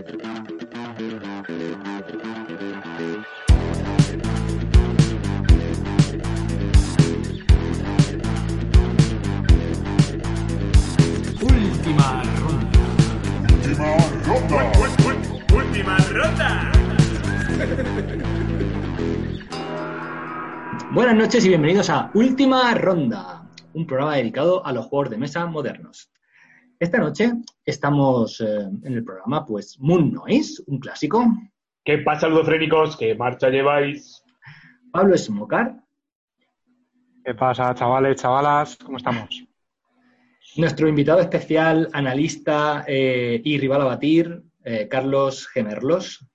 Última ronda. Última ronda. Buenas noches y bienvenidos a Última Ronda, un programa dedicado a los juegos de mesa modernos. Esta noche estamos eh, en el programa, pues, Moon Noise, un clásico. ¿Qué pasa, ludofrénicos? ¿Qué marcha lleváis? Pablo Smocar, ¿Qué pasa, chavales, chavalas? ¿Cómo estamos? nuestro invitado especial, analista eh, y rival a batir, eh, Carlos Gemerlos.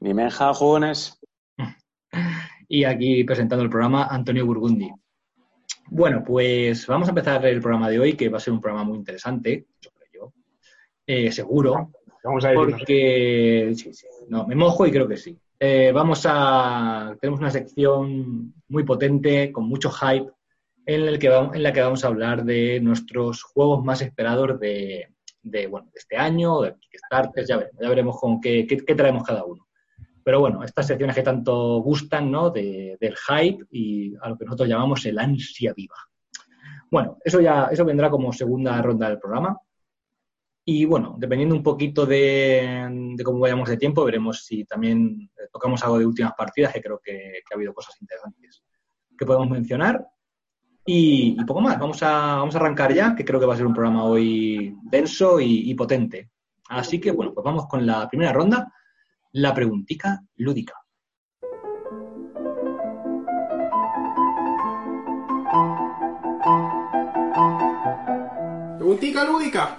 Nimenja, jugones. Y aquí presentando el programa, Antonio Burgundi. Bueno, pues vamos a empezar el programa de hoy, que va a ser un programa muy interesante, yo creo yo. Eh, seguro, Vamos a decir. porque sí, sí, no, me mojo y creo que sí. Eh, vamos a tenemos una sección muy potente con mucho hype en, el que vamos, en la que vamos a hablar de nuestros juegos más esperados de, de, bueno, de este año, de Kickstarter, ya veremos, ya veremos con qué, qué- qué traemos cada uno. Pero bueno, estas secciones que tanto gustan, ¿no? De- del hype y a lo que nosotros llamamos el ansia viva. Bueno, eso ya eso vendrá como segunda ronda del programa. Y bueno, dependiendo un poquito de, de cómo vayamos de tiempo, veremos si también eh, tocamos algo de últimas partidas, que creo que, que ha habido cosas interesantes que podemos mencionar. Y, y poco más, vamos a, vamos a arrancar ya, que creo que va a ser un programa hoy denso y, y potente. Así que bueno, pues vamos con la primera ronda, la preguntica lúdica. Preguntica lúdica.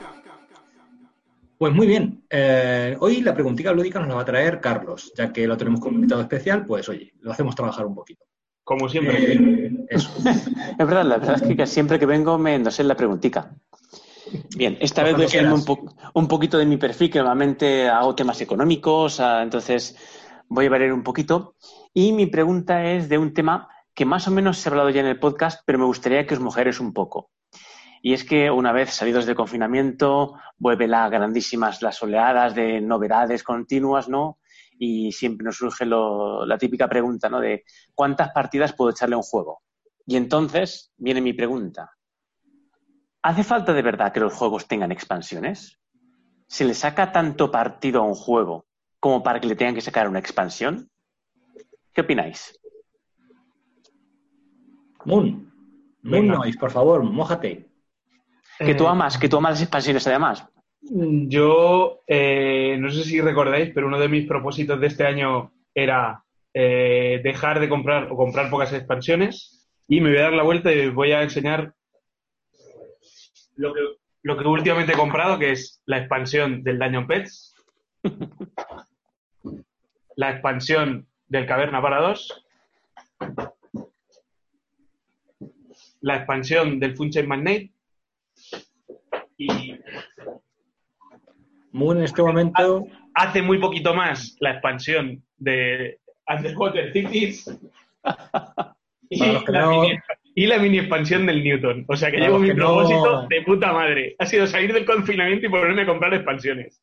Pues muy bien, eh, hoy la preguntita lúdica nos la va a traer Carlos, ya que lo tenemos como invitado especial, pues oye, lo hacemos trabajar un poquito. Como siempre. Eh, eso. Es verdad, la verdad es que siempre que vengo me endosé la preguntica. Bien, esta vez voy a salirme un, po- un poquito de mi perfil, que normalmente hago temas económicos, ah, entonces voy a variar un poquito. Y mi pregunta es de un tema que más o menos se ha hablado ya en el podcast, pero me gustaría que os mojeres un poco. Y es que una vez salidos del confinamiento, vuelve las grandísimas, las oleadas de novedades continuas, ¿no? Y siempre nos surge lo- la típica pregunta, ¿no? De ¿cuántas partidas puedo echarle a un juego? Y entonces viene mi pregunta. ¿Hace falta de verdad que los juegos tengan expansiones? ¿Se le saca tanto partido a un juego como para que le tengan que sacar una expansión? ¿Qué opináis? Moon, Moon. Noise, por favor, mójate. Que tú Eh, amas, que tú amas las expansiones además. Yo, eh, no sé si recordáis, pero uno de mis propósitos de este año era eh, dejar de comprar o comprar pocas expansiones. Y me voy a dar la vuelta y os voy a enseñar lo que, lo que últimamente he comprado, que es la expansión del Dungeon Pets, la expansión del Caverna para dos, la expansión del Funchain Magnate. Y Moon en este momento, hace muy poquito más la expansión de Underwater Cities. Y, Para los que no- y la mini expansión del Newton. O sea que Para llevo mi no- propósito de puta madre. Ha sido salir del confinamiento y ponerme a comprar expansiones.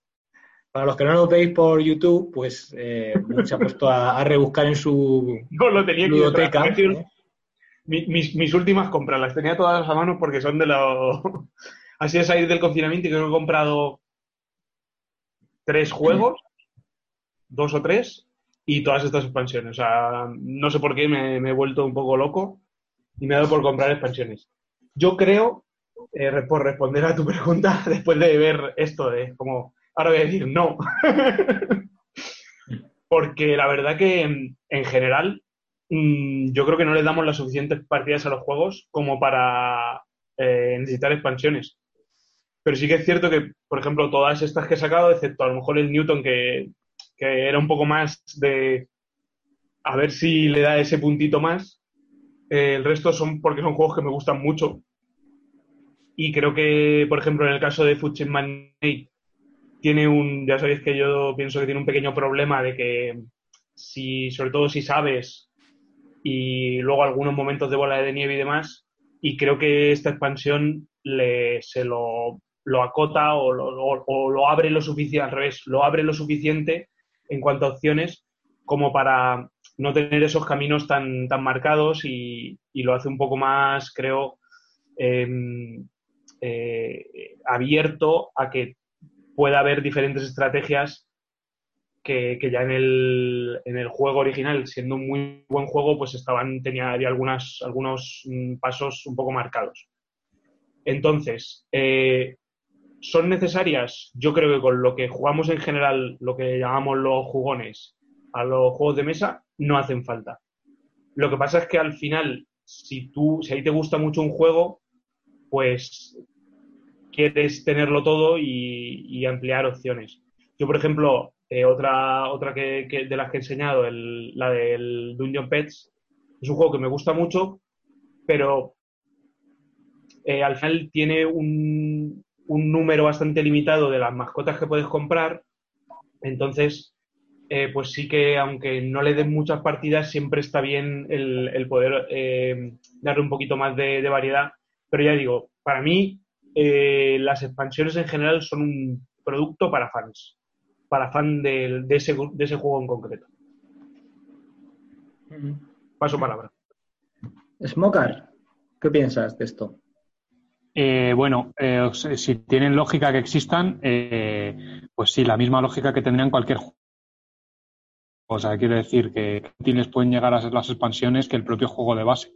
para los que no lo veis por YouTube, pues eh, se ha puesto a, a rebuscar en su No lo tenía ludoteca. ¿eh? mi- mis, mis últimas compras las tenía todas a mano porque son de los... ha sido salir del confinamiento y creo que he comprado tres juegos, dos o tres, y todas estas expansiones. O sea, no sé por qué me, me he vuelto un poco loco y me he dado por comprar expansiones. Yo creo, eh, por responder a tu pregunta, después de ver esto de como, ahora voy a decir no. Porque la verdad que en, en general mm, yo creo que no le damos las suficientes partidas a los juegos como para eh, necesitar expansiones. Pero sí que es cierto que, por ejemplo, todas estas que he sacado, excepto a lo mejor el Newton, que, que era un poco más de a ver si le da ese puntito más, eh, el resto son porque son juegos que me gustan mucho. Y creo que, por ejemplo, en el caso de Food Magnate, tiene un, ya sabéis que yo pienso que tiene un pequeño problema de que si, sobre todo si sabes y luego algunos momentos de bola de nieve y demás, y creo que esta expansión le, se lo lo acota o lo, o lo abre lo suficiente, al revés, lo abre lo suficiente en cuanto a opciones como para no tener esos caminos tan, tan marcados y, y lo hace un poco más, creo, em, eh, abierto a que pueda haber diferentes estrategias que, que ya en el, en el juego original, siendo un muy buen juego, pues estaban, tenía había algunas, algunos mm, pasos un poco marcados. Entonces, eh, ¿son necesarias? Yo creo que con lo que jugamos en general, lo que llamamos los jugones, a los juegos de mesa, no hacen falta. Lo que pasa es que al final, si tú, si a ti te gusta mucho un juego, pues quieres tenerlo todo y, ampliar opciones. Yo, por ejemplo, eh, otra, otra que- de las que he enseñado, el- la del Dungeon Pets, es un juego que me gusta mucho, pero eh, al final tiene un, un número bastante limitado de las mascotas que puedes comprar. Entonces, eh, pues sí que aunque no le den muchas partidas, siempre está bien el, el poder eh, darle un poquito más de, de variedad. Pero ya digo, para mí eh, las expansiones en general son un producto para fans, para fan del- de, ese, de ese juego en concreto. Paso palabra. Smokar, ¿qué piensas de esto? Eh, bueno, eh, si tienen lógica que existan, eh, pues sí, la misma lógica que tendrían cualquier juego. O sea, quiero decir que útiles pueden llegar a ser las expansiones que el propio juego de base.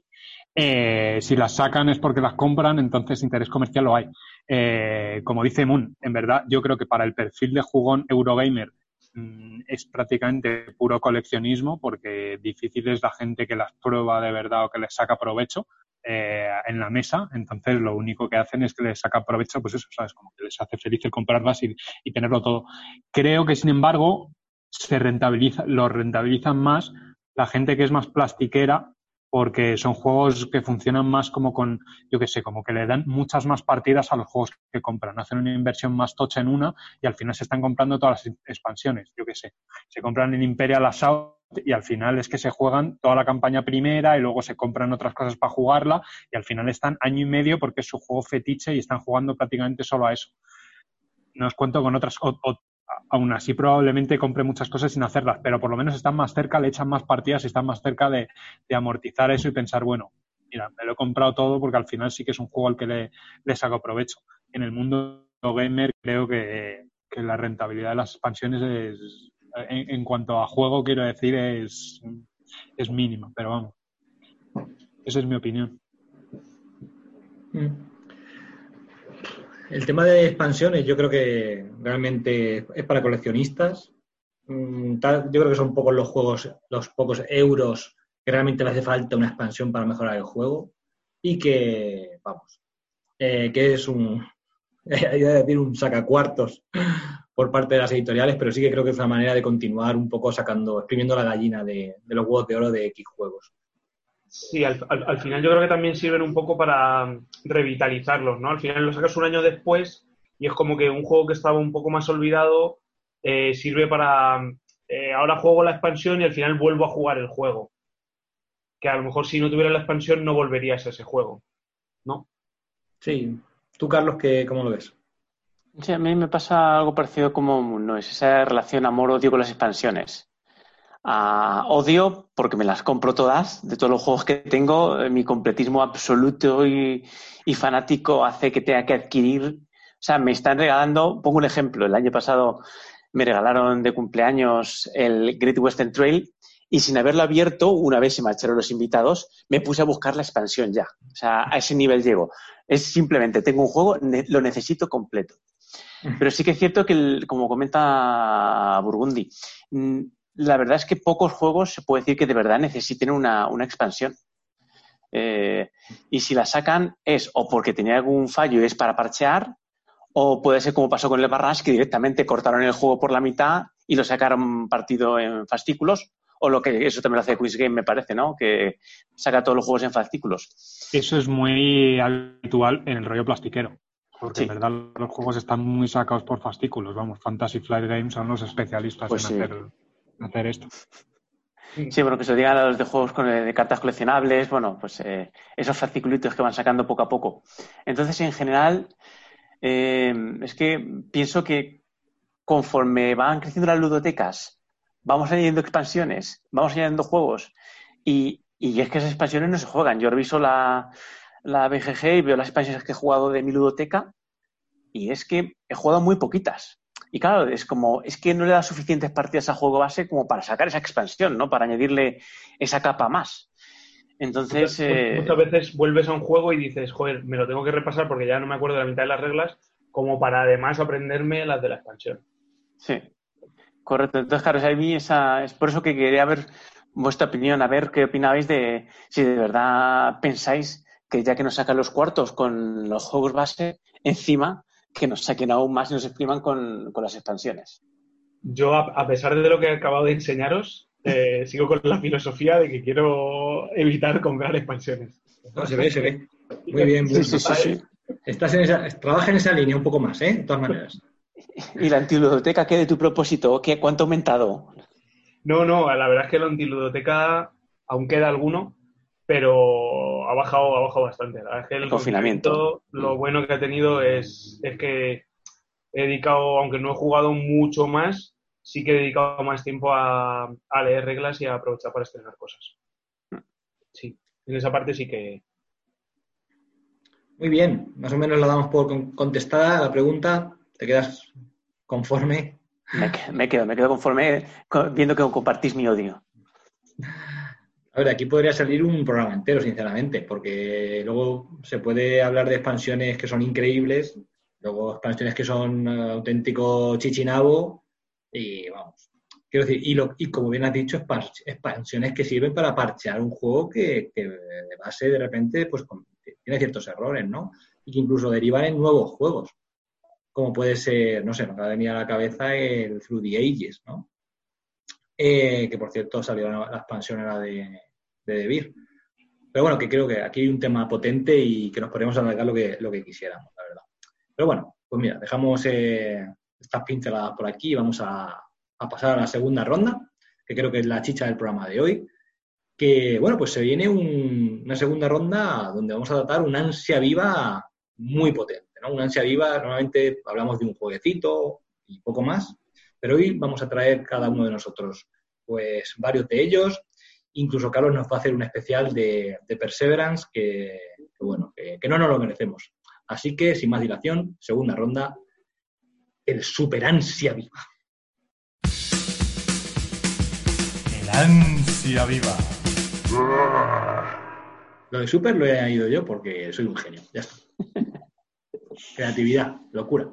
Eh, si las sacan es porque las compran, entonces interés comercial lo hay. Eh, como dice Moon, en verdad, yo creo que para el perfil de jugón Eurogamer mm, es prácticamente puro coleccionismo, porque difícil es la gente que las prueba de verdad o que les saca provecho eh, en la mesa. Entonces, lo único que hacen es que les saca provecho, pues eso, ¿sabes? Como que les hace feliz el comprarlas y, y tenerlo todo. Creo que, sin embargo, se rentabiliza, lo rentabilizan más la gente que es más plastiquera porque son juegos que funcionan más como con, yo qué sé, como que le dan muchas más partidas a los juegos que compran. Hacen una inversión más tocha en una y al final se están comprando todas las expansiones, yo qué sé. Se compran en Imperial Assault y al final es que se juegan toda la campaña primera y luego se compran otras cosas para jugarla y al final están año y medio porque es su juego fetiche y están jugando prácticamente solo a eso. No os cuento con otras, o- aún así probablemente compre muchas cosas sin hacerlas, pero por lo menos están más cerca, le echan más partidas y están más cerca de, amortizar eso y pensar, bueno, mira, me lo he comprado todo porque al final sí que es un juego al que le, saco provecho. En el mundo gamer creo que, la rentabilidad de las expansiones es, en, cuanto a juego quiero decir, es, es mínima, pero vamos. Esa es mi opinión. Mm. El tema de expansiones, yo creo que realmente es para coleccionistas. Mm, Yo creo que son pocos los juegos, los pocos euros que realmente le hace falta una expansión para mejorar el juego. Y que, vamos, eh, que es un, decir un sacacuartos por parte de las editoriales, pero sí que creo que es una manera de continuar un poco sacando, exprimiendo la gallina de, de los huevos de oro de X juegos. Sí, al, al- al final yo creo que también sirven un poco para revitalizarlos, ¿no? Al final lo sacas un año después y es como que un juego que estaba un poco más olvidado eh, sirve para... eh, ahora juego la expansión y al final vuelvo a jugar el juego. Que a lo mejor si no tuviera la expansión no volverías a ese juego, ¿no? Sí. ¿Tú, Carlos, qué, cómo lo ves? Sí, a mí me pasa algo parecido como no es esa relación amor-odio con las expansiones. Ah, odio porque me las compro todas, de todos los juegos que tengo, eh, mi completismo absoluto y, y fanático hace que tenga que adquirir. O sea, me están regalando, pongo un ejemplo, el año pasado me regalaron de cumpleaños el Great Western Trail y sin haberlo abierto, una vez se marcharon los invitados, me puse a buscar la expansión ya. O sea, a ese nivel llego. Es simplemente, tengo un juego, lo necesito completo. Pero sí que es cierto que, el- como comenta Burgundy, mm, la verdad es que pocos juegos se puede decir que de verdad necesiten una, una expansión. Eh, y si la sacan es o porque tenía algún fallo y es para parchear, o puede ser como pasó con el Barras, que directamente cortaron el juego por la mitad y lo sacaron partido en fascículos, o lo que eso también lo hace Quiz Game, me parece, ¿no? Que saca todos los juegos en fascículos. Eso es muy habitual en el rollo plastiquero. Porque Sí. en verdad los juegos están muy sacados por fascículos. Vamos, Fantasy Flight Games son los especialistas Pues en, sí. hacer, hacer esto. Sí, bueno, que se lo digan a los de juegos con, de cartas coleccionables, bueno, pues eh, esos fasciculitos que van sacando poco a poco. Entonces, en general, Eh, es que pienso que conforme van creciendo las ludotecas, vamos añadiendo expansiones, vamos añadiendo juegos y, y es que esas expansiones no se juegan. Yo reviso la, la BGG y veo las expansiones que he jugado de mi ludoteca y es que he jugado muy poquitas. Y claro, es como, es que no le da suficientes partidas a juego base como para sacar esa expansión, ¿no? Para añadirle esa capa más. Entonces. Muchas, muchas eh, veces vuelves a un juego y dices, joder, me lo tengo que repasar porque ya no me acuerdo de la mitad de las reglas, como para además aprenderme las de la expansión. Sí, correcto. Entonces, claro, a mí esa, es por eso que quería ver vuestra opinión, a ver qué opinabais de si de verdad pensáis que ya que nos sacan los cuartos con los juegos base, encima que nos saquen aún más y nos expriman con, con las expansiones. Yo, a, a, pesar de lo que he acabado de enseñaros, eh, sigo con la filosofía de que quiero evitar comprar expansiones. No, se ve, se ve. Muy bien. Sí, sí, sí, sí. Estás en esa, trabaja en esa línea un poco más, ¿eh? De todas maneras. ¿Y la antiludoteca qué de tu propósito? ¿Qué, ¿Cuánto ha aumentado? No, no, la verdad es que la antiludoteca aún queda alguno, pero ha bajado, ha bajado bastante. La verdad es que el, El confinamiento. Lo bueno que ha tenido es, es que he dedicado, aunque no he jugado mucho más, sí que he dedicado más tiempo a, a leer reglas y a aprovechar para estrenar cosas. Sí, en esa parte sí que, Muy bien, más o menos la damos por con- contestada la pregunta. ¿Te quedas conforme? Me, que- me quedo, me quedo conforme co- viendo que compartís mi odio. A ver, aquí podría salir un programa entero, sinceramente, porque luego se puede hablar de expansiones que son increíbles, luego expansiones que son auténtico chichinabo, y vamos. Quiero decir, y, como bien has dicho, expan- expansiones que sirven para parchear un juego que, que de base de repente pues tiene ciertos errores, ¿no? Y que incluso derivan en nuevos juegos, como puede ser, no sé, me acaba de a la cabeza el Through the Ages, ¿no? Eh, que por cierto salió la, la expansión era de, de Devir. Pero bueno, que creo que aquí hay un tema potente y que nos podemos alargar lo que, lo que quisiéramos, la verdad. Pero bueno, pues mira, dejamos eh, estas pinceladas por aquí y vamos a, a pasar a la segunda ronda, que creo que es la chicha del programa de hoy. Que bueno, pues se viene un- una segunda ronda donde vamos a tratar una ansia viva muy potente, ¿no? Una ansia viva, normalmente hablamos de un jueguecito y poco más, pero hoy vamos a traer cada uno de nosotros, pues varios de ellos. Incluso Carlos nos va a hacer un especial de, de Perseverance que, que bueno, que, que no nos lo merecemos. Así que, sin más dilación, segunda ronda, el super ansia viva. El ansia viva. Lo de super lo he añadido yo porque soy un genio. Ya está. Creatividad, locura.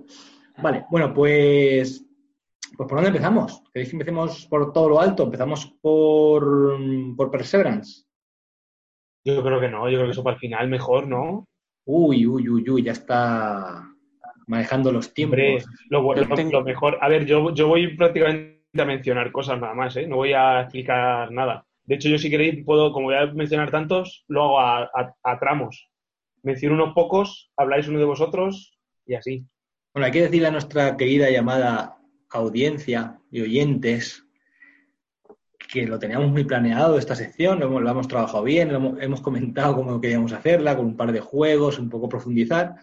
Vale, bueno, pues, pues ¿por dónde empezamos? ¿Queréis que empecemos por todo lo alto? ¿Empezamos por, por Perseverance? yo creo que no, yo creo que eso para el final mejor, ¿no? Uy, uy, uy, uy, ya está manejando los tiempos. Hombre, lo, bu- Yo lo- tengo- lo mejor. A ver, yo, yo voy prácticamente a mencionar cosas nada más, ¿eh? No voy a explicar nada. De hecho, yo si queréis puedo, como voy a mencionar tantos, lo hago a, a- a tramos. Menciono unos pocos, habláis uno de vosotros y así. Bueno, hay que decirle a nuestra querida llamada audiencia y oyentes que lo teníamos muy planeado esta sección, lo hemos, trabajado bien, lo hemos, comentado cómo queríamos hacerla, con un par de juegos, un poco profundizar.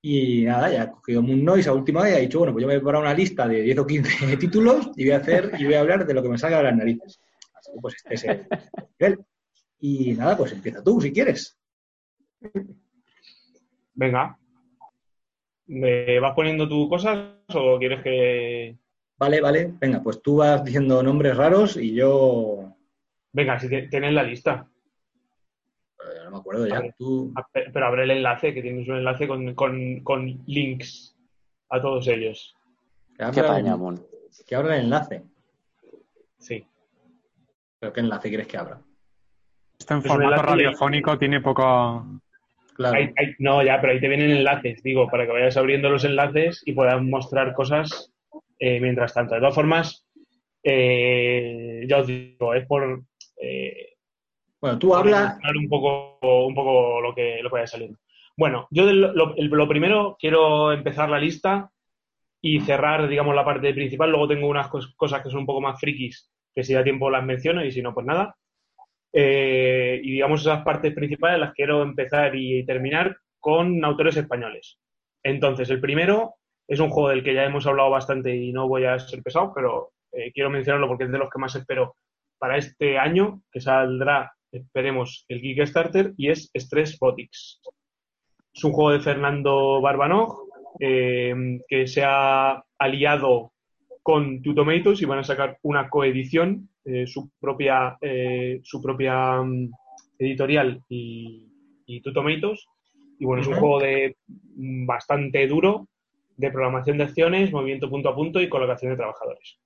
Y nada, ya he cogido Moon Noise a última hora y ha dicho, bueno, pues yo me he preparado una lista de 10 o 15 títulos y voy a hacer y voy a hablar de lo que me salga de las narices. Así que pues este es el nivel. Y nada, pues empieza tú si quieres. Venga. ¿Me vas poniendo tú cosas o quieres que.? Vale, vale, venga, pues tú vas diciendo nombres raros y yo Venga, si te- tienes la lista. eh, no me acuerdo ya. Vale. Tú, Ah, pe- Pero abre el enlace, que tienes un enlace con, con, con links a todos ellos. que Qué abra, el, pañamón. que abra el enlace. Sí. ¿Pero qué enlace quieres que abra? Esto en formato de- radiofónico tiene poco. Claro. No, ya, pero ahí te vienen enlaces, digo, para que vayas abriendo los enlaces y puedas mostrar cosas eh, mientras tanto. De todas formas, eh, ya os digo, es por eh, Bueno, tú habla. mostrar un poco, un poco lo que, lo que vaya saliendo. Bueno, yo de lo, lo- el- lo primero quiero empezar la lista y cerrar, digamos, la parte principal. Luego tengo unas cos- cosas que son un poco más frikis, que si da tiempo las menciono y si no, pues nada. Eh, y digamos, esas partes principales las quiero empezar y terminar con autores españoles. Entonces, el primero es un juego del que ya hemos hablado bastante y no voy a ser pesado, pero eh, quiero mencionarlo porque es de los que más espero para este año, que saldrá, esperemos, el Kickstarter, y es Stress Botics. Es un juego de Fernando Barbanoj, eh, que se ha aliado con Two Tomatoes y van a sacar una coedición, eh, su propia, su propia mm, editorial y, y Two Tomatoes. Y bueno, es un juego de mm, bastante duro, de programación de acciones, movimiento punto a punto y colocación de trabajadores.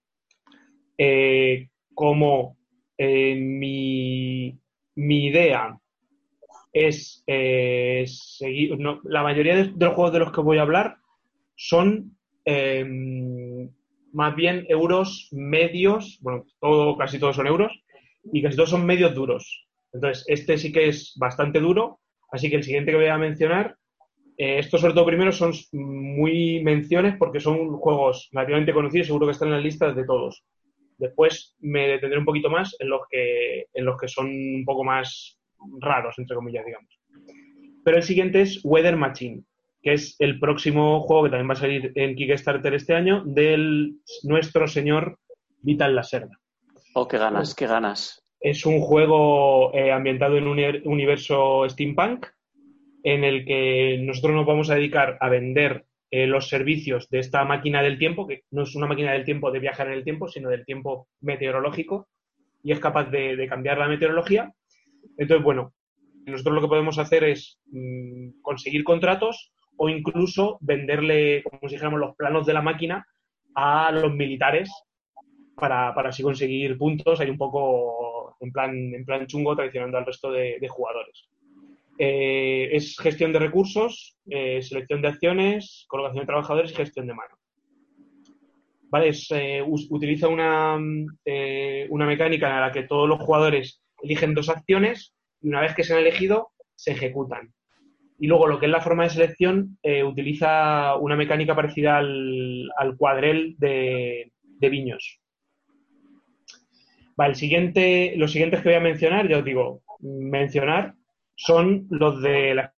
Eh, como eh, mi, idea es eh, seguir, la mayoría de, los juegos de los que voy a hablar son em, más bien euros medios, bueno, casi todos son euros, y casi todos son medios duros. Entonces, este sí que es bastante duro, así que el siguiente que voy a mencionar eh, estos, sobre todo, primero son muy menciones porque son juegos relativamente conocidos, seguro que están en las listas de todos. Después me detendré un poquito más en los que, en los que son un poco más raros, entre comillas, digamos. Pero el siguiente es Weather Machine, que es el próximo juego que también va a salir en Kickstarter este año del nuestro señor Vital Lacerda. Oh, qué ganas, qué ganas. Es un juego eh, ambientado en un universo steampunk en el que nosotros nos vamos a dedicar a vender eh, los servicios de esta máquina del tiempo, que no es una máquina del tiempo de viajar en el tiempo, sino del tiempo meteorológico, y es capaz de, cambiar la meteorología. Entonces, bueno, nosotros lo que podemos hacer es mm, conseguir contratos o incluso venderle, como si dijéramos, los planos de la máquina a los militares para, así conseguir puntos, hay un poco en plan, en plan chungo traicionando al resto de jugadores. Eh, es gestión de recursos, eh, selección de acciones, colocación de trabajadores y gestión de mano. ¿Vale? Eh, utiliza una, una mecánica en la que todos los jugadores eligen dos acciones y una vez que se han elegido, se ejecutan. Y luego lo que es la forma de selección utiliza una mecánica parecida al, al cuadrel de, de viños. Vale, el siguiente, los siguientes que voy a mencionar, ya os digo, mencionar son los de la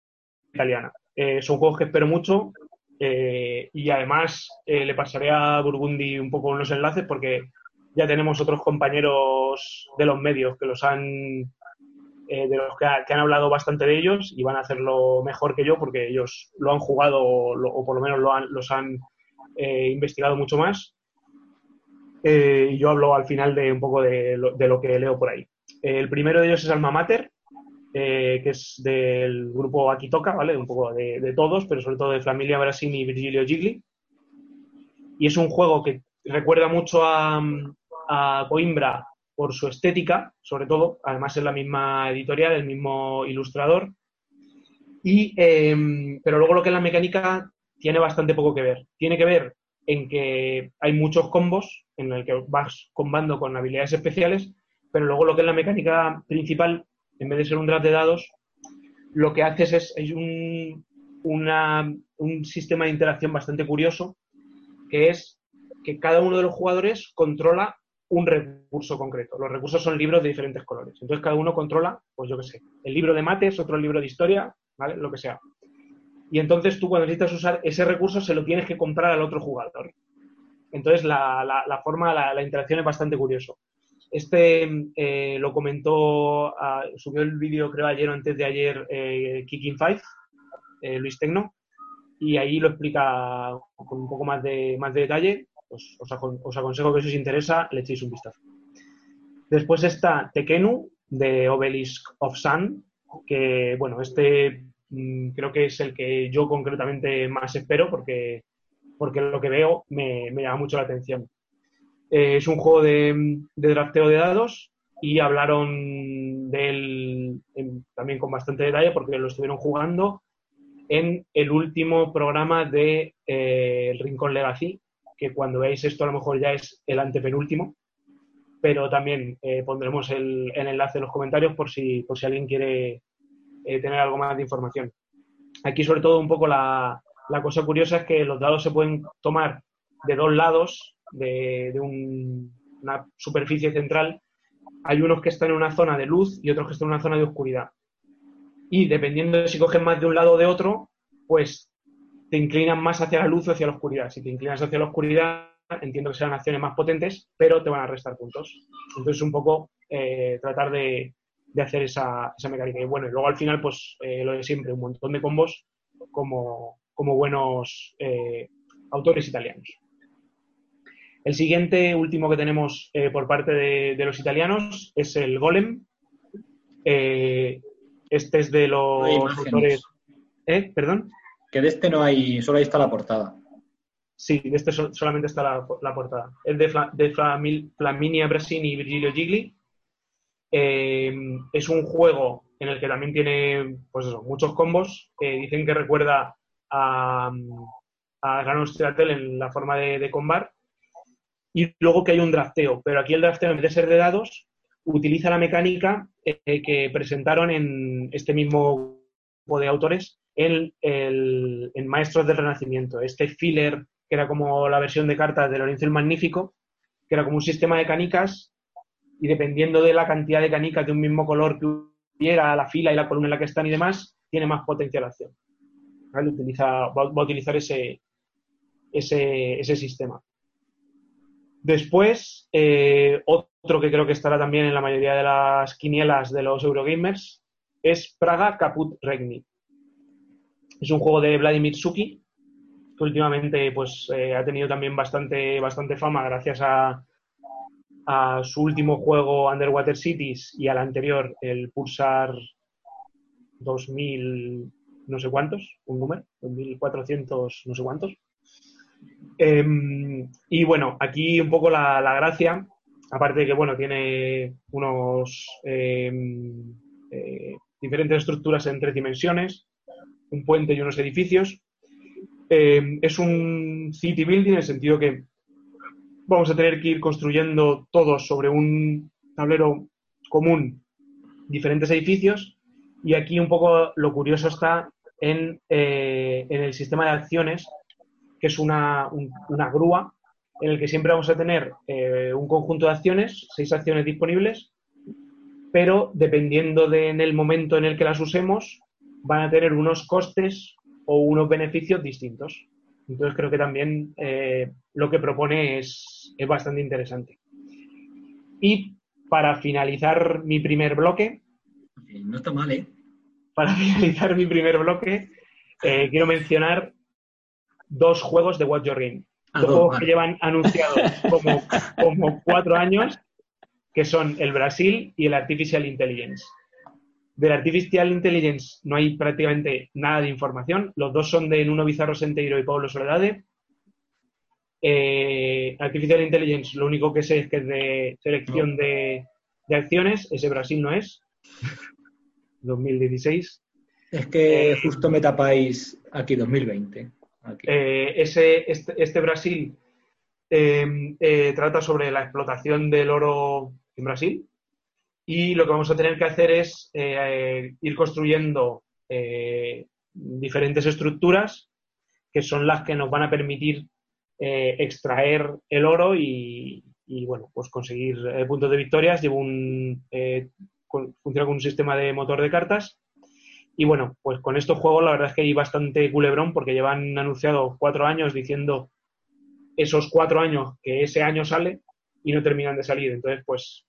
italiana. Eh, son juegos que espero mucho eh, y además eh, le pasaré a Burgundy un poco unos enlaces porque ya tenemos otros compañeros de los medios que los han de los que, han hablado bastante de ellos y van a hacerlo mejor que yo porque ellos lo han jugado o, por lo menos lo han, los han investigado mucho más. y yo hablo al final de un poco de lo, de lo que leo por ahí. el primero de ellos es Alma Mater, eh, que es del grupo Aquí Toca, ¿vale? Un poco de, todos, pero sobre todo de Familia Brasini y Virgilio Gigli. Y es un juego que recuerda mucho a, Coimbra por su estética, sobre todo. Además es la misma editorial, el mismo ilustrador. Y, em, pero luego lo que es la mecánica tiene bastante poco que ver. Tiene que ver en que hay muchos combos en el que vas combando con habilidades especiales, pero luego lo que es la mecánica principal en vez de ser un draft de dados, lo que haces es, un, sistema de interacción bastante curioso, que es que cada uno de los jugadores controla un recurso concreto. Los recursos son libros de diferentes colores. Entonces cada uno controla, pues yo qué sé, el libro de mates, otro libro de historia, ¿vale? Lo que sea. Y entonces tú cuando necesitas usar ese recurso se lo tienes que comprar al otro jugador. Entonces la, la, forma, la, la, interacción es bastante curioso. Este eh, lo comentó, ah, subió el vídeo creo ayer o antes de ayer eh, Kicking Five, eh, Luis Tecno, y ahí lo explica con un poco más de, más de detalle. Os, os, aconsejo que si os interesa le echéis un vistazo. Después está Tekenu de Obelisk of Sun, que bueno, este mm, creo que es el que yo concretamente más espero porque, porque lo que veo me, me llama mucho la atención. Eh, es un juego de, de, drafteo de dados y hablaron de él también con bastante detalle porque lo estuvieron jugando en el último programa de eh, El Rincón Legacy, que cuando veáis esto a lo mejor ya es el antepenúltimo, pero también eh, pondremos el, enlace en los comentarios por si, por si alguien quiere tener algo más de información. Aquí sobre todo un poco la, la cosa curiosa es que los dados se pueden tomar de dos lados de, una superficie central, hay unos que están en una zona de luz y otros que están en una zona de oscuridad. Y dependiendo de si cogen más de un lado o de otro, pues te inclinan más hacia la luz o hacia la oscuridad. Si te inclinas hacia la oscuridad, entiendo que serán acciones más potentes, pero te van a restar puntos. Entonces, un poco eh, tratar de, hacer esa, mecánica. Y bueno, y luego al final, pues eh, lo de siempre, un montón de combos como, como buenos eh, autores italianos. El siguiente, último que tenemos por parte de, los italianos es el Golem. este es de los autores. ¿Eh? ¿Perdón? Que de este no hay, solo ahí está la portada. Sí, de este solamente está la, portada. Es de, de Flaminia Brasini y Virgilio Gigli. Eh, es un juego en el que también tiene pues eso, muchos combos. Eh, dicen que recuerda a, a Gran en la forma de, de combar. Y luego que hay un drafteo, pero aquí el drafteo en vez de ser de dados, utiliza la mecánica eh, que presentaron en este mismo grupo de autores en, el, Maestros del Renacimiento. Este filler que era como la versión de cartas de Lorenzo el Magnífico, que era como un sistema de canicas y dependiendo de la cantidad de canicas de un mismo color que hubiera, la fila y la columna en la que están y demás, tiene más potencial acción. Utiliza, va, a utilizar ese, ese, sistema. Después, eh, otro que creo que estará también en la mayoría de las quinielas de los Eurogamers es Praga Caput Regni. Es un juego de Vladimir Suki, que últimamente pues, eh, ha tenido también bastante, bastante fama gracias a, a su último juego Underwater Cities y al anterior, el Pulsar 2000 no sé cuántos, un número, 2400 no sé cuántos. Em, y bueno, aquí un poco la, gracia, aparte de que bueno, tiene unos em, eh, diferentes estructuras en tres dimensiones, un puente y unos edificios, eh, es un city building en el sentido que vamos a tener que ir construyendo todos sobre un tablero común diferentes edificios y aquí un poco lo curioso está en, eh, el sistema de acciones que es una, grúa en el que siempre vamos a tener eh, un conjunto de acciones, seis acciones disponibles, pero dependiendo de en el momento en el que las usemos, van a tener unos costes o unos beneficios distintos. Entonces creo que también eh, lo que propone es, bastante interesante. Y para finalizar mi primer bloque. No está mal, ¿eh? Para finalizar mi primer bloque, eh, quiero mencionar dos juegos de Watch Your Ring. Ah, dos juegos que llevan anunciados como, como cuatro años, que son el Brasil y el Artificial Intelligence. Del Artificial Intelligence no hay prácticamente nada de información. Los dos son de Nuno Bizarro Senteiro y Pablo Soledade. Eh, Artificial Intelligence, lo único que sé es que es de selección de, acciones. Ese Brasil no es. 2016. Es que eh, justo me tapáis aquí 2020. Eh, ese, este, este Brasil trata sobre la explotación del oro en Brasil y lo que vamos a tener que hacer es eh, ir construyendo eh, diferentes estructuras que son las que nos van a permitir eh, extraer el oro y, bueno, pues conseguir puntos de victorias. Llevo un, funciona con un sistema de motor de cartas. Y bueno, pues con estos juegos la verdad es que hay bastante culebrón porque llevan anunciado cuatro años diciendo esos cuatro años que ese año sale y no terminan de salir. Entonces, pues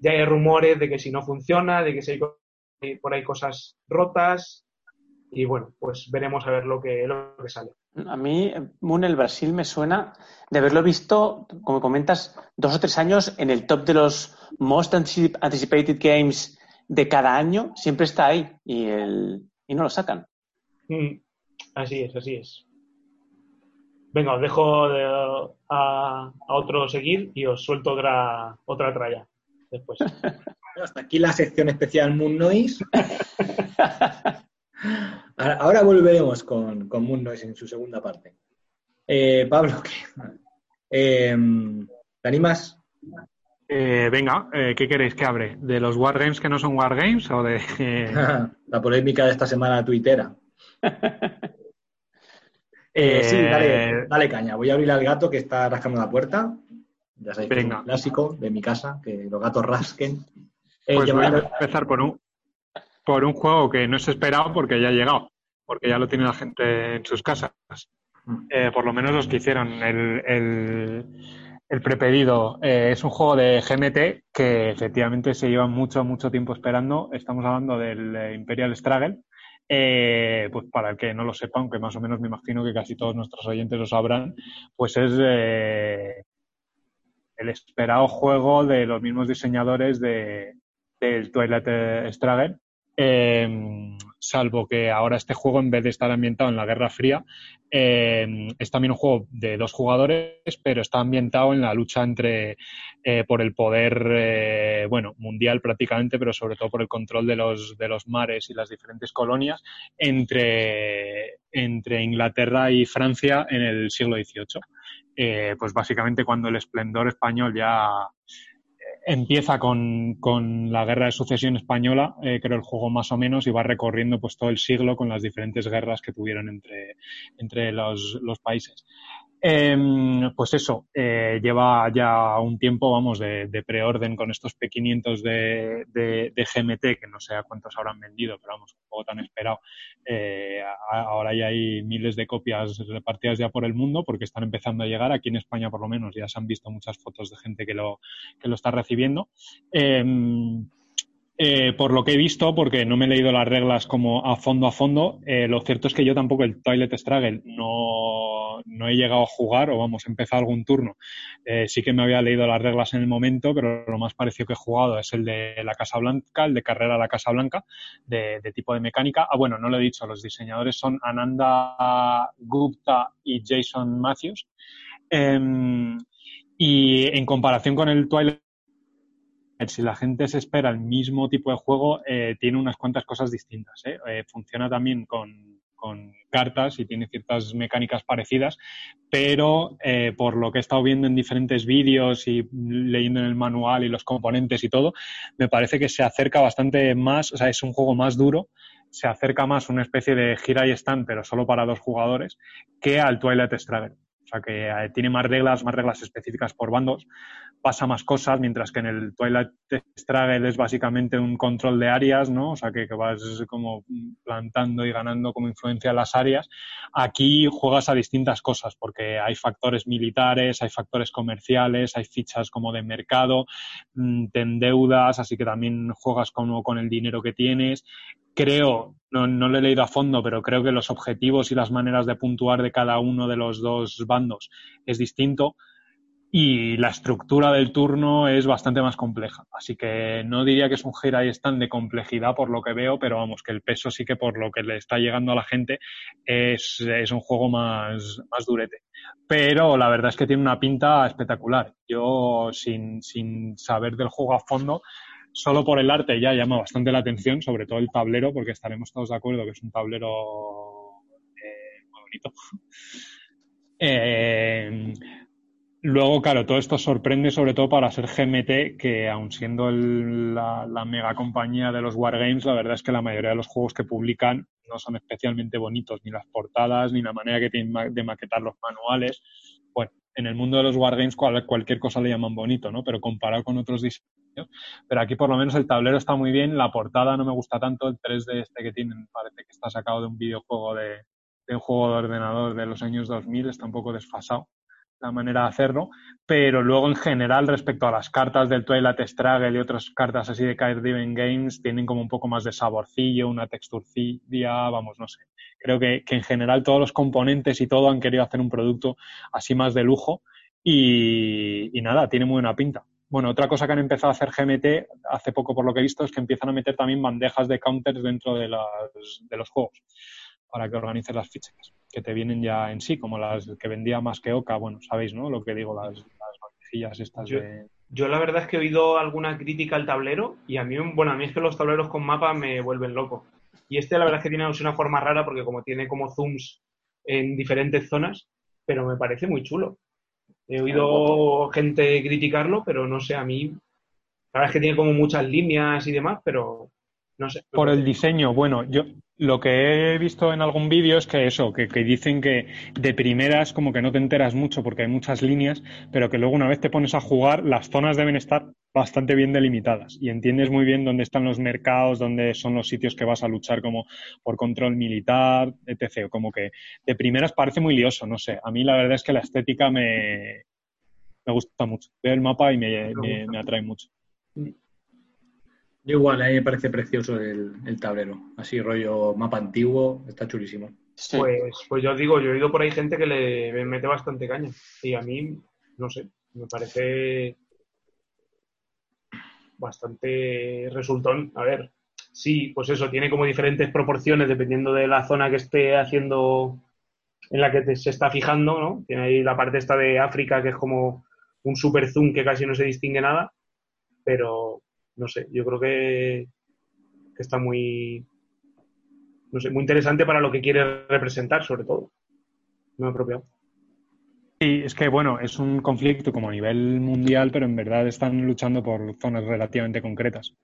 ya hay rumores de que si no funciona, de que si hay por ahí cosas rotas. Y bueno, pues veremos a ver lo que, lo que sale. A mí, Moon, el Brasil me suena de haberlo visto, como comentas, dos o tres años en el top de los most anticipated games de cada año. Siempre está ahí y, el, y no lo sacan. Mm, así es, así es. Venga, os dejo a, a, otro seguir y os suelto otra, otra tralla después. Hasta aquí la sección especial Moon Noise. Ahora volveremos con, con Moon Noise en su segunda parte. Eh, Pablo, eh, ¿te animas? Eh, venga, ¿qué queréis que abre? ¿De los Wargames que no son Wargames o de...? la polémica de esta semana tuitera. sí, dale, dale, caña. Voy a abrir al gato que está rascando la puerta. Ya sabéis que es un clásico de mi casa, que los gatos rasquen. Eh, pues voy a empezar por un, por un juego que no es esperado porque ya ha llegado. porque ya lo tiene la gente en sus casas. Eh, por lo menos los que hicieron el, el, el prepedido. Eh, es un juego de GMT que efectivamente se lleva mucho, mucho tiempo esperando. Estamos hablando del eh, Imperial Struggle. pues para el que no lo sepa, aunque más o menos me imagino que casi todos nuestros oyentes lo sabrán, pues es el esperado juego de los mismos diseñadores de, del Twilight Struggle, Em, salvo que ahora este juego, en vez de estar ambientado en la Guerra Fría, em, es también un juego de dos jugadores, pero está ambientado en la lucha entre eh, por el poder, eh, bueno, mundial prácticamente, pero sobre todo por el control de los, de los mares y las diferentes colonias entre, entre Inglaterra y Francia en el siglo XVIII. Eh, pues básicamente cuando el esplendor español ya empieza con, con, la guerra de sucesión española, eh, creo el juego más o menos, y va recorriendo pues todo el siglo con las diferentes guerras que tuvieron entre, entre los, los países. Em, pues eso, eh, lleva ya un tiempo, vamos, de, preorden con estos pequeñitos de, de, GMT, que no sé a cuántos habrán vendido, pero vamos, un juego tan esperado. Eh, ahora ya hay miles de copias repartidas ya por el mundo porque están empezando a llegar. Aquí en España, por lo menos, ya se han visto muchas fotos de gente que lo, que lo está recibiendo. Eh, por lo que he visto, porque no me he leído las reglas como a fondo a fondo, eh, lo cierto es que yo tampoco el Toilet Struggle no, no he llegado a jugar o vamos, he empezado algún turno. Eh, sí que me había leído las reglas en el momento, pero lo más parecido que he jugado es el de la Casa Blanca, el de carrera a la Casa Blanca, de, de tipo de mecánica. Ah, bueno, no lo he dicho, los diseñadores son Ananda Gupta y Jason Matthews. Em, y en comparación con el Twilight si la gente se espera el mismo tipo de juego, eh, tiene unas cuantas cosas distintas. ¿eh? Eh, funciona también con, cartas y tiene ciertas mecánicas parecidas, pero por lo que he estado viendo en diferentes vídeos y leyendo en el manual y los componentes y todo, me parece que se acerca bastante más, o sea, es un juego más duro, se acerca más a una especie de gira y stand, pero solo para dos jugadores, que al Twilight Struggle. O sea, que eh, tiene más reglas, más reglas específicas por bandos, pasa más cosas, mientras que en el Twilight Struggle es básicamente un control de áreas, ¿no? O sea, que, vas como plantando y ganando como influencia las áreas. Aquí juegas a distintas cosas, porque hay factores militares, hay factores comerciales, hay fichas como de mercado, mm, te endeudas, así que también juegas como con el dinero que tienes creo, no, no, lo he leído a fondo, pero creo que los objetivos y las maneras de puntuar de cada uno de los dos bandos es distinto y la estructura del turno es bastante más compleja. Así que no diría que es un gira y stand de complejidad por lo que veo, pero vamos, que el peso sí que por lo que le está llegando a la gente es, es un juego más, más durete. Pero la verdad es que tiene una pinta espectacular. Yo, sin, sin saber del juego a fondo, solo por el arte ya llama bastante la atención, sobre todo el tablero, porque estaremos todos de acuerdo que es un tablero eh, muy bonito. Eh, luego, claro, todo esto sorprende sobre todo para ser GMT, que aun siendo la, mega compañía de los Wargames, la verdad es que la mayoría de los juegos que publican no son especialmente bonitos, ni las portadas, ni la manera que tienen de maquetar los manuales. Bueno, en el mundo de los Wargames cualquier cosa le llaman bonito, ¿no? Pero comparado con otros diseños pero aquí por lo menos el tablero está muy bien, la portada no me gusta tanto, el 3D este que tienen parece que está sacado de un videojuego de, de un juego de ordenador de los años 2000, está un poco desfasado la manera de hacerlo, pero luego en general respecto a las cartas del Twilight Struggle y otras cartas así de Card Driven Games tienen como un poco más de saborcillo, una texturcilla, vamos, no sé. Creo que, que, en general todos los componentes y todo han querido hacer un producto así más de lujo y, y nada, tiene muy buena pinta. Bueno, otra cosa que han empezado a hacer GMT hace poco, por lo que he visto, es que empiezan a meter también bandejas de counters dentro de, de los juegos para que organices las fichas que te vienen ya en sí, como las que vendía más que Oca. Bueno, sabéis, ¿no? Lo que digo, las, las bandejillas estas yo, de... Yo la verdad es que he oído alguna crítica al tablero y a mí, bueno, a mí es que los tableros con mapa me vuelven loco. Y este la verdad es que tiene una forma rara porque como tiene como zooms en diferentes zonas, pero me parece muy chulo. He oído gente criticarlo, pero no sé, a mí, la verdad es que tiene como muchas líneas y demás, pero no sé. Por el diseño, bueno, yo lo que he visto en algún vídeo es que eso, que, que, dicen que de primeras como que no te enteras mucho porque hay muchas líneas, pero que luego una vez te pones a jugar, las zonas deben estar bastante bien delimitadas y entiendes muy bien dónde están los mercados, dónde son los sitios que vas a luchar como por control militar, etc. Como que de primeras parece muy lioso, no sé. A mí la verdad es que la estética me, me gusta mucho. Veo el mapa y me, me, me atrae mucho. Yo igual, a mí me parece precioso el, el tablero. Así rollo mapa antiguo, está chulísimo. Sí. Pues, pues yo os digo, yo he oído por ahí gente que le mete bastante caña. Y a mí, no sé, me parece bastante resultón. A ver, sí, pues eso, tiene como diferentes proporciones dependiendo de la zona que esté haciendo, en la que te- se está fijando, ¿no? Tiene ahí la parte esta de África que es como un super zoom que casi no se distingue nada, pero no sé, yo creo que, que está muy, no sé, muy interesante para lo que quiere representar, sobre todo. No apropiado. Sí, es que bueno, es un conflicto como a nivel mundial, pero en verdad están luchando por zonas relativamente concretas.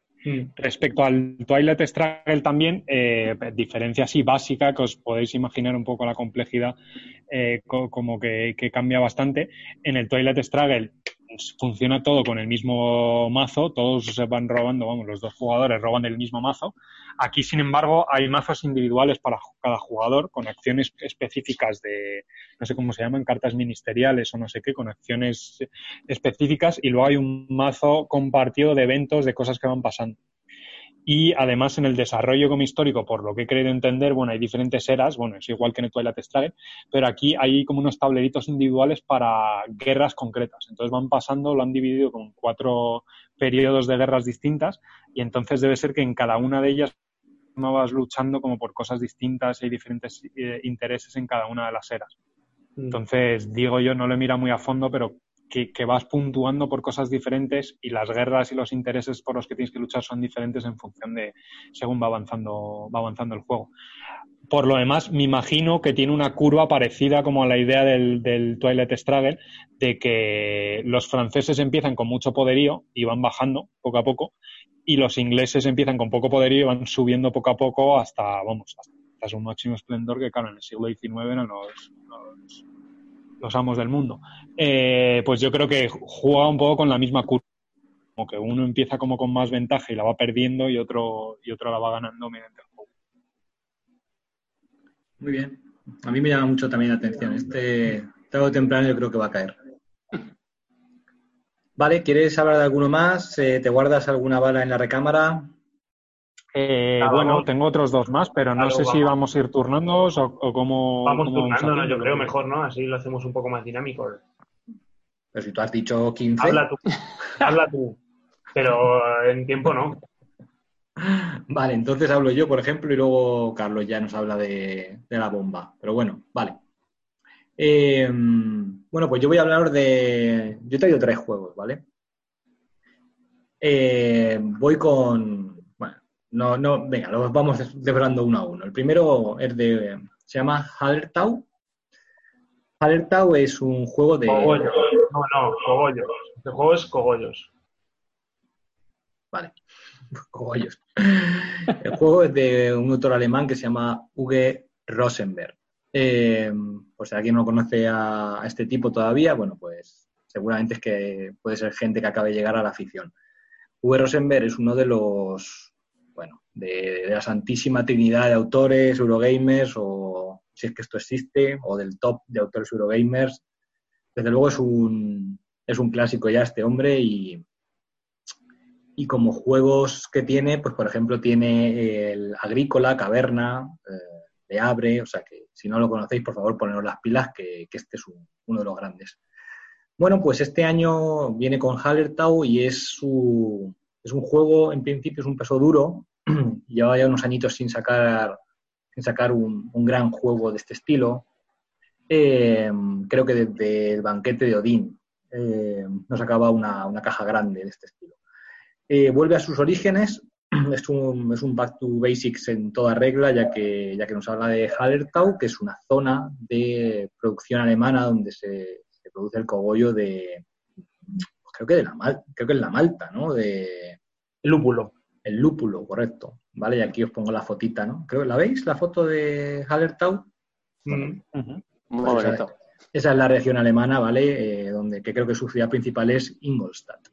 Respecto al Twilight Struggle también, eh, diferencia así básica, que os podéis imaginar un poco la complejidad, eh, co- como que, que cambia bastante. En el Twilight Struggle pues, funciona todo con el mismo mazo, todos se van robando, vamos, los dos jugadores roban el mismo mazo. Aquí, sin embargo, hay mazos individuales para cada jugador con acciones específicas de, no sé cómo se llaman, cartas ministeriales o no sé qué, con acciones específicas y luego hay un mazo compartido de eventos, de cosas que van pasando. Y además en el desarrollo como histórico, por lo que he querido entender, bueno, hay diferentes eras, bueno, es igual que en el Twilight Struggle, pero aquí hay como unos tableritos individuales para guerras concretas. Entonces van pasando, lo han dividido con cuatro periodos de guerras distintas y entonces debe ser que en cada una de ellas no vas luchando como por cosas distintas y hay diferentes eh, intereses en cada una de las eras. Entonces, digo yo, no lo mira muy a fondo, pero que, que vas puntuando por cosas diferentes y las guerras y los intereses por los que tienes que luchar son diferentes en función de según va avanzando, va avanzando el juego. Por lo demás, me imagino que tiene una curva parecida como a la idea del, del Twilight Struggle, de que los franceses empiezan con mucho poderío y van bajando poco a poco, y los ingleses empiezan con poco poderío y van subiendo poco a poco hasta, vamos, hasta máximo esplendor, que claro, en el siglo XIX eran los, los, los amos del mundo. Eh, pues yo creo que juega un poco con la misma curva, como que uno empieza como con más ventaja y la va perdiendo y otro, y otro la va ganando mediante el juego. Muy bien. A mí me llama mucho también la atención. Este tarde temprano yo creo que va a caer. Vale, ¿quieres hablar de alguno más? Eh, ¿Te guardas alguna bala en la recámara? Eh, bueno, vamos. tengo otros dos más, pero no Claro, sé si vamos. a ir turnándonos o, o cómo. Vamos cómo turnándonos, yo creo mejor, ¿no? Así lo hacemos un poco más dinámico. Pero si tú has dicho 15. Habla tú. Habla tú. Pero en tiempo no. Vale, entonces hablo yo, por ejemplo, y luego Carlos ya nos habla de, de la bomba. Pero bueno, vale. Eh, bueno, pues yo voy a hablar de... Yo he traído tres juegos, ¿vale? Eh, voy con... No, no, venga, los vamos desvelando uno a uno. El primero es de... Se llama Hallertau. Hallertau es un juego de... Cogollos. No, no, cogollos. Este juego es cogollos. Vale, cogollos. El juego es de un autor alemán que se llama Uwe Rosenberg. Eh, pues si alguien no conoce a, a este tipo todavía, bueno, pues seguramente es que puede ser gente que acabe de llegar a la afición. Uwe Rosenberg es uno de los, de, la santísima trinidad de autores Eurogamers, o si es que esto existe, o del top de autores Eurogamers. Desde luego es un, es un clásico ya este hombre y, y como juegos que tiene, pues por ejemplo tiene el Agrícola, Caverna, eh, Abre, o sea que si no lo conocéis, por favor poneros las pilas, que, este es un- uno de los grandes. Bueno, pues este año viene con Hallertau y es, su, es un juego, en principio es un peso duro, lleva ya unos añitos sin sacar, sin sacar un, un gran juego de este estilo. Eh, creo que desde el banquete de Odín eh, nos sacaba una, una caja grande de este estilo. Eh, vuelve a sus orígenes, es un, es un back to basics en toda regla, ya que, ya que nos habla de Hallertau, que es una zona de producción alemana donde se, se produce el cogollo de, pues creo que de la creo que es la Malta, ¿no? De, Lúpulo. El lúpulo, correcto. Vale, y aquí os pongo la fotita, ¿no? Creo, ¿La veis, la foto de Hallertau? Mm. Ujú. Muy Pues bonito. esa, esa es la región alemana, ¿vale? Eh, donde que creo que su ciudad principal es Ingolstadt.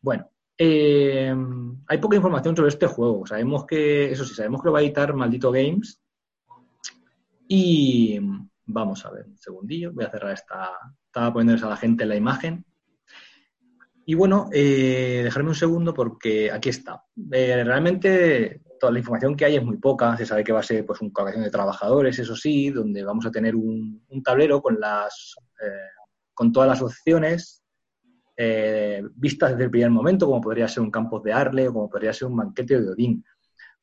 Bueno, Eh, hay poca información sobre este juego. Sabemos que, eso sí, sabemos que lo va a editar Maldito Games. Y vamos a ver, un segundillo. Voy a cerrar esta. Estaba poniéndoles a la gente la imagen. Y bueno, eh, dejarme un segundo porque aquí está. Eh, realmente toda la información que hay es muy poca. Se sabe que va a ser pues, un colocación de trabajadores, eso sí, donde vamos a tener un, tablero con, las, eh, con todas las opciones eh, vistas desde el primer momento, como podría ser un campus de Arle o como podría ser un banquete de Odín.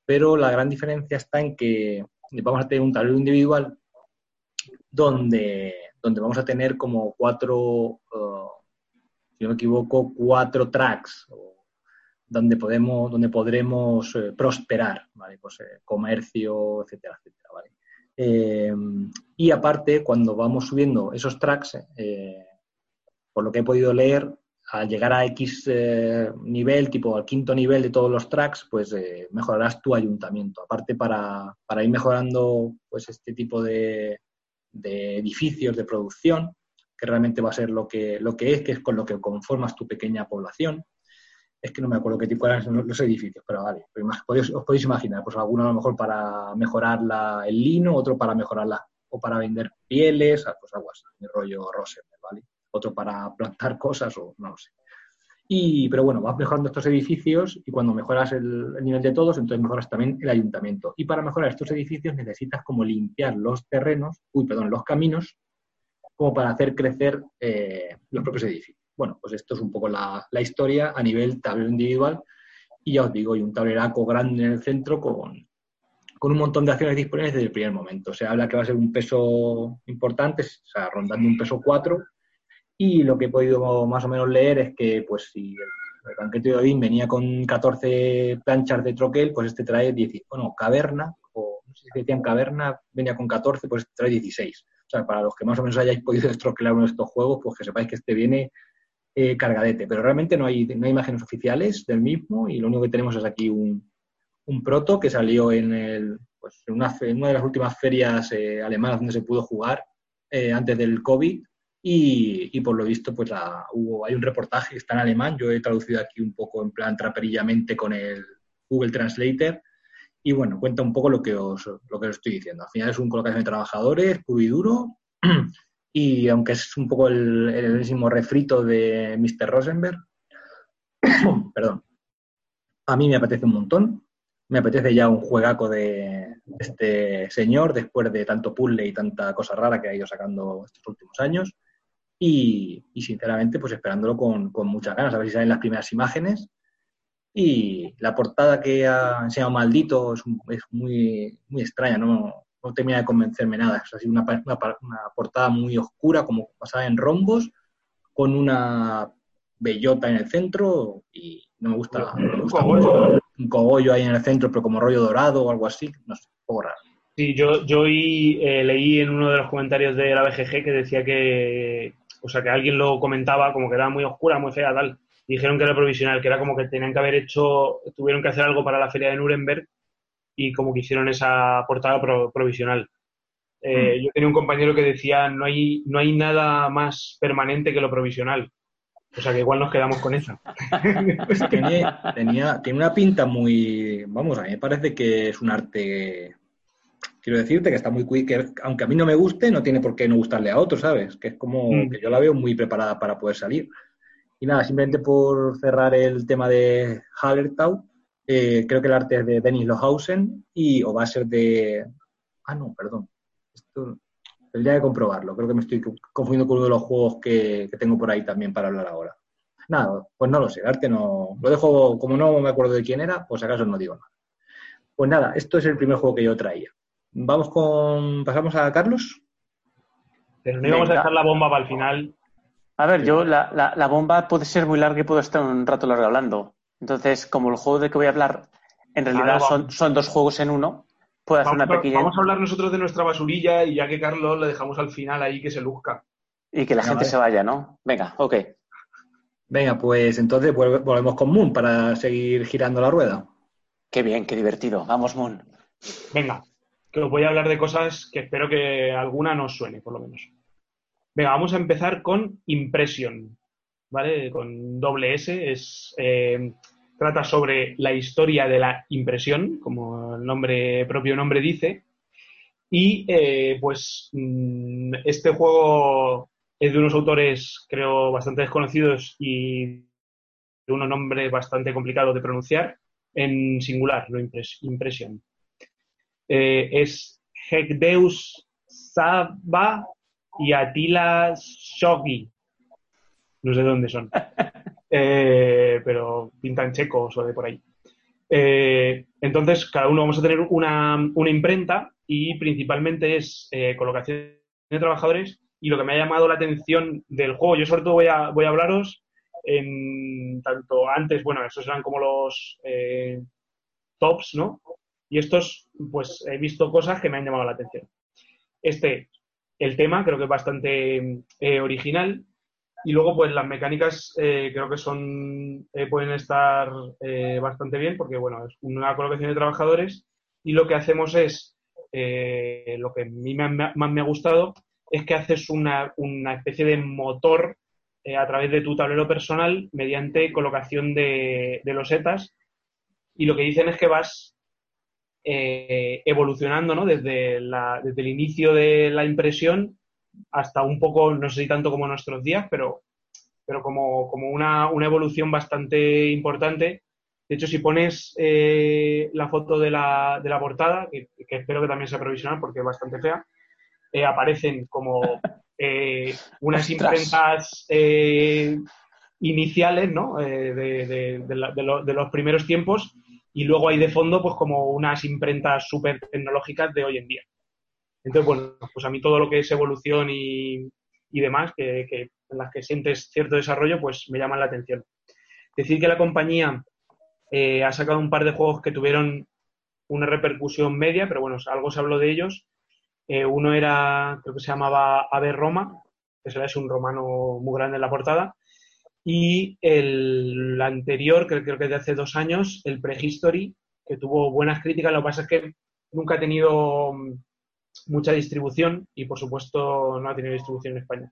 Pero la gran diferencia está en que vamos a tener un tablero individual donde, donde vamos a tener como cuatro, uh, si no me equivoco, cuatro tracks donde podemos, donde podremos eh, prosperar, ¿vale? Pues eh, comercio, etcétera, etcétera, ¿vale? Eh, y aparte, cuando vamos subiendo esos tracks, por lo que he podido leer, al llegar a X nivel, tipo al quinto nivel de todos los tracks, pues mejorarás tu ayuntamiento. Aparte, para, para, ir mejorando pues este tipo de, de edificios de producción, que realmente va a ser lo que, lo que es, que es con lo que conformas tu pequeña población, es que no me acuerdo qué tipo eran los edificios, pero vale, os podéis imaginar, pues alguno a lo mejor para mejorar el lino, otro para mejorarla o para vender pieles, ah, pues algo así, rollo Rosenberg, ¿vale? Otro para plantar cosas o no lo sé. Y, pero bueno, vas mejorando estos edificios y cuando mejoras el, nivel de todos, entonces mejoras también el ayuntamiento. Y para mejorar estos edificios necesitas como limpiar los terrenos, uy, perdón, los caminos, como para hacer crecer eh, los propios edificios. Bueno, pues esto es un poco la, historia a nivel tablero individual y ya os digo, hay un tableraco grande en el centro con, un montón de acciones disponibles desde el primer momento. Se habla que va a ser un peso importante, o sea, rondando un peso 4 y lo que he podido más o menos leer es que pues si el, banquete de Odín venía con 14 planchas de troquel, pues este trae 10, bueno, caverna, o no sé si decían caverna, venía con 14, pues este trae 16. Para los que más o menos hayáis podido estroquelar uno de estos juegos, pues que sepáis que este viene eh, cargadete, pero realmente no hay, no hay imágenes oficiales del mismo y lo único que tenemos es aquí un, un proto que salió en, el, pues, en, una, una, de las últimas ferias eh, alemanas donde se pudo jugar eh, antes del COVID y, y, por lo visto pues la, hubo, hay un reportaje que está en alemán, yo he traducido aquí un poco en plan traperillamente con el Google Translator y bueno, cuenta un poco lo que os, lo que os estoy diciendo. Al final es un colocación de trabajadores puro y duro Y aunque es un poco el, el refrito de Mr. Rosenberg, perdón, a mí me apetece un montón. Me apetece ya un juegaco de este señor después de tanto puzzle y tanta cosa rara que ha ido sacando estos últimos años. Y, sinceramente, pues esperándolo con, con, muchas ganas, a ver si salen las primeras imágenes. Y la portada que ha enseñado Maldito es, es muy, muy extraña, ¿no? no termina de convencerme nada. Es así una, una, portada muy oscura, como basada en rombos, con una bellota en el centro y no me gusta, un cogollo ahí en el centro, pero como rollo dorado o algo así, no sé, un poco raro. Sí, yo, yo eh, leí en uno de los comentarios de la BGG que decía que, o sea, que alguien lo comentaba como que era muy oscura, muy fea, tal. Dijeron que era provisional, que era como que tenían que haber hecho, tuvieron que hacer algo para la feria de Nuremberg y como que hicieron esa portada provisional. Eh, mm. Yo tenía un compañero que decía, no hay, no hay nada más permanente que lo provisional. O sea que igual nos quedamos con esa. Tenía, tenía, tiene una pinta muy, vamos, a mí me parece que es un arte, quiero decirte que está muy, que aunque a mí no me guste, no tiene por qué no gustarle a otros, ¿sabes? Que es como mm. que yo la veo muy preparada para poder salir. Y nada, simplemente por cerrar el tema de Hallertau, eh, creo que el arte es de Denis Lohausen y o va a ser de... Ah, no, perdón. Esto tendría que comprobarlo. Creo que me estoy confundiendo con uno de los juegos que, tengo por ahí también para hablar ahora. Nada, pues no lo sé. El arte no... Lo dejo, como no me acuerdo de quién era, pues acaso no digo nada. Pues nada, esto es el primer juego que yo traía. Vamos con... ¿Pasamos a Carlos? Pero no íbamos a dejar la bomba para el final. A ver, yo la, la, bomba puede ser muy larga y puedo estar un rato largo hablando. Entonces, como el juego de que voy a hablar en realidad son, son, dos juegos en uno, puedo hacer una pequeña. Vamos a hablar nosotros de nuestra basurilla y ya que Carlos le dejamos al final ahí que se luzca. Y que la gente se vaya, ¿no? Venga, ok. Venga, pues entonces volvemos con Moon para seguir girando la rueda. Qué bien, qué divertido. Vamos, Moon. Venga, que os voy a hablar de cosas que espero que alguna nos suene, por lo menos. Venga, vamos a empezar con Impression. ¿vale? Con doble S, es, eh, trata sobre la historia de la impresión, como el nombre, propio nombre dice, y eh, pues mm, este juego es de unos autores, creo, bastante desconocidos y de unos nombres bastante complicados de pronunciar, en singular, lo impresión. Eh, es Hekdeus Saba y Atila Shogi. No sé de dónde son. Eh, pero pintan checos o de por ahí. Eh, entonces, cada uno vamos a tener una, imprenta y principalmente es colocación de trabajadores. Y lo que me ha llamado la atención del juego, yo sobre todo voy a, voy a hablaros en tanto antes, bueno, esos eran como los tops, ¿no? Y estos, pues he visto cosas que me han llamado la atención. Este, el tema creo que es bastante eh, original. Y luego, pues las mecánicas eh, creo que son eh, pueden estar bastante bien porque, bueno, es una colocación de trabajadores y lo que hacemos es, lo que a mí más me, ha gustado, es que haces una, especie de motor a través de tu tablero personal mediante colocación de, de losetas y lo que dicen es que vas eh, evolucionando ¿no? desde, desde el inicio de la impresión hasta un poco, no sé si tanto como nuestros días, pero, pero como, como una, una, evolución bastante importante. De hecho, si pones eh, la foto de la, de la portada, que, espero que también sea provisional porque es bastante fea, eh, aparecen como unas imprentas iniciales ¿no? de, de, de, los primeros tiempos y luego hay de fondo pues como unas imprentas súper tecnológicas de hoy en día. Entonces, bueno, pues a mí todo lo que es evolución y, demás, que, en las que sientes cierto desarrollo, pues me llaman la atención. Decir que la compañía eh, ha sacado un par de juegos que tuvieron una repercusión media, pero bueno, algo se habló de ellos. Eh, uno era, creo que se llamaba Ave Roma, que es un romano muy grande en la portada, y el anterior, que creo que es de hace dos años, el Prehistory, que tuvo buenas críticas, lo que pasa es que nunca ha tenido mm, mucha distribución y por supuesto no ha tenido distribución en España.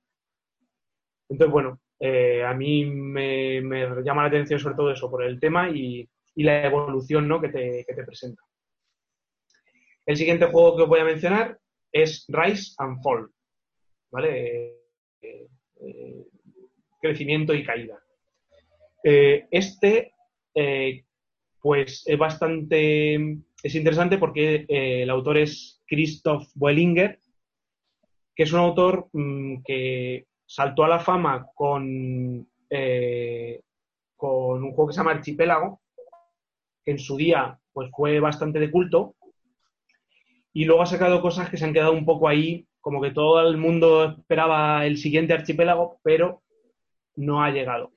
Entonces, bueno, eh, a mí me, llama la atención sobre todo eso, por el tema y, la evolución ¿no? que, te, que, te, presenta. El siguiente juego que os voy a mencionar es Rise and Fall. ¿Vale? Eh, eh, crecimiento y caída. Eh, este, eh, pues es bastante, es interesante porque eh, el autor es Christoph Boelinger, que es un autor mm, que saltó a la fama con, con un juego que se llama Archipélago, que en su día pues fue bastante de culto, y luego ha sacado cosas que se han quedado un poco ahí, como que todo el mundo esperaba el siguiente archipiélago, pero no ha llegado.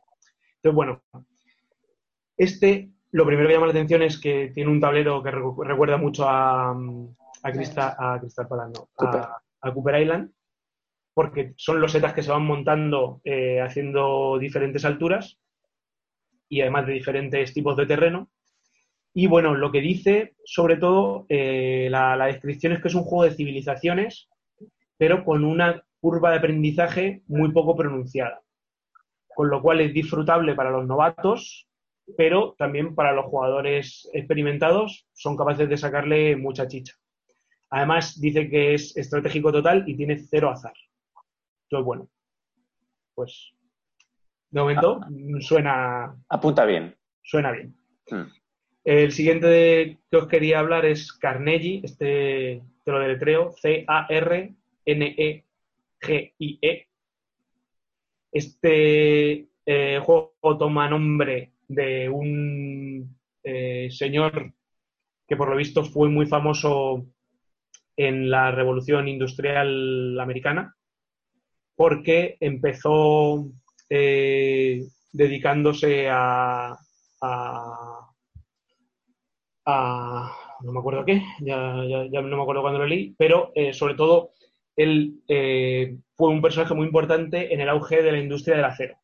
Entonces, bueno, este, lo primero que llama la atención es que tiene un tablero que recuerda mucho a, a, Crystal, a, Crystal a, Cooper Island, porque son los setas que se van montando eh, haciendo diferentes alturas y además de diferentes tipos de terreno. Y bueno, lo que dice, sobre todo, eh, la, la, descripción es que es un juego de civilizaciones, pero con una curva de aprendizaje muy poco pronunciada con lo cual es disfrutable para los novatos, pero también para los jugadores experimentados son capaces de sacarle mucha chicha. Además, dice que es estratégico total y tiene cero azar. Entonces, bueno, pues de momento ah. suena. Apunta bien. Suena bien. Hmm. El siguiente que os quería hablar es Carnegie, este te lo deletreo, C-A-R-N-E-G-I-E, este eh, juego toma nombre de un eh, señor que por lo visto fue muy famoso en la revolución industrial americana porque empezó eh, dedicándose a, no me acuerdo qué, ya, no me acuerdo cuándo lo leí, pero sobre todo él fue un personaje muy importante en el auge de la industria del acero,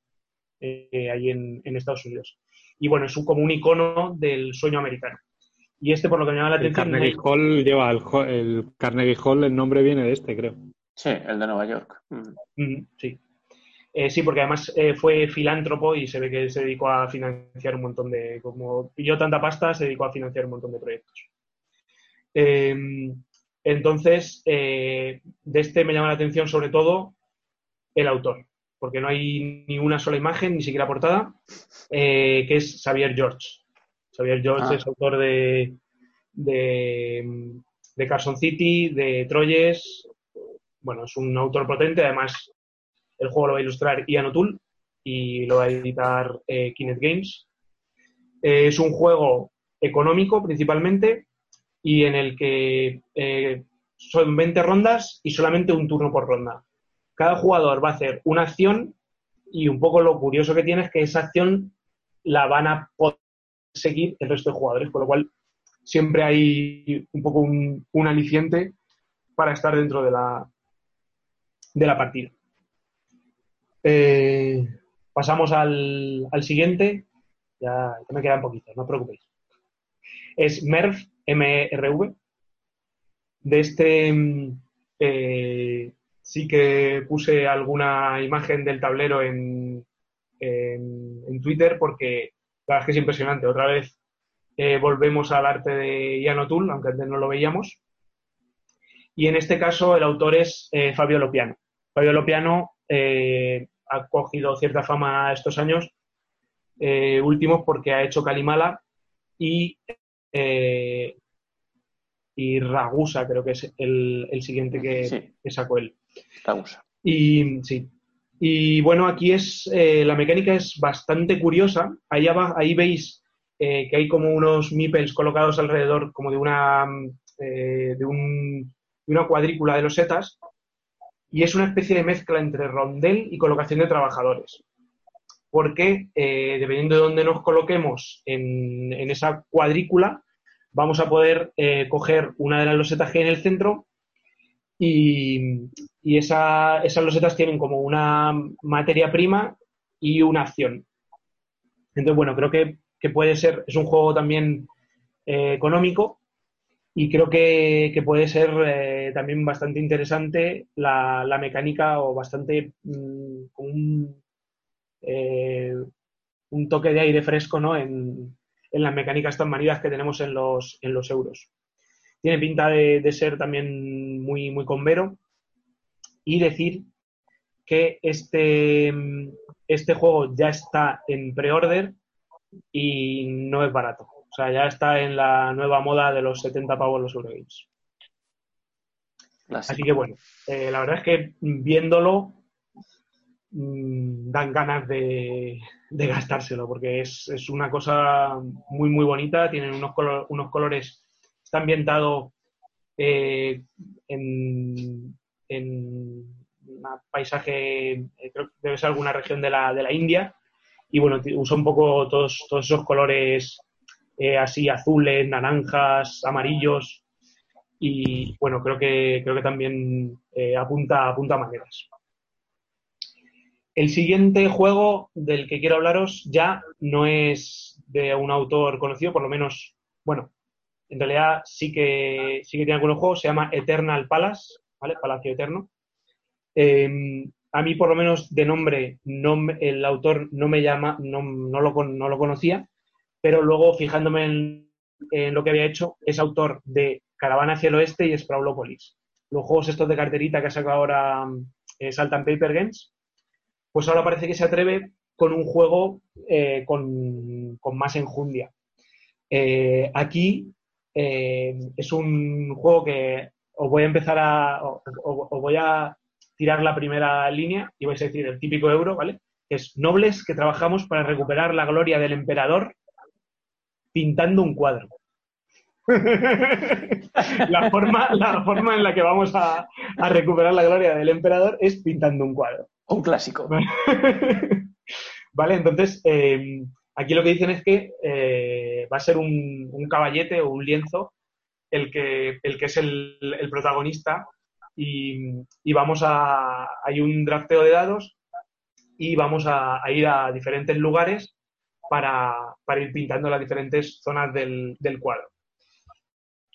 eh, ahí en, Estados Unidos. Y bueno, es un, como un icono del sueño americano. Y este, por lo que me llama la atención. Carnegie Hall lleva el, Carnegie Hall, el nombre viene de este, creo. Sí, el de Nueva York. Mm, sí. Eh, sí, porque además eh, fue filántropo y se ve que se dedicó a financiar un montón de, como pilló tanta pasta, se dedicó a financiar un montón de proyectos. Eh, entonces, de este me llama la atención sobre todo el autor, porque no hay ni una sola imagen, ni siquiera portada, que es Xavier George. Xavier George Ah. es autor de, de, de Carson City, de Troyes. Bueno, es un autor potente, además el juego lo va a ilustrar Ian O'Toole y lo va a editar eh, Kinect Games. Eh, es un juego económico principalmente y en el que eh, son 20 rondas y solamente un turno por ronda. Cada jugador va a hacer una acción y un poco lo curioso que tiene es que esa acción la van a poder seguir el resto de jugadores, con lo cual siempre hay un poco un, aliciente para estar dentro de la, de la partida. Eh, pasamos al, al siguiente. Ya, ya me quedan poquitos, no os preocupéis. Es MERV, M-R-V. De este mm, eh, sí que puse alguna imagen del tablero en, en, en Twitter porque la verdad es que es impresionante. Otra vez eh, volvemos al arte de Ian O'Toole, aunque antes no lo veíamos. Y en este caso el autor es eh, Fabio Lopiano. Fabio Lopiano ha cogido cierta fama estos años últimos porque ha hecho Kalimala y, eh, y Ragusa, creo que es el, el siguiente que, Sí. que sacó él. La usa. Y sí. Y bueno, aquí es eh, la mecánica es bastante curiosa. Ahí, ahí veis eh, que hay como unos meeples colocados alrededor, como de una mm, de, un- de una cuadrícula de los setas. Y es una especie de mezcla entre rondel y colocación de trabajadores. Porque eh, dependiendo de dónde nos coloquemos en, en esa cuadrícula, vamos a poder eh, coger una de las losetas que hay en el centro y, y esa- esas losetas tienen como una materia prima y una acción. Entonces, bueno, creo que, que puede ser, es un juego también eh, económico y creo que, que puede ser también bastante interesante la, la mecánica o bastante mm, un, eh, un toque de aire fresco ¿no? en, en las mecánicas tan manidas que tenemos en los, en los euros. Tiene pinta de, de ser también muy, muy convero y decir que este, este juego ya está en pre-order y no es barato. O sea, ya está en la nueva moda de los 70 pavos los Eurogames. Así que bueno, eh, la verdad es que viéndolo dan ganas de, gastárselo porque es, una cosa muy, muy bonita. Tienen unos, colo- unos colores, está ambientado eh, en, un paisaje, eh, creo que debe ser alguna región de la, de la India. Y bueno, usa un poco todos, todos esos colores eh, así azules, naranjas, amarillos. Y bueno, creo que, creo que también apunta, apunta maneras. El siguiente juego del que quiero hablaros ya no es de un autor conocido, por lo menos, bueno, en realidad sí que, sí que tiene algunos juegos, se llama Eternal Palace, ¿vale? Palacio Eterno. Eh, a mí, por lo menos, de nombre, el autor no me llama, no, no lo, no lo conocía, pero luego, fijándome en, en lo que había hecho, es autor de Caravana hacia el Oeste y Sprawlopolis. Los juegos estos de carterita que ha sacado ahora eh, Salt and Paper Games, pues ahora parece que se atreve con un juego eh, con, más enjundia. Eh, aquí eh, es un juego que os voy a empezar a. os voy a tirar la primera línea y vais a decir el típico euro, ¿vale? Que es nobles que trabajamos para recuperar la gloria del emperador pintando un cuadro. la, forma, en la que vamos a recuperar la gloria del emperador es pintando un cuadro. Un clásico. vale, entonces eh, aquí lo que dicen es que eh, va a ser un, un caballete o un lienzo el que, el que es el, el protagonista y, y vamos a... hay un drafteo de dados y vamos a, ir a diferentes lugares para, para ir pintando las diferentes zonas del, del cuadro.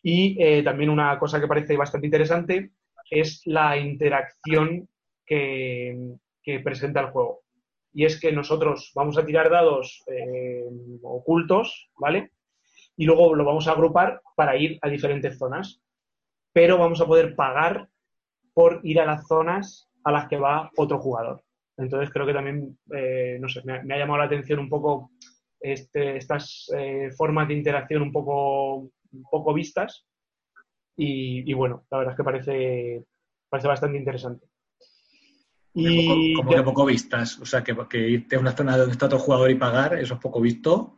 Y eh, también una cosa que parece bastante interesante es la interacción que, presenta el juego. Y es que nosotros vamos a tirar dados eh, ocultos, ¿vale? Y luego lo vamos a agrupar para ir a diferentes zonas. Pero vamos a poder pagar por ir a las zonas a las que va otro jugador. Entonces creo que también, eh, no sé, me ha, llamado la atención un poco este, estas eh, formas de interacción un poco, poco vistas. Y, bueno, la verdad es que parece, parece bastante interesante. Y como que poco vistas, o sea, que, irte a una zona donde está otro jugador y pagar, eso es poco visto.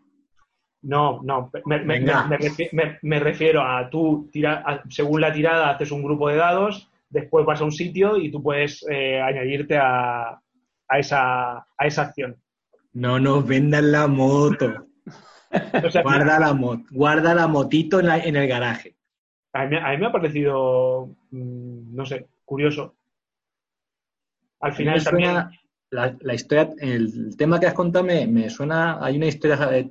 No, no, me, refiero a tú, tira, según la tirada, haces un grupo de dados, después vas a un sitio y tú puedes eh, añadirte a, a esa, a esa acción. No nos vendan la moto. guarda, la moto guarda la motito en, el garaje. A mí, me ha parecido, mm, no sé, curioso. Al final también... La, la, historia, el tema que has contado me, suena, hay una historia eh,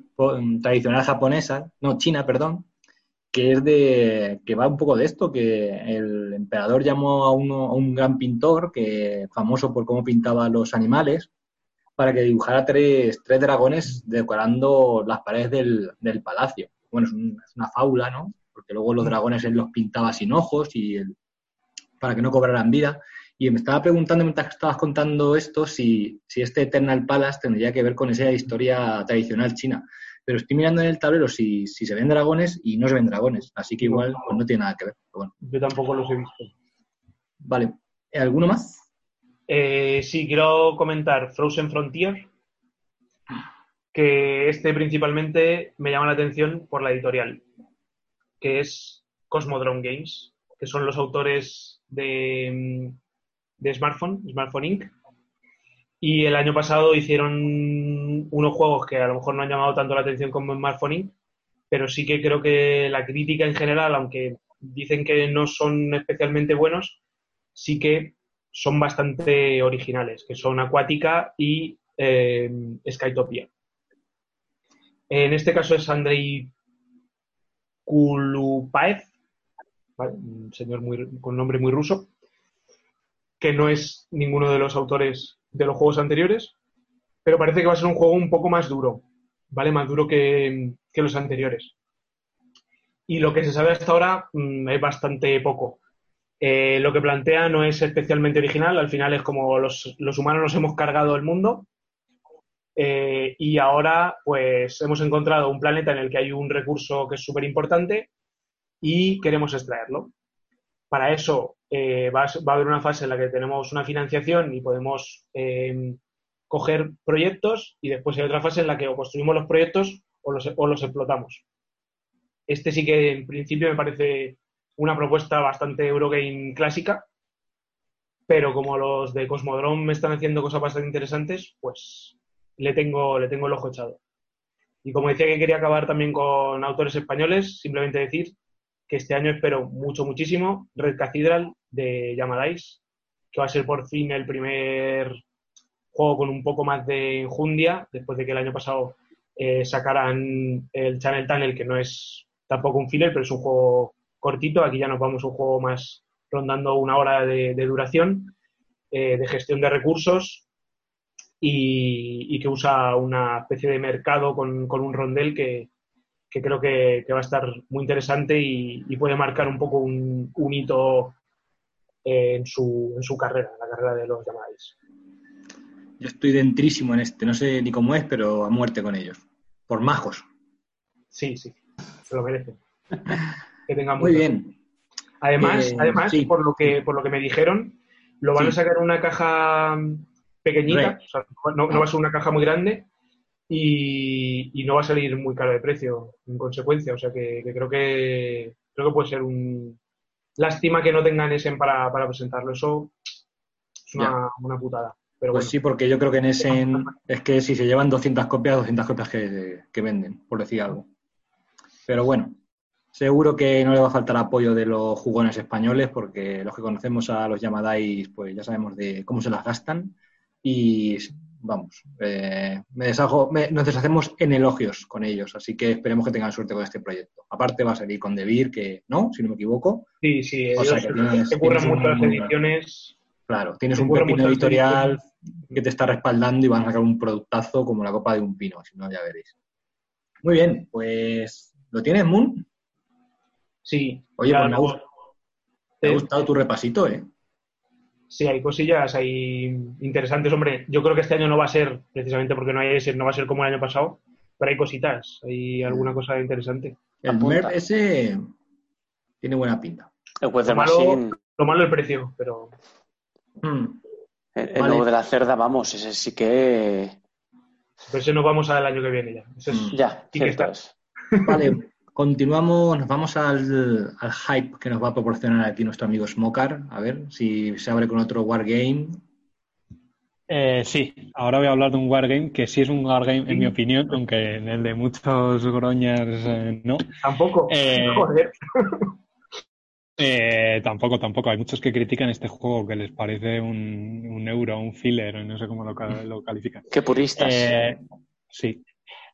tradicional japonesa, no, china, perdón, que es de que va un poco de esto, que el emperador llamó a, uno, a un gran pintor, que famoso por cómo pintaba los animales, para que dibujara tres, tres dragones decorando las paredes del, del palacio. Bueno, es, una fábula, ¿no? Porque luego los dragones él los pintaba sin ojos y para que no cobraran vida. Y me estaba preguntando mientras que estabas contando esto si, si este Eternal Palace tendría que ver con esa historia tradicional china pero estoy mirando en el tablero si, se ven dragones y no se ven dragones, así que igual pues no tiene nada que ver. Yo tampoco los he visto. Vale, ¿alguno más? Eh, sí, quiero comentar Frozen Frontier, que este principalmente me llama la atención por la editorial, que es Cosmodrome Games, que son los autores de, de Smartphone, Smartphone Inc., y el año pasado hicieron unos juegos que a lo mejor no han llamado tanto la atención como Smartphone, pero sí que creo que la crítica en general, aunque dicen que no son especialmente buenos, sí que son bastante originales, que son Acuática y eh, Skytopia. En este caso es Andrei Kulupaev, un señor muy, con nombre muy ruso, que no es ninguno de los autores de los juegos anteriores, pero parece que va a ser un juego un poco más duro, ¿vale? Más duro que, los anteriores. Y lo que se sabe hasta ahora mm, es bastante poco. Eh, lo que plantea no es especialmente original, al final es como los, humanos nos hemos cargado el mundo eh, y ahora pues hemos encontrado un planeta en el que hay un recurso que es súper importante y queremos extraerlo. Para eso eh, va, a haber una fase en la que tenemos una financiación y podemos eh, coger proyectos y después hay otra fase en la que o construimos los proyectos o los, o los explotamos. Este sí que en principio me parece una propuesta bastante Eurogame clásica, pero como los de Cosmodrome me están haciendo cosas bastante interesantes, pues le tengo, le tengo el ojo echado. Y como decía que quería acabar también con autores españoles, simplemente decir que este año espero mucho, muchísimo, Red Cathedral de Yamadais, que va a ser por fin el primer juego con un poco más de enjundia, después de que el año pasado eh, sacaran el Channel Tunnel, que no es tampoco un filler, pero es un juego cortito. Aquí ya nos vamos a un juego más rondando una hora de, duración, eh, de gestión de recursos y, que usa una especie de mercado con, con un rondel que, que creo que, va a estar muy interesante y, puede marcar un poco un, hito en su, en su carrera, en la carrera de los llamados. Yo estoy dentrísimo en este, no sé ni cómo es, pero a muerte con ellos. Por majos. Sí, sí, se lo merecen. que tengan Muy bien. Además, eh, además por, lo que, por lo que me dijeron, lo van a sacar en una caja pequeñita, no, no, va a ser una caja muy grande, y, no va a salir muy caro de precio en consecuencia. O sea que, creo que creo que puede ser un lástima que no tengan ese para, para presentarlo. Eso es una, putada. Pero pues sí, porque yo creo que en ese es que si se llevan 200 copias, 200 copias que, que venden, por decir algo. Pero bueno, seguro que no le va a faltar apoyo de los jugones españoles, porque los que conocemos a los Yamadais, pues ya sabemos de cómo se las gastan. Y vamos, eh, me nos deshacemos en elogios con ellos, así que esperemos que tengan suerte con este proyecto. Aparte va a salir con Devir, que no, si no me equivoco. Sí, sí, o sea, que se mucho las ediciones Claro, tienes Se un pepino editorial que te está respaldando y van a sacar un productazo como la copa de un pino, si no, ya veréis. Muy bien, pues, ¿lo tienes, Moon? Sí. Oye, ya pues me ha gustado. Me ha gustado tu repasito, ¿eh? Sí, hay cosillas ahí interesantes. Hombre, yo creo que este año no va a ser, precisamente porque no hay ese, no va a ser como el año pasado, pero hay cositas, hay alguna cosa interesante. El Apunta. Ese tiene buena pinta. El Lo malo- Lo malo es el precio, pero Mm, el, el Vale. nuevo de la cerda, vamos, ese sí que. pero ese nos vamos al año que viene ya. Ese es-. Ya, Sí que está. Vale, continuamos, nos vamos al, al hype que nos va a proporcionar aquí nuestro amigo Smokar. A ver si se abre con otro Wargame. Eh, sí, ahora voy a hablar de un wargame que sí es un wargame en mi opinión, aunque en el de muchos groñas eh, no. Tampoco. Eh, Joder. Eh, tampoco, tampoco. Hay muchos que critican este juego que les parece un, un euro, un filler, no sé cómo lo, lo califican. Qué puristas. Eh, sí.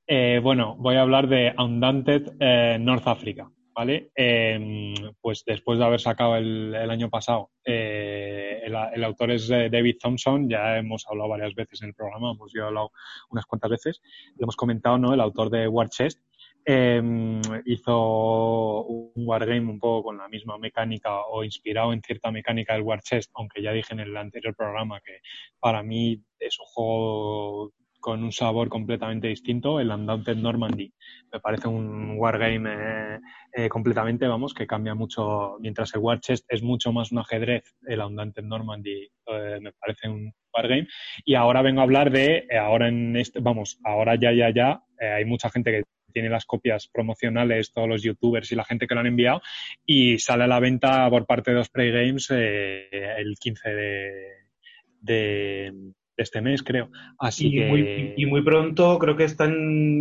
Eh, bueno, voy a hablar de Undaunted eh, North Africa, ¿vale? Eh, pues después de haber sacado el, el año pasado, eh, el, el autor es eh, David Thompson, ya hemos hablado varias veces en el programa, hemos hablado unas cuantas veces, lo hemos comentado, ¿no? El autor de War Chest. eh, hizo un wargame un poco con la misma mecánica o inspirado en cierta mecánica del War Chest, aunque ya dije en el anterior programa que para mí es un juego con un sabor completamente distinto, el Undaunted Normandy. Me parece un wargame eh, eh, completamente, vamos, que cambia mucho, mientras el War Chest es mucho más un ajedrez, el Undaunted Normandy eh, me parece un wargame. Y ahora vengo a hablar de, eh, ahora en este, vamos, ahora ya, ya, ya, hay mucha gente que tiene las copias promocionales, todos los youtubers y la gente que lo han enviado, y sale a la venta por parte de Osprey Games el 15 de, de, de este mes, creo. Así Y, que... muy, y muy pronto, creo que están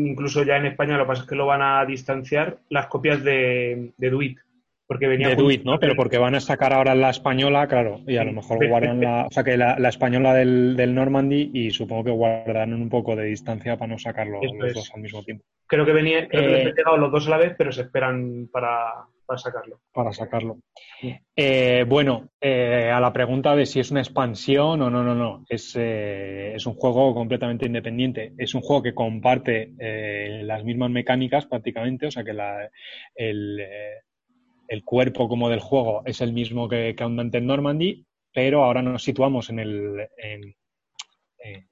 incluso ya en España, lo que pasa es que lo van a distanciar, las copias de, de Duit. Porque venía de Duit, ¿no? Pero porque van a sacar ahora la española, claro, y a lo mejor guardan la, o sea, que la, la española del, del Normandy y supongo que guardan un poco de distancia para no sacarlo Eso los es. dos al mismo tiempo, Creo que venía, creo que Eh, les han llegado los dos a la vez, pero se esperan para, para sacarlo. para sacarlo. Eh, bueno, eh, a la pregunta de si es una expansión o no, no, no, es, eh, es un juego completamente independiente. Es un juego que comparte eh, las mismas mecánicas prácticamente, o sea que la, el, eh, el cuerpo como del juego es el mismo que, que Undaunted Normandy, pero ahora nos situamos en el, en, en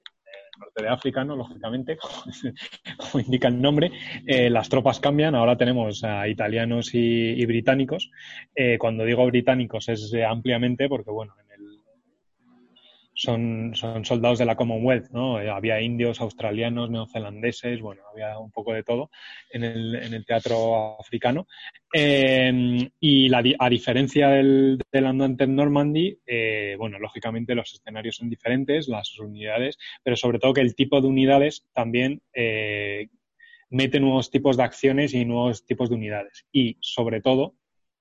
norte de África, ¿no? Lógicamente, como indica el nombre. Eh, las tropas cambian, ahora tenemos a italianos y, y británicos. Eh, cuando digo británicos es eh, ampliamente porque, bueno, en son, son soldados de la Commonwealth, ¿no? Eh, había indios, australianos, neozelandeses, bueno, había un poco de todo en el, en el teatro africano. Eh, y a diferencia del, del Undaunted Normandy, eh, bueno, lógicamente los escenarios son diferentes, las unidades, pero sobre todo que el tipo de unidades también eh, mete nuevos tipos de acciones y nuevos tipos de unidades. Y sobre todo,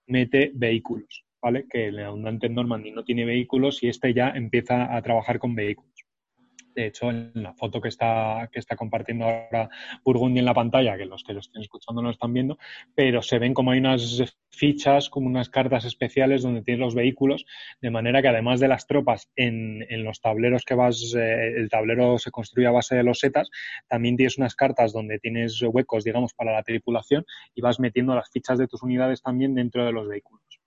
mete vehículos, ¿vale? Que el Undaunted Normandy no tiene vehículos y este ya empieza a trabajar con vehículos. De hecho, en la foto que está, que está compartiendo ahora Burgundy en la pantalla, que los que lo estén escuchando no lo están viendo, pero se ven como hay unas fichas, como unas cartas especiales donde tienes los vehículos, de manera que además de las tropas en, en los tableros que vas, eh, el tablero se construye a base de los setas, también tienes unas cartas donde tienes huecos, digamos, para la tripulación y vas metiendo las fichas de tus unidades también dentro de los vehículos.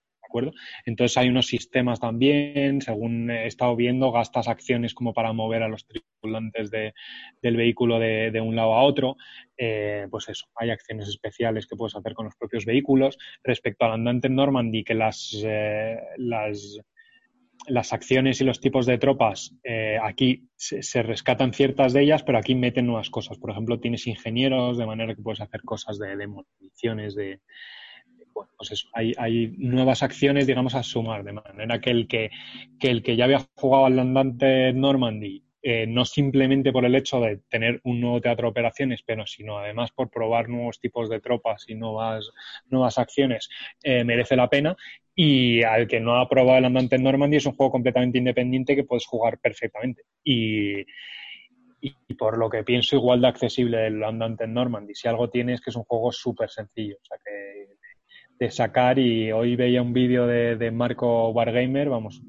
Entonces hay unos sistemas también, según he estado viendo, gastas acciones como para mover a los tripulantes de, del vehículo de, de, un lado a otro. Eh, pues eso, hay acciones especiales que puedes hacer con los propios vehículos. Respecto al andante Normandy, que las, eh, las, las acciones y los tipos de tropas, eh, aquí se, se, rescatan ciertas de ellas, pero aquí meten nuevas cosas. Por ejemplo, tienes ingenieros, de manera que puedes hacer cosas de, de municiones, de, bueno, pues eso, hay, hay, nuevas acciones, digamos, a sumar, de manera que el que, que, el que ya había jugado al andante Normandy, eh, no simplemente por el hecho de tener un nuevo teatro de operaciones, pero sino además por probar nuevos tipos de tropas y nuevas, nuevas acciones, eh, merece la pena. Y al que no ha probado el andante Normandy es un juego completamente independiente que puedes jugar perfectamente. Y, y por lo que pienso igual de accesible el andante Normandy. Si algo tiene es que es un juego súper sencillo. O sea que de sacar y hoy veía un vídeo de, de, Marco Wargamer, vamos,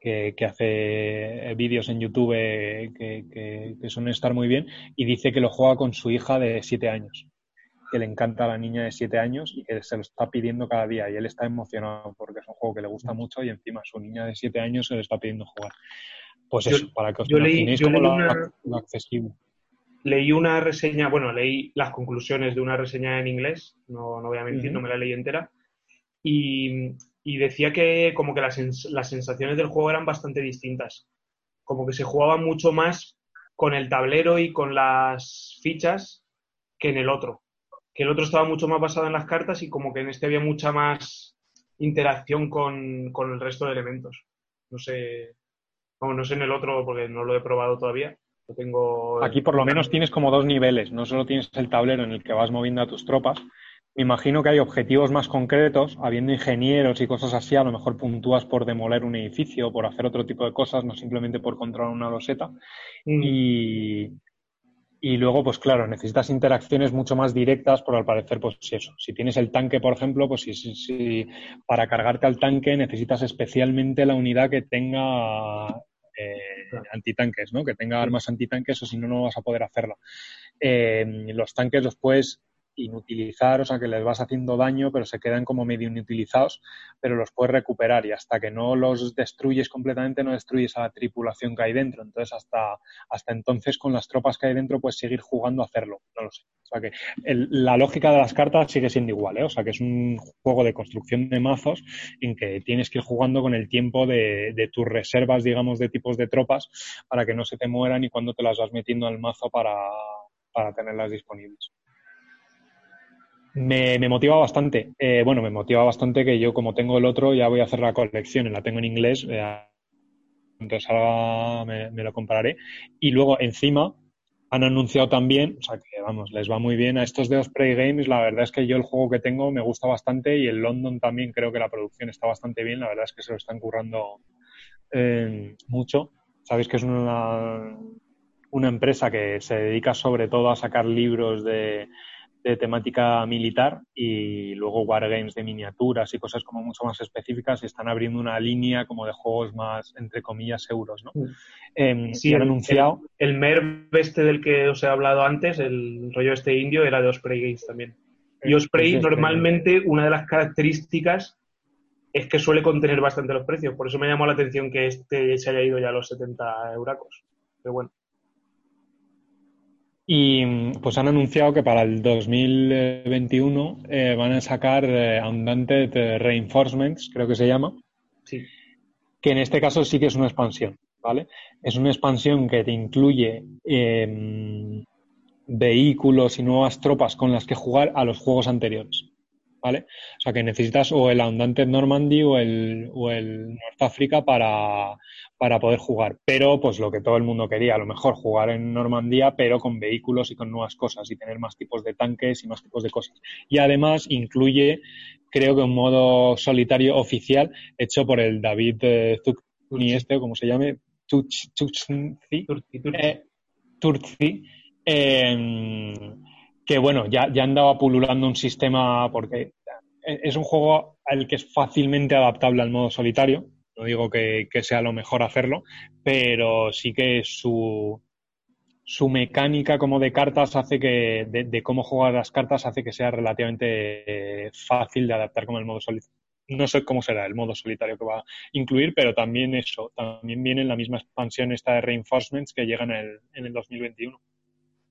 que, que hace vídeos en YouTube eh, que, que, que suelen estar muy bien, y dice que lo juega con su hija de siete años que le encanta a la niña de siete años y que se lo está pidiendo cada día. Y él está emocionado porque es un juego que le gusta mucho y encima su niña de siete años se le está pidiendo jugar. Pues Yo- eso, para que os imaginéis cómo lo, una- lo accesible. Leí una reseña, bueno, leí las conclusiones de una reseña en inglés, no, no voy a mentir, Ujú. no me la leí entera, y, y decía que como que las, sens- las sensaciones del juego eran bastante distintas, como que se jugaba mucho más con el tablero y con las fichas que en el otro, que el otro estaba mucho más basado en las cartas y como que en este había mucha más interacción con, con el resto de elementos. No sé, vamos, no sé en el otro porque no lo he probado todavía. Tengo. Aquí por lo menos tienes como dos niveles, no solo tienes el tablero en el que vas moviendo a tus tropas. Me imagino que hay objetivos más concretos, habiendo ingenieros y cosas así, a lo mejor puntúas por demoler un edificio o por hacer otro tipo de cosas, no simplemente por controlar una loseta. Mm. Y, y luego, pues claro, necesitas interacciones mucho más directas, por al parecer, pues eso. Si tienes el tanque, por ejemplo, pues si, si- si para cargarte al tanque necesitas especialmente la unidad que tenga eh, Claro. antitanques, ¿no? Que tenga armas antitanques, o si no, no vas a poder hacerla. Eh, los tanques los puedes inutilizar, o sea que les vas haciendo daño, pero se quedan como medio inutilizados, pero los puedes recuperar y hasta que no los destruyes completamente no destruyes a la tripulación que hay dentro. Entonces hasta, hasta entonces con las tropas que hay dentro puedes seguir jugando a hacerlo, no lo sé. O sea que la lógica de las cartas sigue siendo igual, ¿eh? O sea que es un juego de construcción de mazos en que tienes que ir jugando con el tiempo de, de tus reservas, digamos, de tipos de tropas para que no se te mueran y cuando te las vas metiendo al mazo para, para tenerlas disponibles. Me, motiva bastante. Eh, bueno, me motiva bastante que yo, como tengo el otro, ya voy a hacer la colección y la tengo en inglés. Eh, cuando salga me, lo compraré. Y luego, encima, han anunciado también, o sea que vamos, les va muy bien a estos de Osprey Games. La verdad es que yo el juego que tengo me gusta bastante y el London también creo que la producción está bastante bien. La verdad es que se lo están currando eh, mucho. Sabéis que es una, una empresa que se dedica sobre todo a sacar libros de, de temática militar y luego wargames de miniaturas y cosas como mucho más específicas y están abriendo una línea como de juegos más, entre comillas, euros, ¿no? Mm. Em, Sí, han el- anunciado... El MERV este del que os he hablado antes, el rollo este indio, era de Osprey Games también. Y Osprey, normalmente, una de las características es que suele contener bastante los precios. Por eso me llamó la atención que este se haya ido ya a los 70 euracos. Pero bueno. Y mm, pues han anunciado que para el 2021 eh, van a sacar eh, Undaunted eh, Reinforcements, creo que se llama, Sí. que en este caso sí que es una expansión, ¿vale? Es una expansión que te incluye em, vehículos y nuevas tropas con las que jugar a los juegos anteriores, ¿vale? O sea que necesitas o el Undaunted Normandy o el, o el North Africa para, para poder jugar. Pero, pues lo que todo el mundo quería, a lo mejor jugar en Normandía, pero con vehículos y con nuevas cosas y tener más tipos de tanques y más tipos de cosas. Y además incluye, creo que un modo solitario oficial hecho por el David eh, Zucni este, o como se llame, Tuch- Tuchnzi, Turci, Turci. eh, Turci, eh, que bueno, ya, ya andaba pululando un sistema porque es un juego al que es fácilmente adaptable al modo solitario. No digo que, que sea lo mejor hacerlo, pero sí que su, su mecánica como de cartas hace que, de, de cómo jugar las cartas hace que sea relativamente eh, fácil de adaptar con el modo solitario. No sé cómo será el modo solitario que va a incluir, pero también eso, también viene en la misma expansión esta de Reinforcements que llega en el, en el 2021.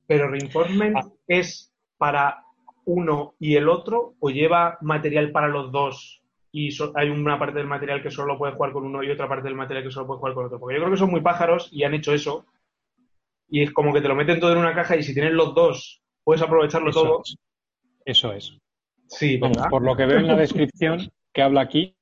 Pero Reinforcement Ah. es para uno y el otro o lleva material para los dos y so- hay una parte del material que solo puede jugar con uno y otra parte del material que solo puede jugar con otro. Porque yo creo que son muy pájaros y han hecho eso. Y es como que te lo meten todo en una caja y si tienes los dos puedes aprovecharlo Eso todo. es. Eso es. Sí, por lo que veo en la descripción que habla aquí,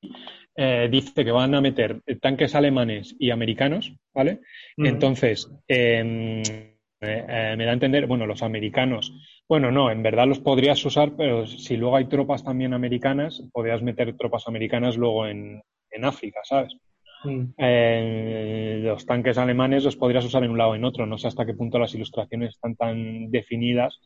eh, dice que van a meter tanques alemanes y americanos, ¿vale? Entonces, eh, eh, me da a entender, bueno, los americanos, bueno, no, en verdad los podrías usar, pero si luego hay tropas también americanas, podrías meter tropas americanas luego en, en África, ¿sabes? Mm. Eh, los tanques alemanes los podrías usar en un lado o en otro. No sé hasta qué punto las ilustraciones están tan definidas.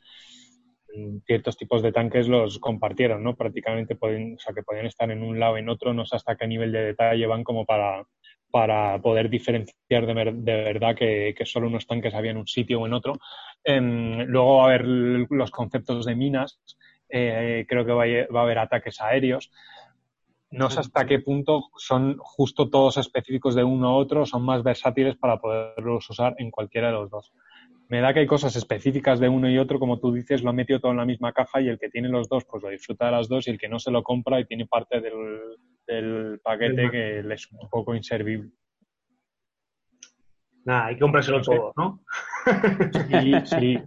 Mm, Ciertos tipos de tanques los compartieron, ¿no? Prácticamente pueden, o sea, que podían estar en un lado o en otro. No sé hasta qué nivel de detalle van como para, para poder diferenciar de, verdad que, solo unos tanques había en un sitio o en otro. Em, luego va a haber los conceptos de minas, eh, creo que va a, haber ataques aéreos. No sé hasta qué punto son justo todos específicos de uno u otro, son más versátiles para poderlos usar en cualquiera de los dos. Me da que hay cosas específicas de uno y otro, como tú dices, lo ha metido todo en la misma caja y el que tiene los dos, pues lo disfruta de las dos y el que no se lo compra y tiene parte del, paquete que le es un poco inservible. Nada, hay que comprárselo todo, ¿no? Sí, sí.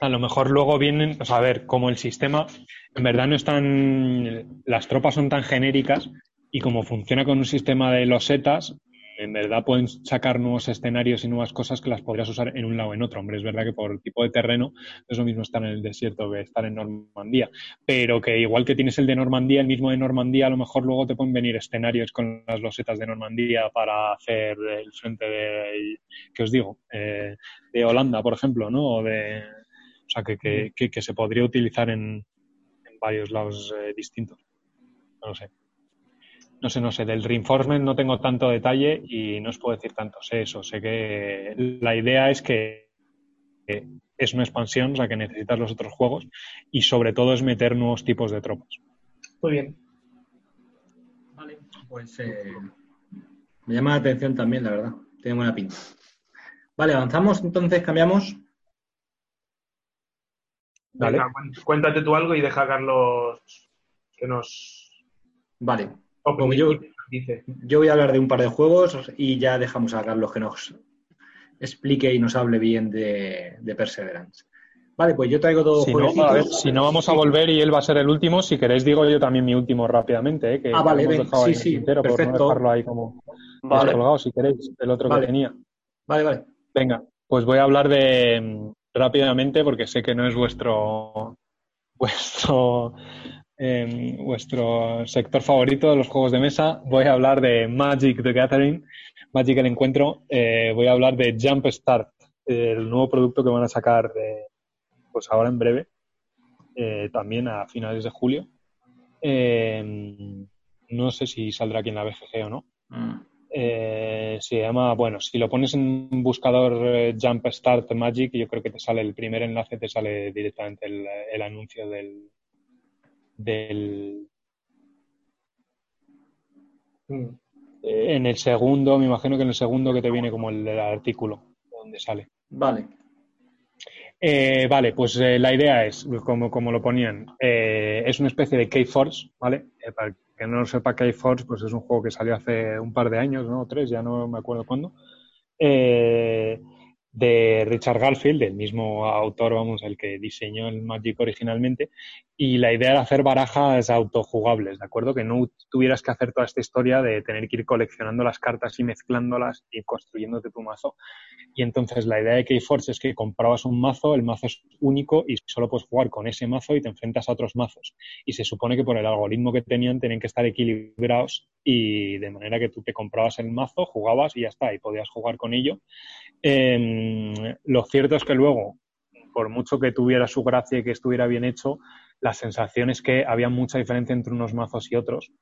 A lo mejor luego vienen, o sea, a ver, como el sistema, en verdad no están, las tropas son tan genéricas y como funciona con un sistema de losetas, en verdad pueden sacar nuevos escenarios y nuevas cosas que las podrías usar en un lado o en otro. Hombre, es verdad que por el tipo de terreno es lo mismo estar en el desierto que estar en Normandía, pero que igual que tienes el de Normandía, el mismo de Normandía, a lo mejor luego te pueden venir escenarios con las losetas de Normandía para hacer el frente de, ¿qué os digo? Eh, de Holanda, por ejemplo, ¿no? O, de, o sea, que, que, se podría utilizar en, varios lados eh, distintos. No lo sé no sé, no sé, del reinforcement no tengo tanto detalle y no os puedo decir tanto. Sé eso, sé que la idea es que es una expansión, o sea, que necesitas los otros juegos y sobre todo es meter nuevos tipos de tropas. Muy bien. Vale, pues eh, me llama la atención también, la verdad. Tiene buena pinta. Vale, avanzamos, entonces cambiamos. Vale. cuéntate tú algo y deja a Carlos que nos. Vale, yo, yo voy a hablar de un par de juegos y ya dejamos a Carlos que nos explique y nos hable bien de, Perseverance. Vale, pues yo traigo dos si No, si no vamos a volver y él va a ser el último, si queréis digo yo también mi último rápidamente, ¿eh? que ah, vale, sí, sí, perfecto. Por no dejarlo ahí como colgado, si queréis, el otro que tenía. Vale, vale. Venga, pues voy a hablar de rápidamente porque sé que no es vuestro vuestro vuestro sector favorito de los juegos de mesa. Voy a hablar de Magic the Gathering, Magic el Encuentro. Eh, voy a hablar de Jump Start, el nuevo producto que van a sacar pues ahora en breve, eh, también a finales de julio. Em, no sé si saldrá aquí en la BGG o no. Mm. Eh, se llama, bueno, si lo pones en un buscador Jump Start Magic, yo creo que te sale el primer enlace, te sale directamente el anuncio del, del... Mm. En el segundo, me imagino que en el segundo que te viene como el, artículo, donde sale. Vale. Eh, vale, pues eh, la idea es, como, como lo ponían, eh, es una especie de K-Force, ¿vale? para que no lo sepa, K-Force, pues es un juego que salió hace un par de años, ¿no? Tres, ya no me acuerdo cuándo de Richard Garfield, el mismo autor, vamos, el que diseñó el Magic originalmente, y la idea era hacer barajas autojugables, ¿de acuerdo? Que no tuvieras que hacer toda esta historia de tener que ir coleccionando las cartas y mezclándolas y construyéndote tu mazo. Y entonces la idea de Keyforce es que comprabas un mazo, el mazo es único y solo puedes jugar con ese mazo y te enfrentas a otros mazos. Y se supone que por el algoritmo que tenían tenían que estar equilibrados y de manera que tú te comprabas el mazo, jugabas y ya está, y podías jugar con ello. Em, lo cierto es que luego, por mucho que tuviera su gracia y que estuviera bien hecho, la sensación es que había mucha diferencia entre unos mazos y otros.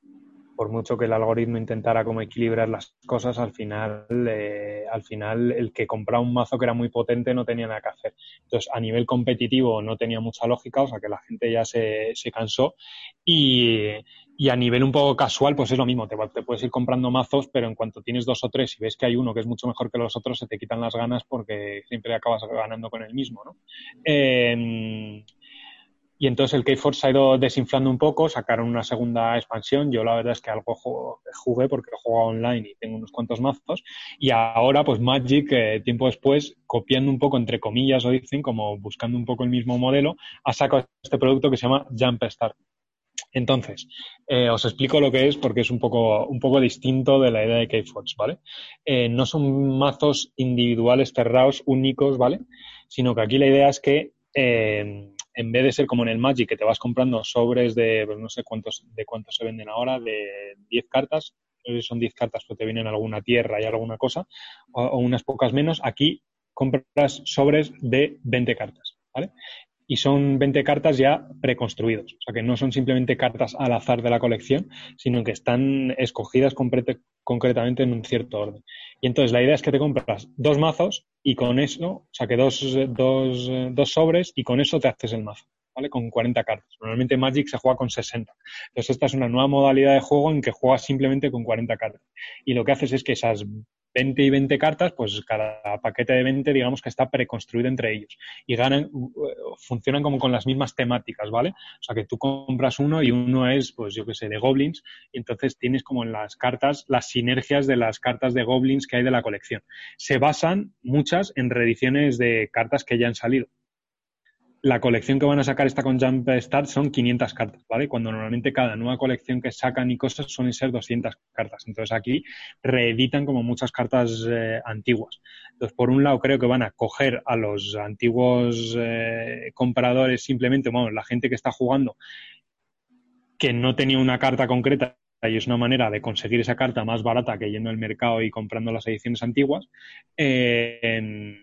Por mucho que el algoritmo intentara como equilibrar las cosas, al final, eh, al final el que compraba un mazo que era muy potente no tenía nada que hacer. Entonces, a nivel competitivo no tenía mucha lógica, o sea que la gente ya se, se cansó y, y a nivel un poco casual, pues es lo mismo, te, puedes ir comprando mazos, pero en cuanto tienes dos o tres y ves que hay uno que es mucho mejor que los otros, se te quitan las ganas porque siempre acabas ganando con el mismo, ¿no? Em, y entonces el K-Force ha ido desinflando un poco, sacaron una segunda expansión. Yo la verdad es que algo jugué porque he jugado online y tengo unos cuantos mazos. Y ahora, pues Magic, eh, tiempo después, copiando un poco, entre comillas, lo dicen, como buscando un poco el mismo modelo, ha sacado este producto que se llama Jump Start. Entonces, eh, os explico lo que es porque es un poco, un poco distinto de la idea de K-Force, ¿vale? Eh, no son mazos individuales cerrados, únicos, ¿vale? Sino que aquí la idea es que eh, en vez de ser como en el Magic, que te vas comprando sobres de, pues no sé cuántos, de cuántos se venden ahora, de 10 cartas, son 10 cartas, pero te vienen alguna tierra y alguna cosa, o, o unas pocas menos, aquí compras sobres de 20 cartas, ¿vale? Y son 20 cartas ya preconstruidos. O sea, que no son simplemente cartas al azar de la colección, sino que están escogidas concretamente en un cierto orden. Y entonces la idea es que te compras dos mazos y con eso, o sea, que dos, dos, dos sobres y con eso te haces el mazo. ¿vale? Con 40 cartas. Normalmente Magic se juega con 60. Entonces, esta es una nueva modalidad de juego en que juegas simplemente con 40 cartas. Y lo que haces es que esas 20 y 20 cartas, pues cada paquete de 20, digamos que está preconstruido entre ellos. Y ganan, funcionan como con las mismas temáticas, ¿vale? O sea, que tú compras uno y uno es, pues yo qué sé, de goblins, y entonces tienes como en las cartas las sinergias de las cartas de goblins que hay de la colección. Se basan muchas en reediciones de cartas que ya han salido la colección que van a sacar esta con Jump Start son 500 cartas, ¿vale? Cuando normalmente cada nueva colección que sacan y cosas suelen ser 200 cartas. Entonces aquí reeditan como muchas cartas eh, antiguas. Entonces, por un lado, creo que van a coger a los antiguos eh, compradores simplemente, bueno, la gente que está jugando que no tenía una carta concreta y es una manera de conseguir esa carta más barata que yendo al mercado y comprando las ediciones antiguas. Eh,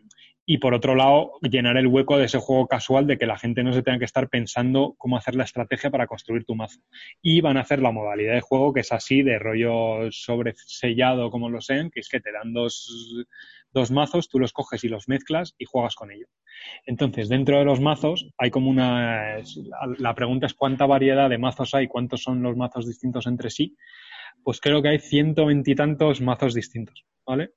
y por otro lado, llenar el hueco de ese juego casual de que la gente no se tenga que estar pensando cómo hacer la estrategia para construir tu mazo. Y van a hacer la modalidad de juego que es así, de rollo sobresellado como lo sean, que es que te dan dos, dos mazos, tú los coges y los mezclas y juegas con ellos. Entonces, dentro de los mazos hay como una... La pregunta es cuánta variedad de mazos hay, cuántos son los mazos distintos entre sí. Pues creo que hay ciento veintitantos mazos distintos, ¿vale?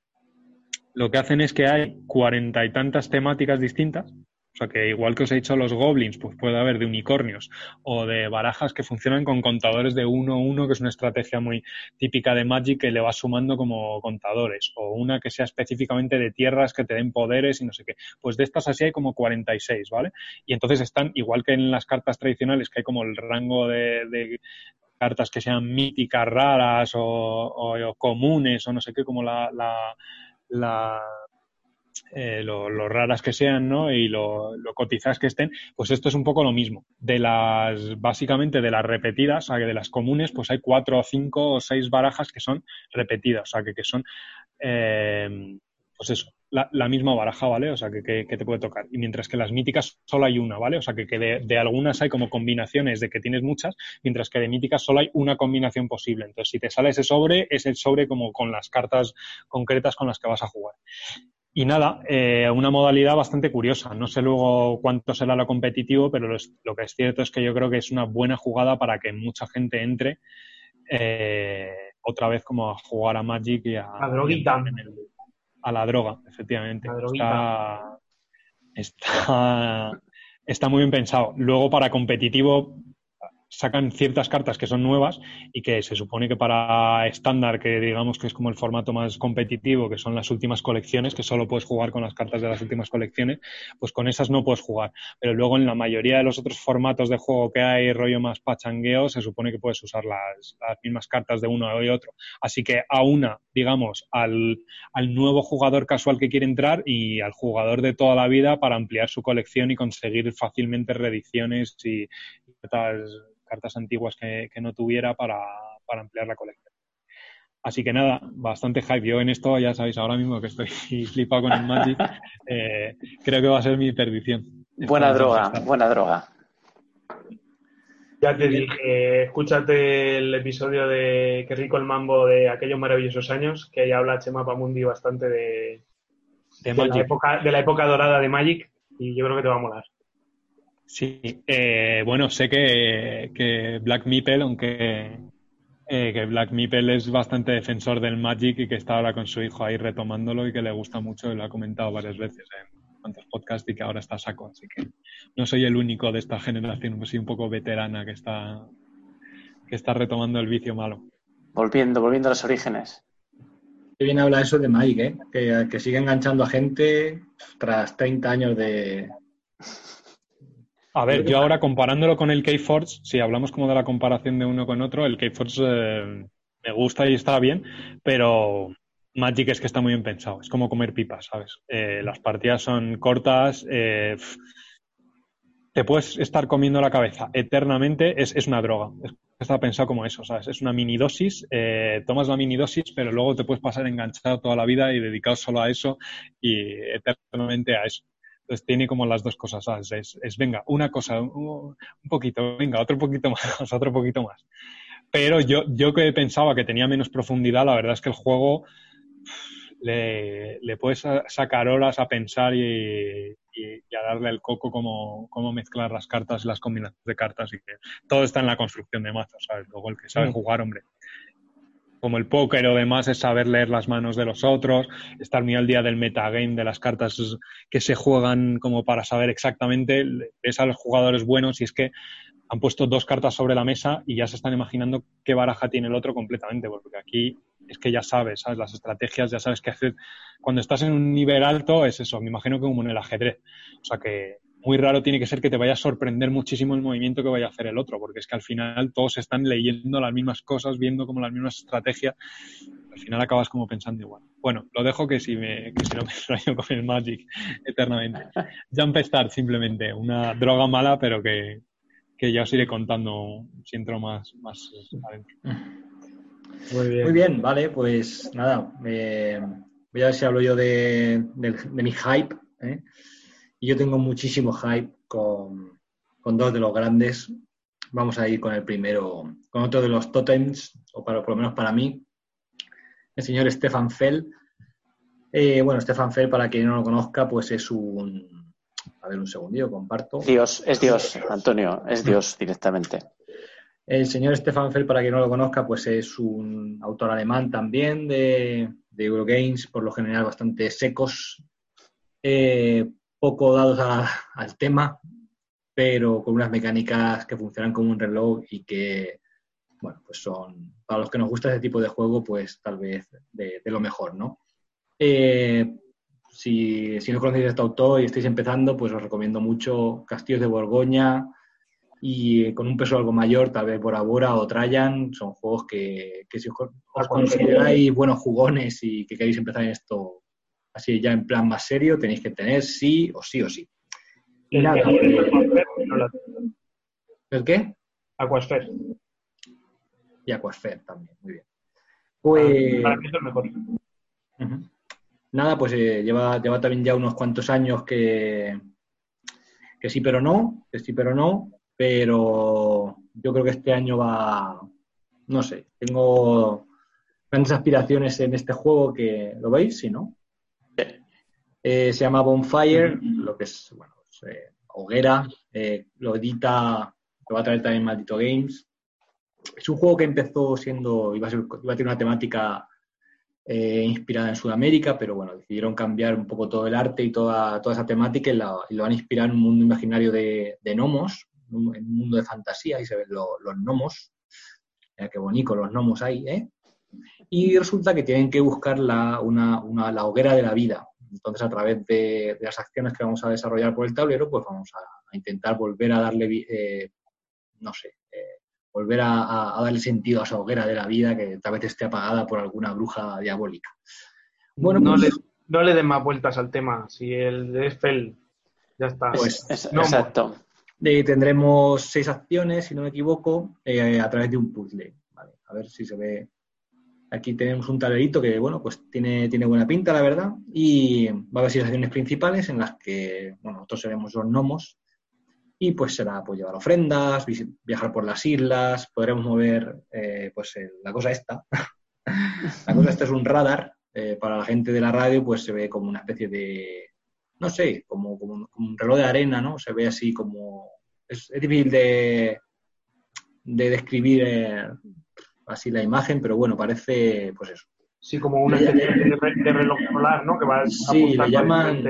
Lo que hacen es que hay cuarenta y tantas temáticas distintas. O sea que igual que os he dicho los goblins, pues puede haber de unicornios o de barajas que funcionan con contadores de uno a uno, que es una estrategia muy típica de Magic que le va sumando como contadores. O una que sea específicamente de tierras que te den poderes y no sé qué. Pues de estas así hay como 46, ¿vale? Y entonces están, igual que en las cartas tradicionales, que hay como el rango de, cartas que sean míticas, raras o, comunes o no sé qué, como la, eh, lo, raras que sean ¿no? y lo, lo, cotizadas que estén, pues esto es un poco lo mismo. De las, básicamente de las repetidas, o sea, que de las comunes, pues hay cuatro o cinco o seis barajas que son repetidas, o sea, que, que son, eh, pues eso, la, misma baraja, ¿vale? O sea, que, que, te puede tocar. Y mientras que las míticas solo hay una, ¿vale? O sea, que, de, de, algunas hay como combinaciones de que tienes muchas, mientras que de míticas solo hay una combinación posible. Entonces, si te sale ese sobre, es el sobre como con las cartas concretas con las que vas a jugar. Y nada, eh, una modalidad bastante curiosa. No sé luego cuánto será lo competitivo, pero lo, que es cierto es que yo creo que es una buena jugada para que mucha gente entre eh, otra vez como a jugar a Magic y a... A droguita. A la droga, efectivamente. está, está, está muy bien pensado. Luego, para competitivo, sacan ciertas cartas que son nuevas y que se supone que para estándar, que digamos que es como el formato más competitivo, que son las últimas colecciones, que solo puedes jugar con las cartas de las últimas colecciones, pues con esas no puedes jugar. Pero luego en la mayoría de los otros formatos de juego que hay, rollo más pachangueo, se supone que puedes usar las, mismas cartas de uno y otro. Así que a una, digamos, al, al nuevo jugador casual que quiere entrar y al jugador de toda la vida para ampliar su colección y conseguir fácilmente reediciones y, y cartas antiguas que, no tuviera para, ampliar la colección. Así que nada, bastante hype. Yo en esto, ya sabéis, ahora mismo que estoy flipado con el Magic, eh, creo que va a ser mi perdición. Buena droga, buena droga. Ya te dije, escúchate el episodio de Qué rico el mambo de aquellos maravillosos años, que ahí habla Chema Pamundi bastante de, de, la época, de la época dorada de Magic, y yo creo que te va a molar. Sí, eh, bueno, sé que, Black Meeple, aunque eh, que Black Meeple es bastante defensor del Magic y que está ahora con su hijo ahí retomándolo y que le gusta mucho, y lo ha comentado varias veces en cuantos podcasts y que ahora está saco, así que no soy el único de esta generación, pues sí un poco veterana que está que está retomando el vicio malo. Volviendo, volviendo a los orígenes. Qué bien habla eso de Mike, ¿eh? que, que sigue enganchando a gente tras 30 años de, a ver, yo ahora comparándolo con el K-Force, si hablamos como de la comparación de uno con otro, el K-Force eh, me gusta y está bien, pero Magic es que está muy bien pensado. Es como comer pipas, ¿sabes? Eh, las partidas son cortas, eh, te puedes estar comiendo la cabeza eternamente, es, una droga. está pensado como eso, ¿sabes? Es una mini dosis, tomas la mini dosis, pero luego te puedes pasar enganchado toda la vida y dedicado solo a eso y eternamente a eso Entonces tiene como las dos cosas, ¿sabes? Es, es venga, una cosa, un, un poquito, venga, otro poquito más, otro poquito más. Pero yo, yo que pensaba que tenía menos profundidad, la verdad es que el juego le, le puedes sacar horas a pensar y, y- y a darle el coco cómo, cómo mezclar las cartas y las combinaciones de cartas y que todo está en la construcción de mazos, ¿sabes? Luego el que sabe Mm. jugar, hombre. Como el póker o demás es saber leer las manos de los otros, estar muy al día del metagame, de las cartas que se juegan como para saber exactamente, ves a los jugadores buenos y es que han puesto dos cartas sobre la mesa y ya se están imaginando qué baraja tiene el otro completamente, porque aquí es que ya sabes, ¿sabes? Las estrategias, ya sabes qué hacer. Cuando estás en un nivel alto es eso, me imagino que como en el ajedrez. O sea que muy raro tiene que ser que te vaya a sorprender muchísimo el movimiento que vaya a hacer el otro, porque es que al final todos están leyendo las mismas cosas, viendo como las mismas estrategias. Al final acabas como pensando igual. Bueno, lo dejo que si, me, que si no me extraño con el Magic eternamente. Jump Start simplemente, una droga mala, pero que, que ya os iré contando si entro más, más adentro. Muy bien. Muy bien, vale, pues nada, eh, voy a ver si hablo yo de, de mi hype. ¿eh? Y yo tengo muchísimo hype con, con dos de los grandes. Vamos a ir con el primero, con otro de los totems, o para, por lo menos para mí, el señor Stefan Fell. Eh, bueno, Stefan Fell, para quien no lo conozca, pues es un... A ver, un segundillo, comparto. Dios, es Dios, Antonio, es Dios directamente. El señor Stefan Fell, para quien no lo conozca, pues es un autor alemán también de, de Eurogames, por lo general bastante secos, eh, poco dados a- al tema, pero con unas mecánicas que funcionan como un reloj y que, bueno, pues son, para los que nos gusta ese tipo de juego, pues tal vez de, de lo mejor, ¿no? Eh, si, si no conocéis a este autor y estáis empezando, pues os recomiendo mucho Castillos de Borgoña, y con un peso algo mayor, tal vez Bora Bora o Trajan, son juegos que, que si os, os consideráis buenos jugones y que queréis empezar en esto así ya en plan más serio, tenéis que tener sí o sí o sí. Y El nada, eh, ¿el qué? Aquasphere. Y Aquasphere también, muy bien. Pues Para mí es el mejor. Nada, pues eh, lleva, lleva también ya unos cuantos años que, que sí, pero no, que sí, pero no, pero yo creo que este año va, no sé, tengo grandes aspiraciones en este juego que, ¿lo veis? Sí, ¿no? Eh, se llama Bonfire, lo que es, bueno, es, eh, hoguera, eh, lo edita, lo va a traer también Maldito Games. Es un juego que empezó siendo, iba a, ser- iba a tener una temática eh, inspirada en Sudamérica, pero bueno, decidieron cambiar un poco todo el arte y toda, toda esa temática y, la- y lo van a inspirar en un mundo imaginario de, de gnomos, un- en un mundo de fantasía, y se ven lo- los gnomos. Mira qué bonito los gnomos ahí, ¿eh? Y resulta que tienen que buscar la, una, una- la hoguera de la vida. Entonces, a través de, de las acciones que vamos a desarrollar por el tablero, pues vamos a, a intentar volver a darle, eh, no sé, eh, volver a, darle sentido a esa hoguera de la vida que tal vez esté apagada por alguna bruja diabólica. Bueno, no, pues- le, no le den más vueltas al tema. Si el de Eiffel ya está. Pues, Es- no, exacto. Eh, tendremos seis acciones, si no me equivoco, eh, a través de un puzzle. Vale, a ver si se ve. Aquí tenemos un tablerito que, bueno, pues tiene, tiene buena pinta, la verdad. Y va a haber seis acciones principales en las que, bueno, nosotros seremos los gnomos. Y pues será pues llevar ofrendas, viajar por las islas, podremos mover, eh, pues el- la cosa esta. la cosa esta es un radar. eh, para la gente de la radio, pues se ve como una especie de, no sé, como, como un, reloj de arena, ¿no? Se ve así como... Es, difícil de, de describir eh, así la imagen, pero bueno, parece, pues eso. Sí, como una especie de, re- de reloj solar, ¿no? Que va Sí, le llaman-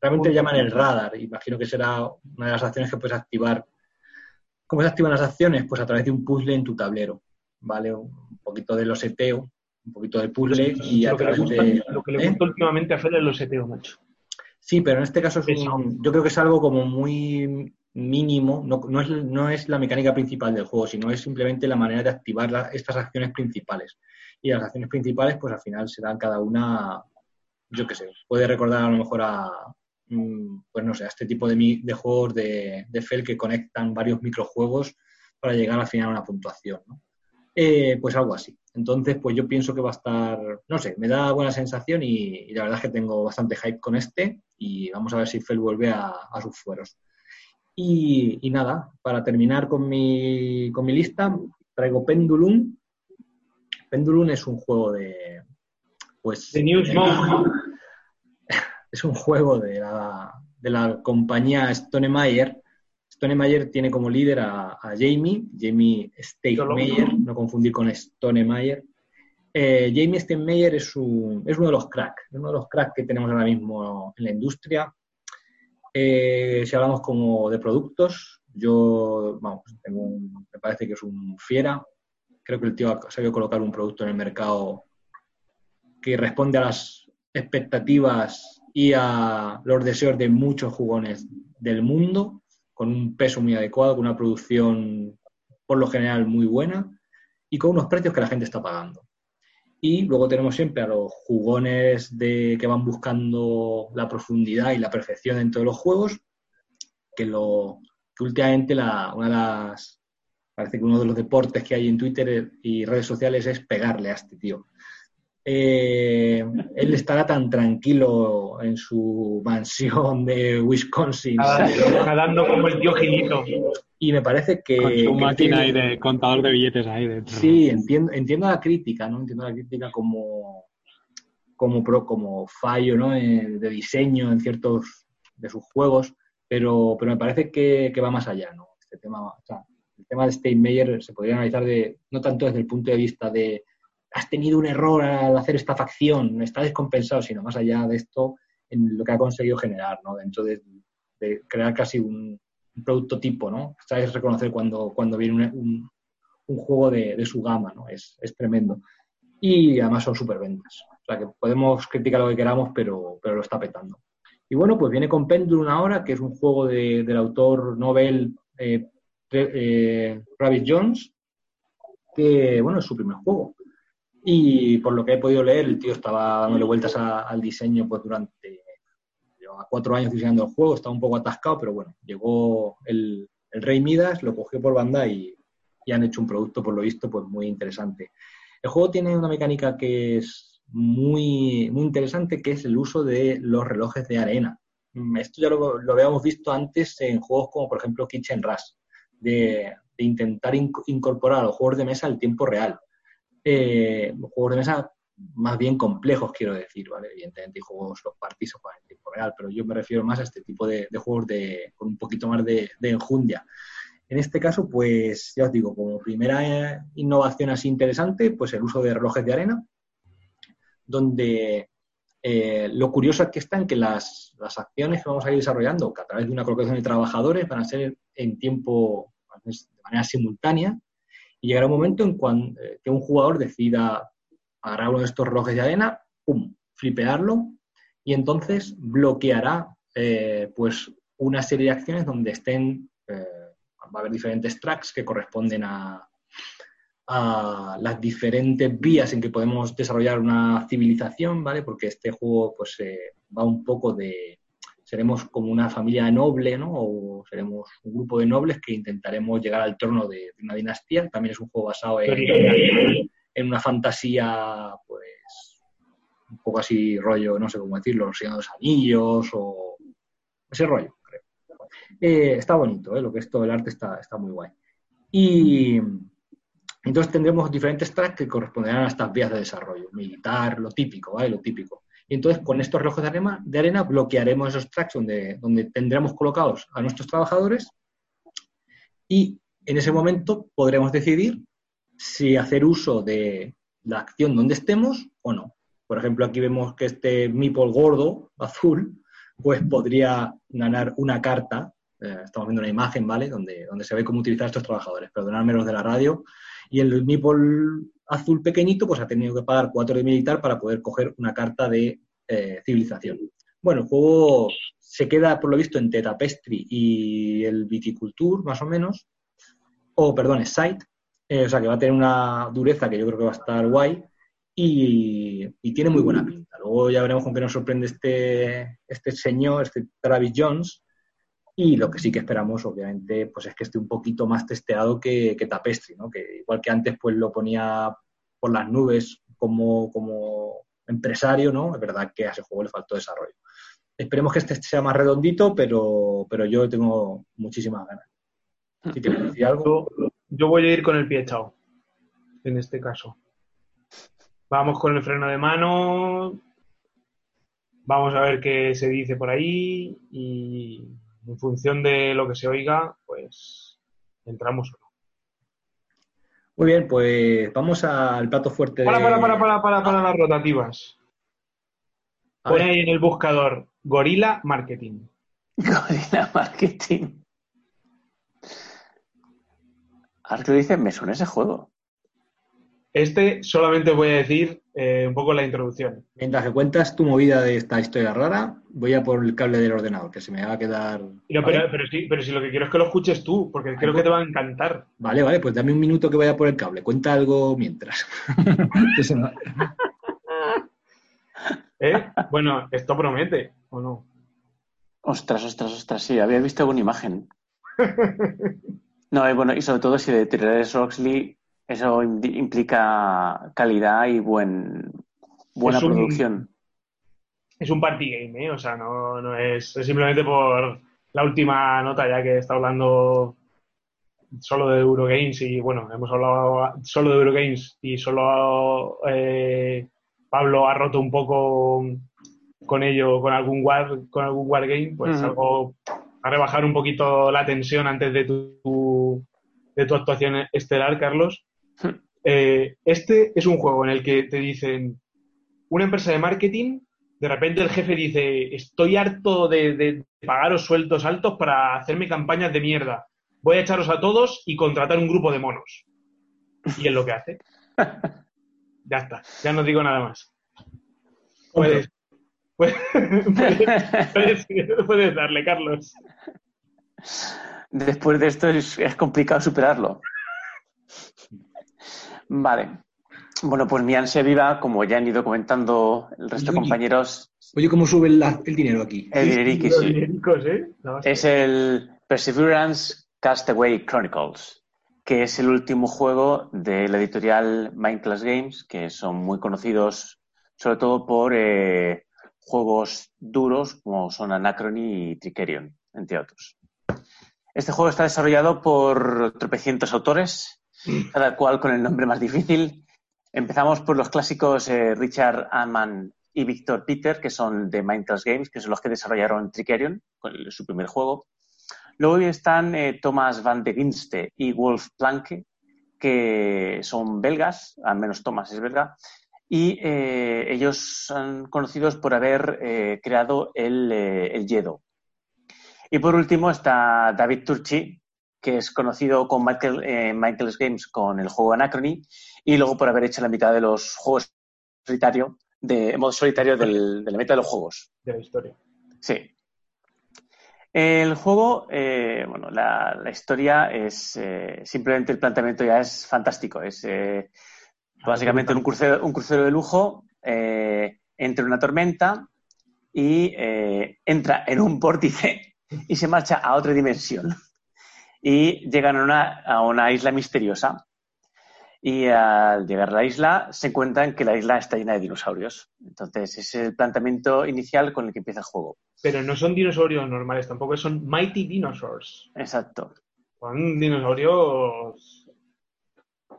Realmente le llaman el radar. Imagino que será una de las acciones que puedes activar. ¿Cómo se activan las acciones? Pues a través de un puzzle en tu tablero, ¿vale? Un poquito de loseteo, un poquito de puzzle y a lo, que le través gusta, de... lo que le ¿Eh? gusta últimamente a Fede es los seteos, macho. Sí, pero en este caso es un, yo creo que es algo como muy mínimo, no, no, es, no es la mecánica principal del juego, sino es simplemente la manera de activar estas acciones principales. Y las acciones principales, pues al final serán cada una, yo qué sé, puede recordar a lo mejor a, mm, pues no sé, a este tipo de, de juegos de, de que conectan varios microjuegos para llegar al final a una puntuación, ¿no? Eh, pues algo así. Entonces, pues yo pienso que va a estar, no sé, me da buena sensación y, la verdad es que tengo bastante hype con este y vamos a ver si Fel vuelve a, sus fueros. Y, nada, para terminar con mi, con mi lista, traigo Pendulum. Pendulum es un juego de... Pues, de News Es un juego de la, de la compañía Stonemeyer. Stonemeyer tiene como líder a, Jamie, Jamie Steinmeier, no confundir con Stonemeyer. Eh, Jamie Steinmeier es, un, es uno de los cracks, uno de los cracks que tenemos ahora mismo en la industria. Eh, si hablamos como de productos, yo, vamos, me parece que es un fiera. Creo que el tío ha sabido colocar un producto en el mercado que responde a las expectativas y a los deseos de muchos jugones del mundo, con un peso muy adecuado, con una producción por lo general muy buena y con unos precios que la gente está pagando. Y luego tenemos siempre a los jugones de, que van buscando la profundidad y la perfección dentro de los juegos, que, lo, que últimamente la, una de las, parece que uno de los deportes que hay en Twitter y redes sociales es pegarle a este tío. Eh, él estará tan tranquilo en su mansión de Wisconsin. Nadando como el tío Gilito. Y me parece que. Con su máquina ahí de contador de billetes ahí dentro. Sí, entiendo, entiendo la crítica, ¿no? Entiendo la crítica como, como, pro, como fallo ¿no? de, diseño en ciertos de sus juegos, pero, pero me parece que, va más allá, ¿no? Este tema, el tema de Steinmeier se podría analizar de, no tanto desde el punto de vista de has tenido un error al hacer esta facción, está descompensado, sino más allá de esto, en lo que ha conseguido generar, ¿no? Dentro de, crear casi un, producto tipo, ¿no? Sabes reconocer cuando, cuando viene un, juego de, su gama, ¿no? Es, tremendo. Y además son superventas. O sea que podemos criticar lo que queramos, pero, pero lo está petando. Y bueno, pues viene con Pendulum ahora, que es un juego del autor Nobel eh, eh, Rabbit Jones, que, bueno, es su primer juego. Y por lo que he podido leer, el tío estaba dándole vueltas al diseño pues durante lleva cuatro años diseñando el juego, estaba un poco atascado, pero bueno, llegó el, Rey Midas, lo cogió por banda y, han hecho un producto, por lo visto, pues muy interesante. El juego tiene una mecánica que es muy, muy interesante, que es el uso de los relojes de arena. Mm, esto ya lo, habíamos visto antes en juegos como, por ejemplo, Kitchen Rush, de, intentar incorporar a los juegos de mesa al tiempo real eh, juegos de mesa más bien complejos, quiero decir. Evidentemente hay juegos, los partidos en tiempo real, pero yo me refiero más a este tipo de, juegos de, con un poquito más de, enjundia. En este caso, pues ya os digo, como primera eh, innovación así interesante, pues el uso de relojes de arena, donde eh, lo curioso es que está en que las, las, acciones que vamos a ir desarrollando, que a través de una colocación de trabajadores, van a ser en tiempo, de manera simultánea, y llegará un momento en cuando, eh, que un jugador decida agarrar uno de estos relojes de arena, pum, flipearlo, y entonces bloqueará eh, pues una serie de acciones donde estén, eh, va a haber diferentes tracks que corresponden a, a las diferentes vías en que podemos desarrollar una civilización, ¿vale? Porque este juego pues va un poco de, seremos como una familia noble, ¿no? O seremos un grupo de nobles que intentaremos llegar al trono de, una dinastía. También es un juego basado en, una fantasía, pues, un poco así rollo, no sé cómo decirlo, los Señor de los Anillos o ese rollo, creo. Eh, está bonito, ¿eh? Lo que es todo el arte está, está muy guay. Y entonces tendremos diferentes tracks que corresponderán a estas vías de desarrollo, militar, lo típico, ¿vale? Lo típico. Y entonces con estos relojes de arena, de arena bloquearemos esos tracks donde, donde tendremos colocados a nuestros trabajadores y en ese momento podremos decidir si hacer uso de la acción donde estemos o no. Por ejemplo, aquí vemos que este meeple gordo, azul, pues podría ganar una carta. Eh, estamos viendo una imagen, ¿vale? Donde, donde se ve cómo utilizar estos trabajadores. Perdonadme los de la radio. Y el meeple azul pequeñito, pues ha tenido que pagar cuatro de militar para poder coger una carta de eh, civilización. Bueno, el juego se queda, por lo visto, entre Tapestry y el Viticulture, más o menos. O, perdón, Sight. Eh, o sea, que va a tener una dureza que yo creo que va a estar guay. Y, tiene muy buena pinta. Luego ya veremos con qué nos sorprende este, este señor, este Travis Jones. Y lo que sí que esperamos, obviamente, pues es que esté un poquito más testeado que, que Tapestry, ¿no? Que igual que antes, pues lo ponía por las nubes como, como empresario, ¿no? Es verdad que a ese juego le faltó desarrollo. Esperemos que este sea más redondito, pero, pero yo tengo muchísimas ganas. Si quieres decir algo. Yo voy a ir con el pie echado, en este caso. Vamos con el freno de mano, vamos a ver qué se dice por ahí y en función de lo que se oiga, pues entramos o no. Muy bien, pues vamos al plato fuerte. Para, de... para, para, para, para, para las rotativas. A Pon ver. ahí en el buscador Gorila Marketing. Gorilla Marketing. Ahora que lo dices, me suena ese juego. Este solamente voy a decir eh, un poco la introducción. Mientras que cuentas tu movida de esta historia rara, voy a por el cable del ordenador, que se me va a quedar. Pero, ¿Vale? pero, pero, sí, pero si lo que quiero es que lo escuches tú, porque creo que te va a encantar. Vale, vale, pues dame un minuto que vaya por el cable. Cuenta algo mientras. ¿Eh? Bueno, esto promete, ¿o no? Ostras, ostras, ostras, sí, había visto alguna imagen. No, y bueno, y sobre todo si de Tyrese Oxley, eso im- implica calidad y buen, buena Es un- producción. Es un party game, ¿eh? O sea, no, no es, es simplemente por la última nota, ya que está hablando solo de Eurogames y bueno, hemos hablado solo de Eurogames y solo eh, Pablo ha roto un poco con ello, con algún war, con algún wargame, pues algo a rebajar un poquito la tensión antes de tu, de tu actuación estelar, Carlos. Eh, este es un juego en el que te dicen una empresa de marketing, de repente el jefe dice, estoy harto de, de pagaros sueldos altos para hacerme campañas de mierda. Voy a echaros a todos y contratar un grupo de monos. Y es lo que hace. Ya está, ya no digo nada más. Puedes, puedes, puedes- puedes darle, Carlos. Después de esto es, es complicado superarlo. Vale. Bueno, pues mi ansia viva, como ya han ido comentando el resto de compañeros, Oye, ¿cómo sube la- el dinero aquí? el dinerique, sí. Dinericos, ¿eh? Es el Perseverance Castaway Chronicles, que es el último juego de la editorial Mindclass Games, que son muy conocidos sobre todo por eh, juegos duros como son Anachrony y Trickerion, entre otros. Este juego está desarrollado por tropecientos autores, cada cual con el nombre más difícil. Empezamos por los clásicos eh, Richard Amann y Victor Peter, que son de Mindclass Games, que son los que desarrollaron Trickerion, con su primer juego. Luego están eh, Thomas van de Ginste y Wolf Planke, que son belgas, al menos Thomas es belga, y eh, ellos son conocidos por haber creado el, el Yedo. Y por último está David Turchi, que es conocido con Michael, eh, Michael's Games con el juego Anachrony, y luego por haber hecho la mitad de los juegos solitario, de modo solitario del- de la mitad de los juegos. de la historia. Sí. El juego, eh, bueno, la, la historia es eh, simplemente el planteamiento ya es fantástico. Es eh, básicamente un crucero, un crucero de lujo entre una tormenta y entra en un vórtice y se marcha a otra dimensión. Y llegan a una, a una isla misteriosa. Y al llegar a la isla se encuentran que la isla está llena de dinosaurios. Entonces, ese es el planteamiento inicial con el que empieza el juego. Pero no son dinosaurios normales, tampoco son Mighty Dinosaurs. Exacto. Son dinosaurios.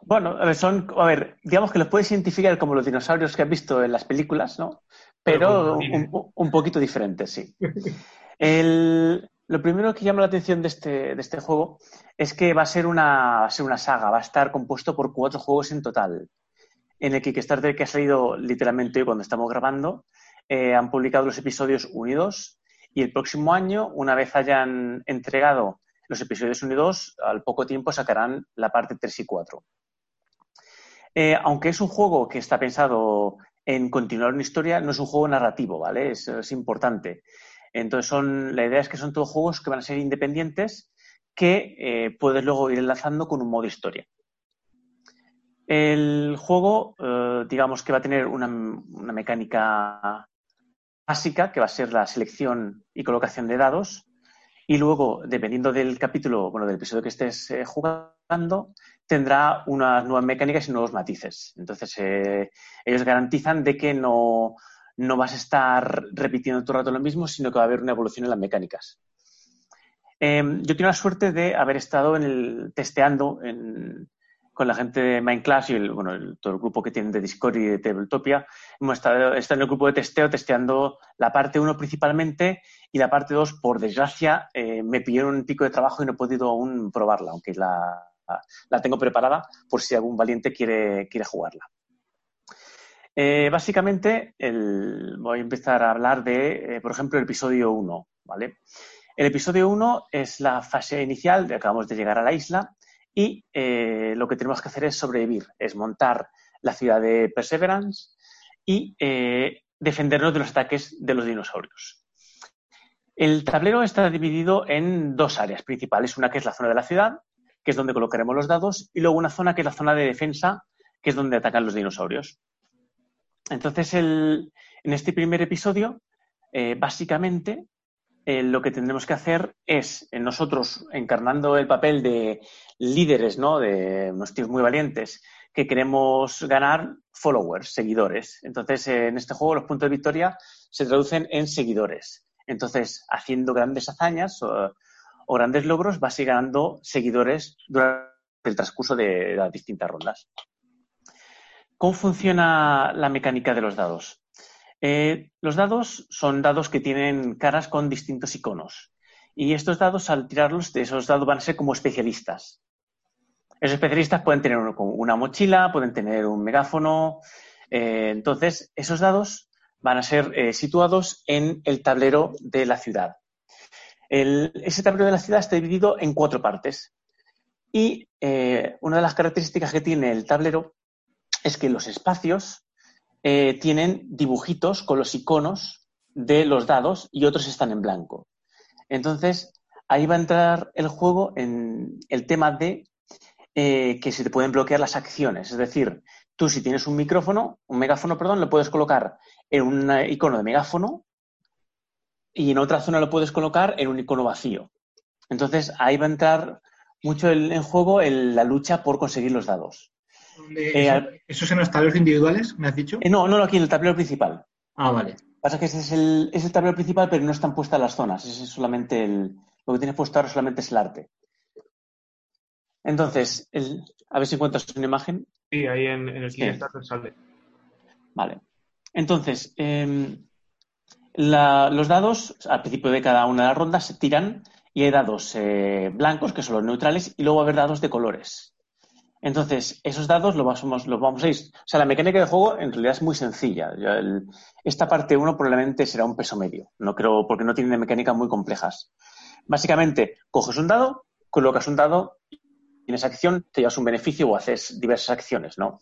Bueno, a ver, son, a ver, digamos que los puedes identificar como los dinosaurios que has visto en las películas, ¿no? Pero un- un poquito diferentes, sí. Lo primero que llama la atención de este, este juego es que va a ser una, saga, va a estar compuesto por cuatro juegos en total. En el Kickstarter que ha salido literalmente hoy cuando estamos grabando, eh, han publicado los episodios unidos y el próximo año, una vez hayan entregado los episodios unidos, al poco tiempo sacarán la parte 3 y 4. Eh, aunque es un juego que está pensado en continuar una historia, no es un juego narrativo, ¿vale? Es importante. Entonces, son, la idea es que son todos juegos que van a ser independientes que eh, puedes luego ir enlazando con un modo historia. El juego, eh, digamos que va a tener una, mecánica básica, que va a ser la selección y colocación de dados, y luego, dependiendo del capítulo, bueno, del episodio que estés eh, jugando, tendrá unas nuevas mecánicas y nuevos matices. Entonces, ellos garantizan de que no, no vas a estar repitiendo todo el rato lo mismo, sino que va a haber una evolución en las mecánicas. Em, yo tengo la suerte de haber estado en el, testeando con la gente de Minecraft y el, bueno, todo el grupo que tienen de Discord y de Tabletopia. Hemos estado, en el grupo de testeo testeando la parte 1 principalmente y la parte 2, por desgracia, eh, me pidieron un pico de trabajo y no he podido aún probarla, aunque la, la tengo preparada por si algún valiente quiere, quiere jugarla. Eh, básicamente, voy a empezar a hablar de, eh, por ejemplo, el episodio 1. ¿vale? El episodio 1 es la fase inicial, de acabamos de llegar a la isla, y eh, lo que tenemos que hacer es sobrevivir, es montar la ciudad de Perseverance y defendernos de los ataques de los dinosaurios. El tablero está dividido en dos áreas principales, una que es la zona de la ciudad que es donde colocaremos los dados, y luego una zona que es la zona de defensa, que es donde atacan los dinosaurios. Entonces, en este primer episodio, eh, básicamente, eh, lo que tendremos que hacer es eh, nosotros encarnando el papel de líderes, ¿no? De unos tíos muy valientes que queremos ganar followers, seguidores. Entonces, en este juego los puntos de victoria se traducen en seguidores. Entonces, haciendo grandes hazañas, o grandes logros, vas a ir ganando seguidores durante el transcurso de las distintas rondas. ¿Cómo funciona la mecánica de los dados? Eh, los dados son dados que tienen caras con distintos iconos. Y estos dados, al tirarlos, esos dados van a ser como especialistas. Esos especialistas pueden tener una mochila, pueden tener un megáfono. Eh, entonces, esos dados van a ser eh, situados en el tablero de la ciudad ese tablero de la ciudad está dividido en cuatro partes. Y una de las características que tiene el tablero es que los espacios eh, tienen dibujitos con los iconos de los dados y otros están en blanco. Entonces, ahí va a entrar el juego en el tema de eh, que se te pueden bloquear las acciones. Es decir, tú si tienes un micrófono, un megáfono, perdón, lo puedes colocar en un icono de megáfono y en otra zona lo puedes colocar en un icono vacío. Entonces ahí va a entrar mucho en juego la lucha por conseguir los dados. Eh, ¿Eso, es en los tableros individuales, me has dicho? Eh, no, no, aquí en el tablero principal. Ah, vale. Pasa que ese es el, es el tablero principal, pero no están puestas las zonas. Ese es solamente el, lo que tienes puesto ahora solamente es el arte. Entonces, a ver si encuentras una imagen. Sí, ahí en, el sí. sale. Vale. Entonces, em, los dados, al principio de cada una de las rondas, se tiran y hay dados eh, blancos, que son los neutrales, y luego va a haber dados de colores. Entonces, esos dados los vamos, los vamos a ir. O sea, la mecánica de juego en realidad es muy sencilla. esta parte 1 probablemente será un peso medio. No creo, porque no tiene mecánicas muy complejas. Básicamente, coges un dado, colocas un dado, tienes acción, te llevas un beneficio o haces diversas acciones, ¿no?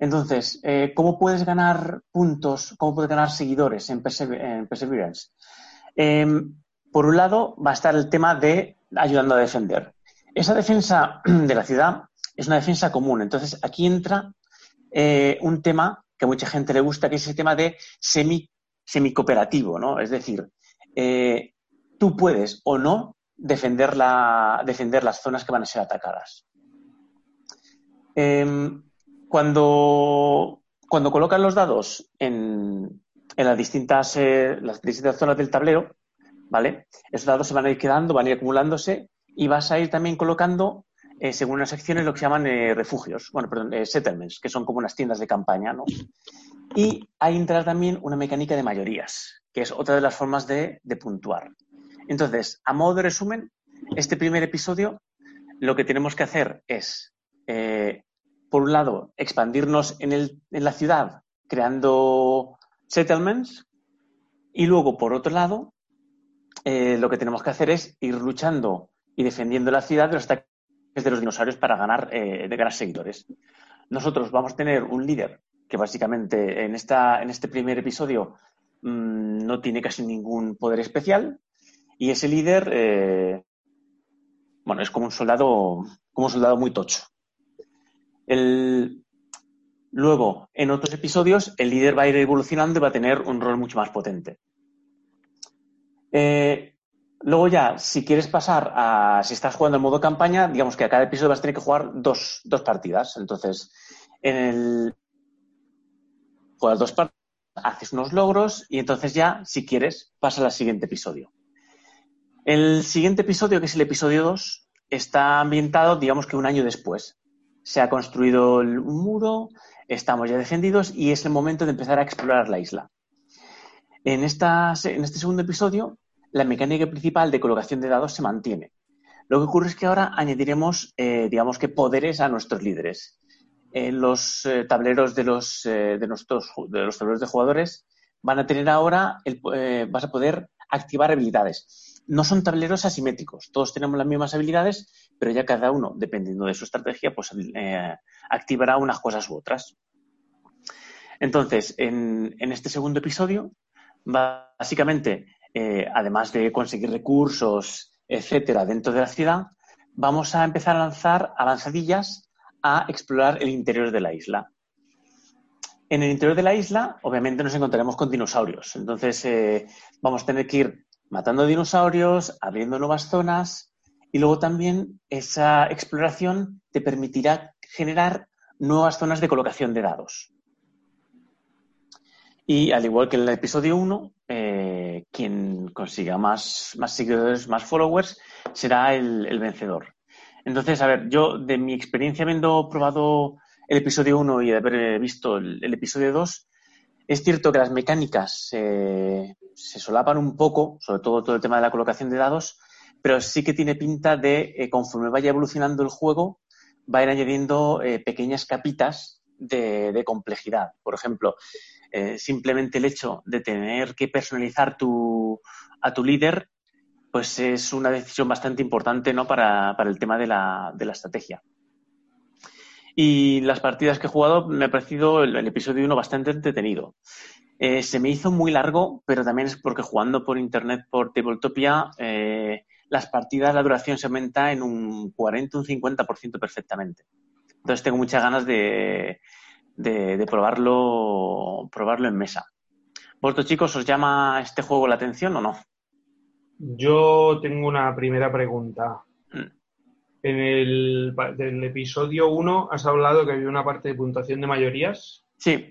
Entonces, eh, ¿cómo puedes ganar puntos, cómo puedes ganar seguidores en, Perseverance? Em, por un lado, va a estar el tema de ayudando a defender. Esa defensa de la ciudad es una defensa común. Entonces, aquí entra eh, un tema que a mucha gente le gusta, que es el tema de semi, cooperativo, ¿no? Es decir, eh, tú puedes o no defender, la, defender las zonas que van a ser atacadas. Em, cuando, cuando colocan los dados en, las, distintas, eh, las distintas zonas del tablero, ¿vale? Esos dados se van a ir quedando, van a ir acumulándose y vas a ir también colocando, eh, según las secciones, lo que se llaman eh, refugios, bueno, perdón, settlements, que son como unas tiendas de campaña, ¿no? Y ahí entra también una mecánica de mayorías, que es otra de las formas de, de puntuar. Entonces, a modo de resumen, este primer episodio lo que tenemos que hacer es por un lado, expandirnos en, la ciudad creando settlements y luego, por otro lado, eh, lo que tenemos que hacer es ir luchando y defendiendo la ciudad de los ataques de los dinosaurios para ganar, eh, de ganar seguidores. Nosotros vamos a tener un líder que básicamente en, esta, en este primer episodio mm, no tiene casi ningún poder especial y ese líder, eh, bueno, es como un soldado, como un soldado muy tocho. Luego, en otros episodios, el líder va a ir evolucionando y va a tener un rol mucho más potente. Eh, Luego ya, si quieres pasar a, si estás jugando en modo campaña, digamos que a cada episodio vas a tener que jugar dos, dos partidas. Entonces, en el... Juegas dos partidas, haces unos logros y entonces ya, si quieres, pasa al siguiente episodio. El siguiente episodio, que es el episodio 2, está ambientado, digamos que un año después. Se ha construido un muro, estamos ya defendidos y es el momento de empezar a explorar la isla. En, esta, en este segundo episodio, la mecánica principal de colocación de dados se mantiene. Lo que ocurre es que ahora añadiremos, eh, digamos que, poderes a nuestros líderes. En los eh, tableros de los, eh, de, nuestros, de los tableros de jugadores van a tener ahora, vas a poder activar habilidades. No son tableros asimétricos, todos tenemos las mismas habilidades, pero ya cada uno, dependiendo de su estrategia, pues activará unas cosas u otras. Entonces, en, en este segundo episodio, básicamente eh, además de conseguir recursos, etcétera, dentro de la ciudad, vamos a empezar a lanzar avanzadillas a explorar el interior de la isla. En el interior de la isla, obviamente, nos encontraremos con dinosaurios. Entonces, eh, vamos a tener que ir matando dinosaurios, abriendo nuevas zonas y luego también esa exploración te permitirá generar nuevas zonas de colocación de dados. Y al igual que en el episodio 1, eh, quien consiga más, más, seguidores, más followers, será el, vencedor. Entonces, a ver, yo de mi experiencia habiendo probado el episodio 1 y de haber visto el, episodio 2, es cierto que las mecánicas se solapan un poco, sobre todo todo el tema de la colocación de dados, pero sí que tiene pinta de, eh, conforme vaya evolucionando el juego, va a ir añadiendo eh, pequeñas capitas de, complejidad. Por ejemplo, eh, simplemente el hecho de tener que personalizar a tu líder, pues es una decisión bastante importante ¿no? para, el tema de la, de la, estrategia. Y las partidas que he jugado me ha parecido el, episodio 1 bastante entretenido. Eh, se me hizo muy largo, pero también es porque jugando por internet por Tabletopia, eh, las partidas, la duración se aumenta en un 40 un 50% perfectamente. Entonces tengo muchas ganas de, de, probarlo, probarlo en mesa. ¿Vosotros, chicos, os llama este juego la atención o no? Yo tengo una primera pregunta. Mm. En el, episodio 1 has hablado que había una parte de puntuación de mayorías. Sí.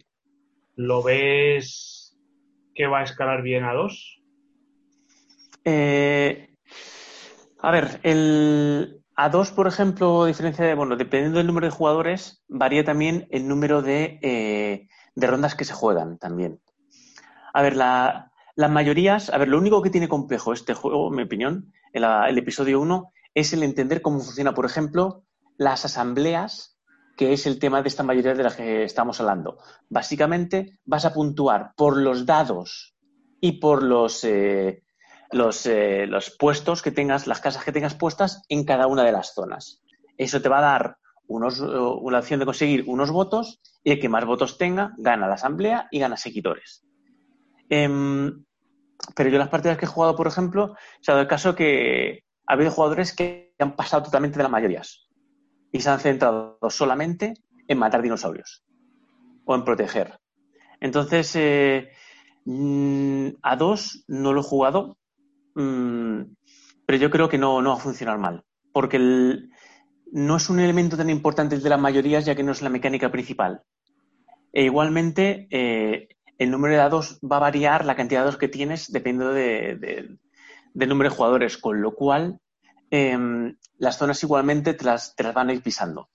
¿Lo ves que va a escalar bien a 2? Eh, a ver, el, a dos, por ejemplo, diferencia de, bueno, dependiendo del número de jugadores, varía también el número de, eh, rondas que se juegan también. A ver, las mayorías, a ver, lo único que tiene complejo este juego, en mi opinión, el, episodio 1, es el entender cómo funciona, por ejemplo, las asambleas, que es el tema de esta mayoría de las que estamos hablando. Básicamente, vas a puntuar por los dados y por los, eh, eh, los, puestos que tengas, las casas que tengas puestas en cada una de las zonas. Eso te va a dar unos, una opción de conseguir unos votos y el que más votos tenga gana la asamblea y gana seguidores. Em, pero yo las partidas que he jugado, por ejemplo, se ha dado el caso que ha habido jugadores que han pasado totalmente de las mayorías y se han centrado solamente en matar dinosaurios o en proteger. Entonces, eh, mm, a dos no lo he jugado, Mm, pero yo creo que no, va a funcionar mal, porque no es un elemento tan importante el de las mayorías, ya que no es la mecánica principal. E igualmente, eh, el número de dados va a variar, la cantidad de dados que tienes, dependiendo del número de jugadores, con lo cual em, las zonas igualmente te las, van a ir pisando.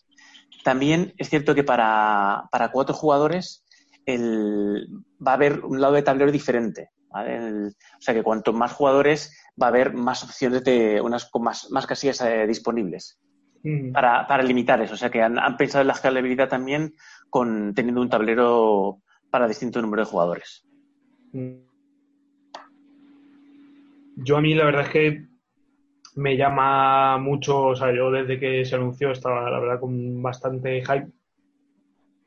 También es cierto que para, cuatro jugadores va a haber un lado de tablero diferente o sea que cuanto más jugadores va a haber más opciones de unas con más, más casillas eh, disponibles mm. para, limitar eso. O sea que han, pensado en la escalabilidad también con teniendo un tablero para distinto número de jugadores. Mm. Yo a mí la verdad es que me llama mucho, o sea, yo desde que se anunció estaba la verdad con bastante hype,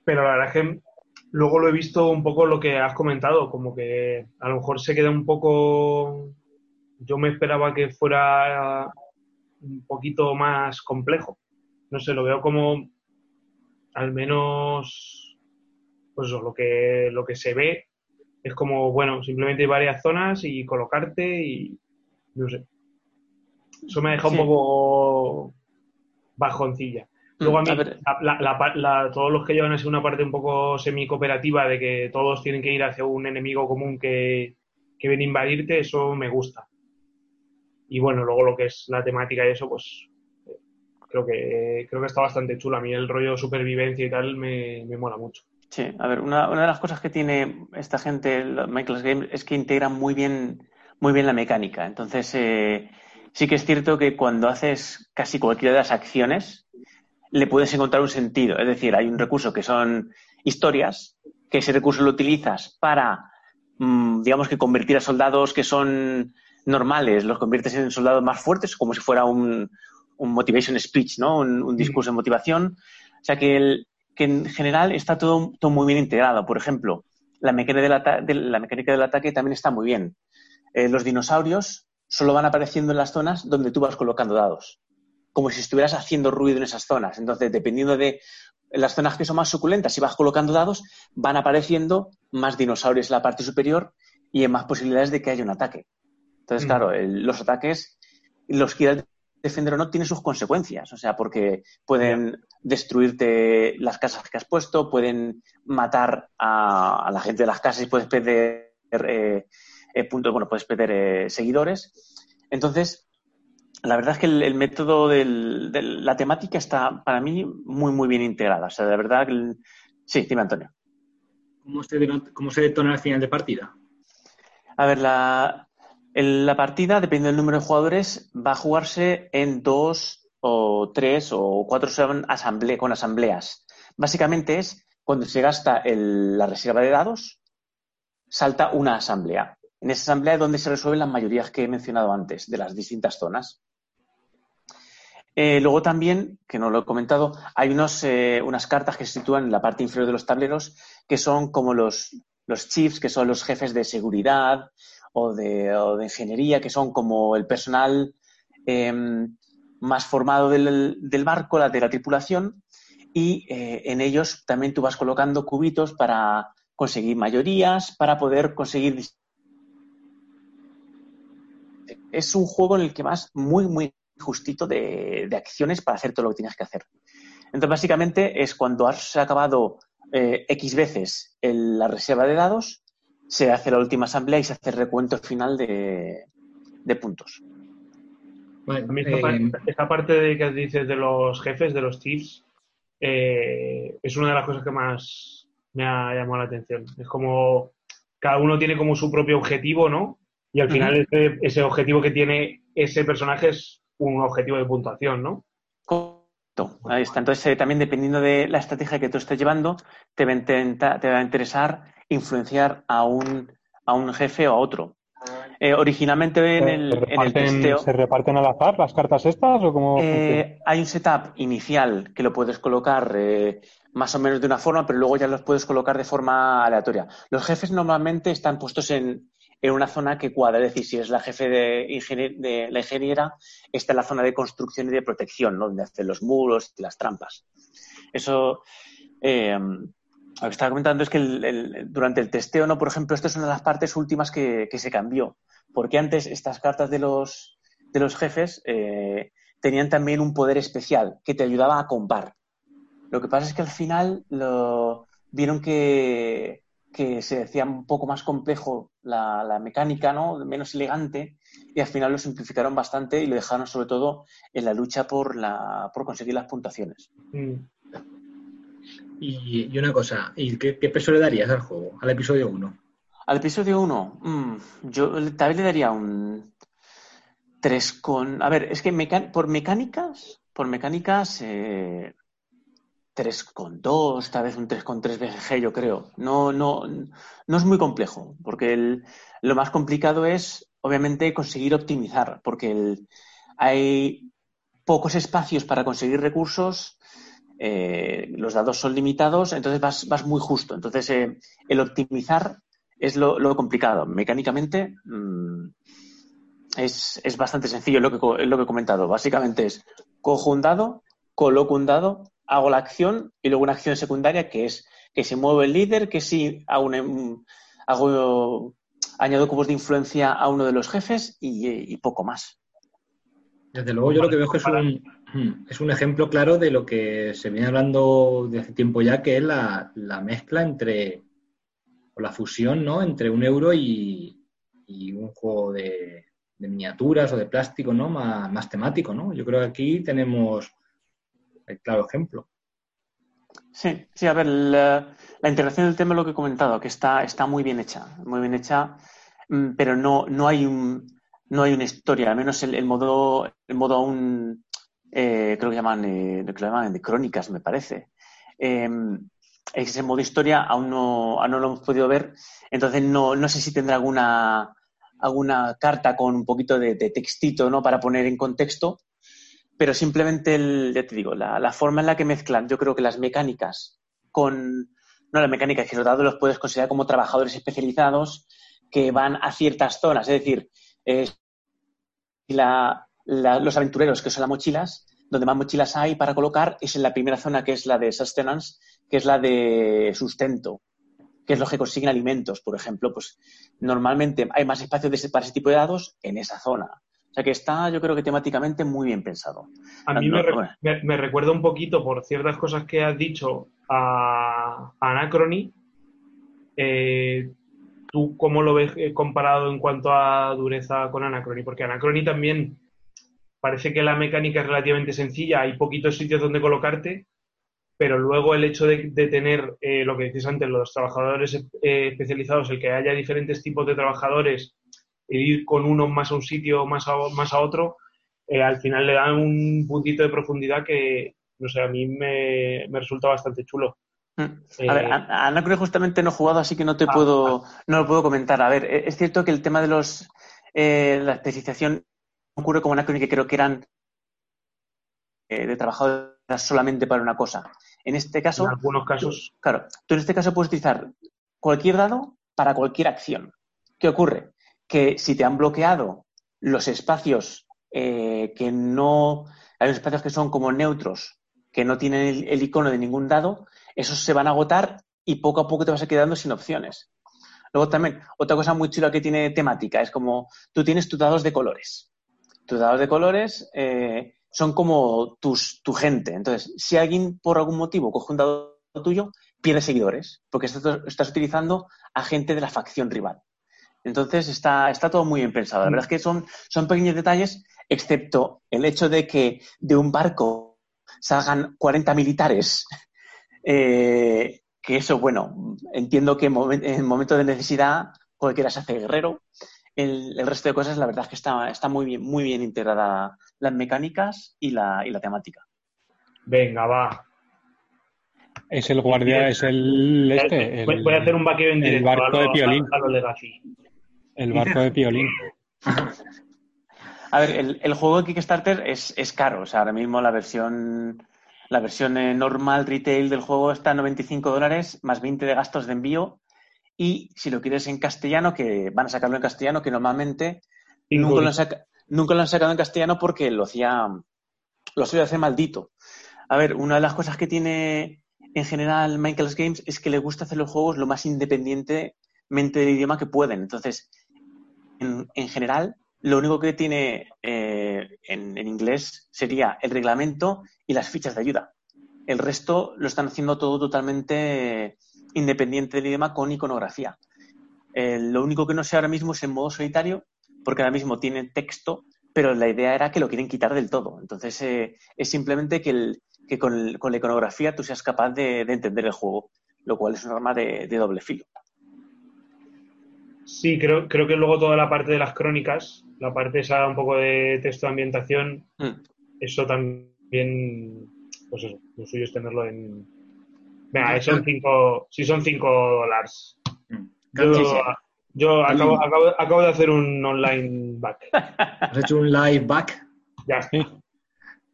pero la verdad es que Luego lo he visto un poco lo que has comentado, como que a lo mejor se queda un poco. Yo me esperaba que fuera un poquito más complejo. No sé, lo veo como al menos pues lo que lo que se ve es como bueno simplemente hay varias zonas y colocarte y no sé Eso me deja Sí. un poco bajoncilla. Luego a mí, Mm, a ver. la- la- la- todos los que llevan así una parte un poco semi-cooperativa de que todos tienen que ir hacia un enemigo común que, que viene a invadirte, eso me gusta. Y bueno, luego lo que es la temática y eso, pues creo que creo que está bastante chulo. A mí el rollo supervivencia y tal me, me mola mucho. Sí, a ver, una, una de las cosas que tiene esta gente, Michael's Game, es que integran muy bien, muy bien la mecánica. Entonces, eh, sí que es cierto que cuando haces casi cualquiera de las acciones, le puedes encontrar un sentido. Es decir, hay un recurso que son historias, que ese recurso lo utilizas para, mm, digamos que convertir a soldados que son normales, los conviertes en soldados más fuertes, como si fuera un, un motivation speech, ¿no? Un, un discurso de motivación. O sea que, el, que en general está todo, todo muy bien integrado. Por ejemplo, la mecánica del, ata- de la mecánica del ataque también está muy bien. Eh, los dinosaurios solo van apareciendo en las zonas donde tú vas colocando dados, como si estuvieras haciendo ruido en esas zonas. Entonces, dependiendo de las zonas que son más suculentas, si vas colocando dados, van apareciendo más dinosaurios en la parte superior y hay más posibilidades de que haya un ataque. Entonces, Mm. claro, el- los ataques, los quieras defender o no, tienen sus consecuencias. O sea, porque pueden destruirte las casas que has puesto, pueden matar a, a la gente de las casas y puedes perder eh, eh, bueno, puedes perder eh, seguidores. Entonces, la verdad es que el, el método de la temática está para mí muy, muy bien integrada. O sea, de verdad, el- sí, dime Antonio. ¿Cómo se, cómo se detona al final de partida? A ver, la, el- la partida, dependiendo del número de jugadores, va a jugarse en dos o tres o cuatro asamble- con asambleas. Básicamente es cuando se gasta el- la reserva de dados, salta una asamblea. En esa asamblea es donde se resuelven las mayorías que he mencionado antes, de las distintas zonas. Eh, luego también, que no lo he comentado, hay unos, eh, unas cartas que se sitúan en la parte inferior de los tableros que son como los, los chiefs, que son los jefes de seguridad o de, de ingeniería, que son como el personal eh, más formado del, del barco, la de la tripulación, y eh, en ellos también tú vas colocando cubitos para conseguir mayorías, para poder conseguir... Es un juego en el que vas muy, muy justito de, de acciones para hacer todo lo que tienes que hacer. Entonces, básicamente es cuando has acabado eh, X veces el- la reserva de dados, se hace la última asamblea y se hace el recuento final de, de puntos. Vale, A mí esta, eh, esta parte de que dices de los jefes, de los chiefs, eh, es una de las cosas que más me ha llamado la atención. Es como cada uno tiene como su propio objetivo, ¿no? Y al final ese, ese objetivo que tiene ese personaje es un objetivo de puntuación, ¿no? Correcto. Ahí está. Entonces, eh, también dependiendo de la estrategia que tú estés llevando, te va a, intenta- te va a interesar influenciar a un, a un jefe o a otro. Eh, originalmente en el, ¿Se, en el reparten, testeo ¿Se reparten al azar las cartas estas o cómo eh, hay un setup inicial que lo puedes colocar eh, más o menos de una forma, pero luego ya los puedes colocar de forma aleatoria. Los jefes normalmente están puestos en, en una zona que cuadra, es decir, si es la jefe de, la ingeniera, está en la zona de construcción y de protección, ¿no? donde hace los muros y las trampas. Eso, eh, lo que estaba comentando es que durante el testeo, ¿no? por ejemplo, esto es una de las partes últimas que, que se cambió, porque antes estas cartas de los, de los jefes eh, tenían también un poder especial que te ayudaba a compar. Lo que pasa es que al final lo, vieron que, que se hacía un poco más complejo la, la mecánica, ¿no? menos elegante, y al final lo simplificaron bastante y lo dejaron sobre todo en la lucha por, la, por conseguir las puntuaciones. Mm. y, y una cosa, ¿y qué, qué peso le darías al juego, al episodio 1? Al episodio 1, yo le- también le daría un 3 con... A ver, es que meca- por mecánicas, por mecánicas, eh, 3 con 2, tal vez un 3 con 3 BGG, yo creo. No, no, no es muy complejo, porque el- lo más complicado es, obviamente, conseguir optimizar, porque el- hay pocos espacios para conseguir recursos, eh, los dados son limitados, entonces vas, vas muy justo. Entonces, eh, el optimizar es lo, lo complicado. Mecánicamente mm, es, es bastante sencillo lo que, lo que he comentado. Básicamente es cojo un dado, coloco un dado, hago la acción y luego una acción secundaria que es que se mueve el líder, que si hago, una- un- hago añado cubos de influencia a uno de los jefes y, y poco más. Desde luego, yo lo que veo es que es un, es un ejemplo claro de lo que se viene hablando de hace tiempo ya, que es la, la mezcla entre, o la fusión, ¿no? Entre un euro y, y un juego de, de, miniaturas o de plástico, ¿no? Más, más, temático, ¿no? Yo creo que aquí tenemos el claro ejemplo. Sí, sí, a ver, la, integración del tema es lo que he comentado, que está, está muy bien hecha, muy bien hecha, mm, pero no, no hay un no hay una historia, al menos el, el modo, el modo aún, eh, creo que llaman, eh, que lo llaman de crónicas, me parece. Eh, ese modo historia aún no, aún no lo hemos podido ver, entonces no, no sé si tendrá alguna, alguna carta con un poquito de, de, textito ¿no? para poner en contexto, pero simplemente, el, ya te digo, la, forma en la que mezclan, yo creo que las mecánicas con, no las mecánicas, que los dados los puedes considerar como trabajadores especializados que van a ciertas zonas, es decir, los aventureros, que son las mochilas, donde más mochilas hay para colocar es en la primera zona, que es la de sustenance, que es la de sustento, que es lo que consiguen alimentos, por ejemplo. Pues normalmente hay más espacio para ese tipo de dados en esa zona. O sea que está, yo creo que temáticamente muy bien pensado. A mí me, bueno. me, me, recuerda un poquito, por ciertas cosas que has dicho, a, a Anacrony. Eh, ¿Tú cómo lo ves eh, comparado en cuanto a dureza con Anacrony? Porque Anacrony también parece que la mecánica es relativamente sencilla, hay poquitos sitios donde colocarte, pero luego el hecho de, de tener eh, lo que dices antes, los trabajadores eh, especializados, el que haya diferentes tipos de trabajadores, ir con uno más a un sitio, más a, más a otro, eh, al final le dan un puntito de profundidad que, no sé, a mí me, me resulta bastante chulo. A ver, Anacrone justamente no he jugado, así que no te ah, puedo, ah. no lo puedo comentar. A ver, e, es cierto que el tema de los eh, la especialización ocurre como Anacrone, que creo que eran eh, de trabajadores solamente para una cosa. En este caso. En algunos casos. Tú, claro, tú en este caso puedes utilizar cualquier dado para cualquier acción. ¿Qué ocurre? Que si te han bloqueado los espacios eh, que no. Hay espacios que son como neutros, que no tienen el, icono de ningún dado, esos se van a agotar y poco a poco te vas a quedando sin opciones. Luego también, otra cosa muy chula que tiene temática es como tú tienes tus dados de colores. Tus dados de colores eh, son como tus, tu gente. Entonces, si alguien por algún motivo coge un dado tuyo, pierde seguidores, porque estás, estás utilizando a gente de la facción rival. Entonces, está, está todo muy bien pensado. La verdad es que son, son pequeños detalles, excepto el hecho de que de un barco salgan 40 militares eh, que eso, bueno, entiendo que en, momen en momentos de necesidad cualquiera se hace guerrero. El, el, resto de cosas, la verdad es que está, está muy bien, muy bien integrada las mecánicas y la, y la temática. Venga, va. Es el guardia, es el este. El, Voy a hacer un vaqueo en directo. El barco a de Piolín. A, a lo Legacy. El barco de Piolín. A ver, el, el, juego de Kickstarter es, es caro. O sea, ahora mismo la versión la versión normal retail del juego está a 95 dólares más 20 de gastos de envío. Y si lo quieres en castellano, que van a sacarlo en castellano, que normalmente nunca lo, saca, nunca lo, han sacado en castellano porque lo hacía, lo suele hacer maldito. A ver, una de las cosas que tiene en general Michael's Games es que le gusta hacer los juegos lo más independientemente del idioma que pueden. Entonces, en, en general, lo único que tiene eh, en, inglés sería el reglamento y las fichas de ayuda. El resto lo están haciendo todo totalmente independiente del idioma con iconografía. Eh, lo único que no sé ahora mismo es en modo solitario, porque ahora mismo tiene texto, pero la idea era que lo quieren quitar del todo. Entonces eh, es simplemente que, con, la iconografía tú seas capaz de, de, entender el juego, lo cual es un arma de doble filo. Sí, creo, creo que luego toda la parte de las crónicas, la parte esa un poco de texto de ambientación, mm. eso también, pues eso, lo suyo es tenerlo en... Venga, son cinco, si son cinco dólares. Mm. Yo, yo acabo, acabo, acabo, de hacer un online back. ¿Has hecho un live back? Ya.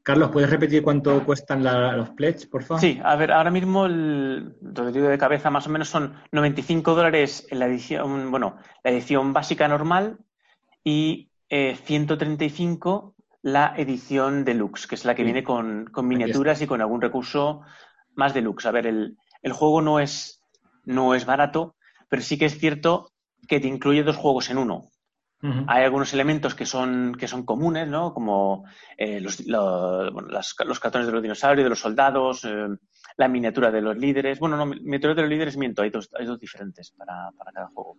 Carlos, ¿puedes repetir cuánto cuestan la, los pledges, por favor? Sí, a ver, ahora mismo el, lo digo de cabeza, más o menos son 95 dólares en la edición, bueno, la edición básica normal y eh, 135 la edición deluxe, que es la que sí. viene con, con miniaturas y con algún recurso más deluxe. A ver, el, el juego no es, no es barato, pero sí que es cierto que te incluye dos juegos en uno. Hay algunos elementos que son, que son comunes, ¿no? Como eh, los, los cartones de los dinosaurios, de los soldados, eh, la miniatura de los líderes. Bueno, no, miniatura de los líderes miento, hay dos, hay dos diferentes para, para cada juego.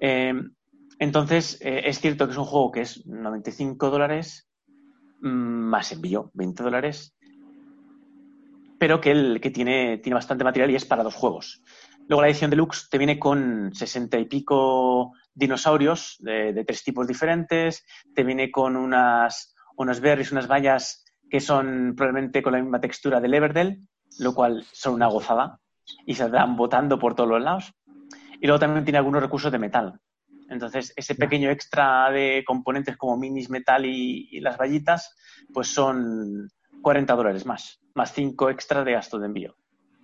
Eh, entonces, eh, es cierto que es un juego que es 95 dólares mm, más envío, 20 dólares, pero que, el, que tiene, tiene bastante material y es para dos juegos. Luego la edición deluxe te viene con 60 y pico dinosaurios de, de tres tipos diferentes, te viene con unas, unas berries, unas vallas que son probablemente con la misma textura del Everdell, lo cual son una gozada y se dan botando por todos los lados. Y luego también tiene algunos recursos de metal. Entonces, ese pequeño extra de componentes como minis, metal y, y las vallitas, pues son 40 dólares más, más 5 extra de gasto de envío.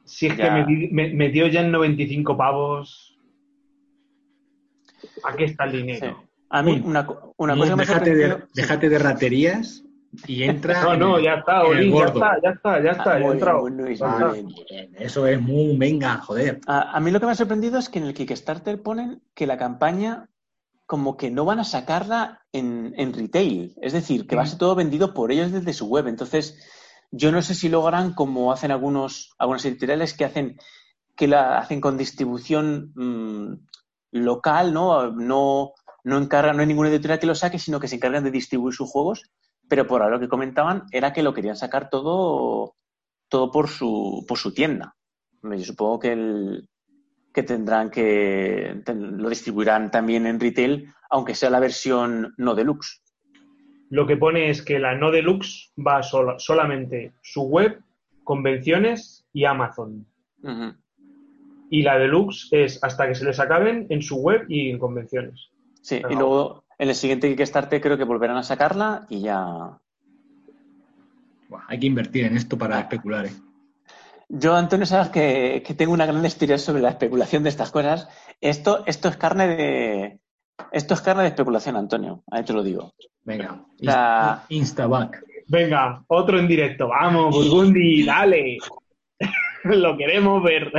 Si es Ya. que me, me- me dio ya en 95 pavos. Aquí está el Sí. dinero. A mí, Uy. una, una cosa que me ha déjate, de, sorprendido- déjate de raterías y entra. No, no, ya está, Olin, ya está, ya está, ya está, Ah, ya entrado. Eso es muy. Venga, joder. A, a mí lo que me ha sorprendido es que en el Kickstarter ponen que la campaña como que no van a sacarla en, en retail. Es decir, que va a ser todo vendido por ellos desde su web. Entonces, yo no sé si logran, como hacen algunos, algunas editoriales que hacen, que la hacen con distribución mm, local, ¿no? No, no encargan, no hay ninguna editorial que lo saque, sino que se encargan de distribuir sus juegos. Pero por ahora lo que comentaban era que lo querían sacar todo, todo por su, por su tienda. Yo supongo que, el, que tendrán que lo distribuirán también en retail, aunque sea la versión no deluxe. Lo que pone es que la no deluxe va sola, solamente su web, convenciones y Amazon. Y la deluxe es hasta que se les acaben en su web y en convenciones. Sí, y luego en el siguiente Kickstarter creo que volverán a sacarla y ya. Buah, hay que invertir en esto para especular. ¿eh? Yo, Antonio, sabes que, que tengo una gran historia sobre la especulación de estas cosas. Esto, esto es carne de. Esto es carne de especulación, Antonio. Ahí te lo digo. Venga. La- Instaback. Venga, otro en directo. Vamos, Burgundi, dale. Lo queremos ver.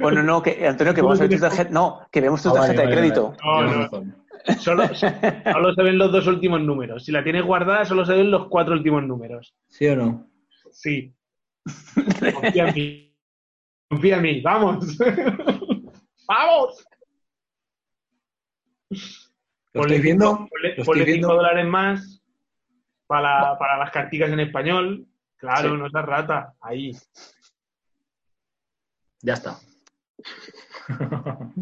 Bueno, no, que Antonio, que vamos a ver tu tarjeta. No, que vemos tu Ah, vale, tarjeta de crédito. vale. No, no. Solo, solo se ven los dos últimos números. Si la tienes guardada, solo se ven los cuatro últimos números. ¿Sí o no? Sí. Confía en mí. Confía en mí. Vamos. ¡Vamos! ¿Lo estáis viendo? Ponle, ¿Lo ponle estoy cinco viendo? dólares más para, para las carticas en español. Claro, Sí. no es rata. Ahí. Ya está.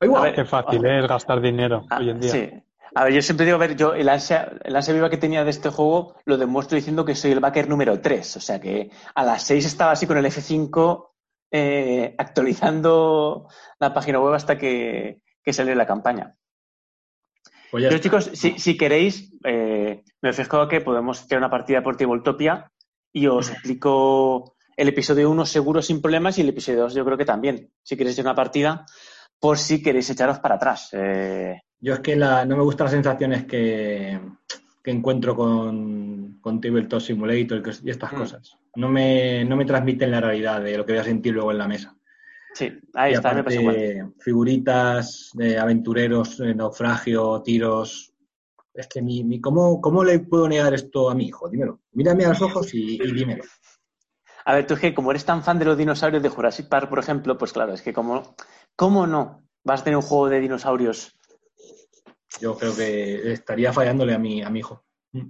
Ver, Qué fácil es gastar dinero Ah, hoy en día. Sí. A ver, yo siempre digo, a ver, yo el ansia, el ansia viva que tenía de este juego lo demuestro diciendo que soy el backer número 3. O sea que a las 6 estaba así con el F5 eh, actualizando la página web hasta que, que salió la campaña. Pues Pero chicos, si, si queréis, eh, me ofrezco que podemos hacer una partida por Tabletopia y os explico el episodio 1 seguro sin problemas y el episodio 2 yo creo que también. Si queréis hacer una partida, por si queréis echaros para atrás. Eh, Yo es que la- no me gustan las sensaciones que, que encuentro con, con Tabletop Simulator y estas Mm. cosas. No me, no me transmiten la realidad de lo que voy a sentir luego en la mesa. Sí, ahí y está, me igual. aparte, figuritas de aventureros, naufragio, tiros. Es que mi, mi- ¿cómo, ¿cómo le puedo negar esto a mi hijo? Dímelo. Mírame a los ojos y, y dímelo. A ver, tú es que como eres tan fan de los dinosaurios de Jurassic Park, por ejemplo, pues claro, es que como, ¿cómo no vas a tener un juego de dinosaurios? Yo creo que estaría fallándole a mi, a mi hijo. Mm.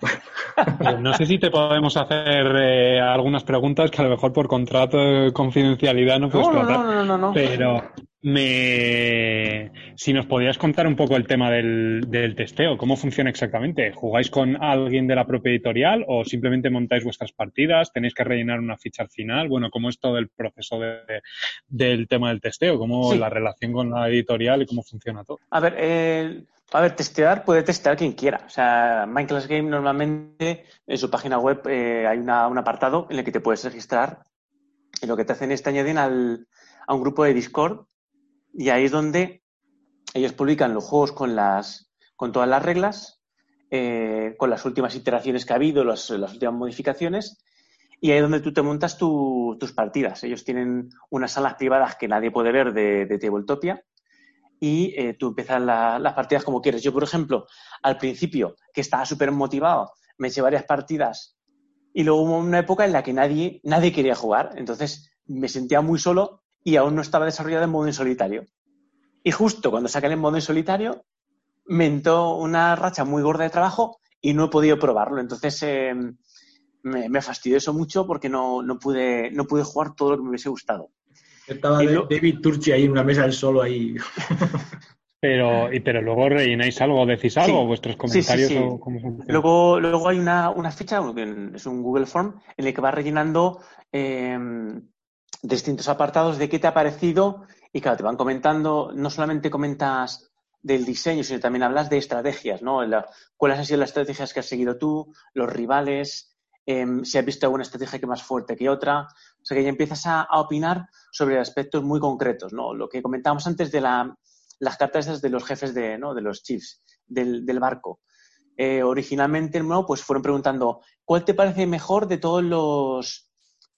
Eh, No sé si te podemos hacer eh, algunas preguntas que a lo mejor por contrato de confidencialidad no puedes No, no, tratar. no, no, no, no. Pero me... si nos podías contar un poco el tema del, del testeo, ¿cómo funciona exactamente? ¿Jugáis con alguien de la propia editorial o simplemente montáis vuestras partidas? ¿Tenéis que rellenar una ficha al final? Bueno, ¿cómo es todo el proceso de- del tema del testeo? ¿Cómo Sí. la relación con la editorial y cómo funciona todo? A ver, eh, a ver, testear puede testear quien quiera. O sea, Minecraft Game normalmente en su página web eh, hay una- un apartado en el que te puedes registrar y lo que te hacen es te añaden al, a un grupo de Discord y ahí es donde ellos publican los juegos con las con todas las reglas, eh, con las últimas iteraciones que ha habido, las, las últimas modificaciones y ahí es donde tú te montas tu- tus partidas. Ellos tienen unas salas privadas que nadie puede ver de, de Tabletopia y eh, tú empiezas las partidas como quieres. Yo, por ejemplo, al principio, que estaba súper motivado, me eché varias partidas y luego hubo una época en la que nadie, nadie quería jugar. Entonces me sentía muy solo y aún no estaba desarrollado en modo en solitario. Y justo cuando saqué el modo en solitario, me entró una racha muy gorda de trabajo y no he podido probarlo. Entonces em, me, me, fastidió eso mucho porque no, no, pude, no pude jugar todo lo que me hubiese gustado. Estaba David Turchi ahí en una mesa del solo ahí. Pero, y, pero luego rellenáis algo, decís algo, vuestros comentarios o cómo Luego, luego hay una, una ficha, es un Google Form, en el que vas rellenando eh, distintos apartados de qué te ha parecido y claro, te van comentando, no solamente comentas del diseño, sino también hablas de estrategias, ¿no? ¿Cuáles han sido las estrategias que has seguido tú, los rivales, em, si has visto alguna estrategia que más fuerte que otra? O sea que ya empiezas a, opinar sobre aspectos muy concretos, ¿no? Lo que comentábamos antes de la, las cartas de los jefes de, ¿no? de los chiefs del, barco. Eh, originalmente, ¿no? pues fueron preguntando, ¿cuál te parece mejor de todos los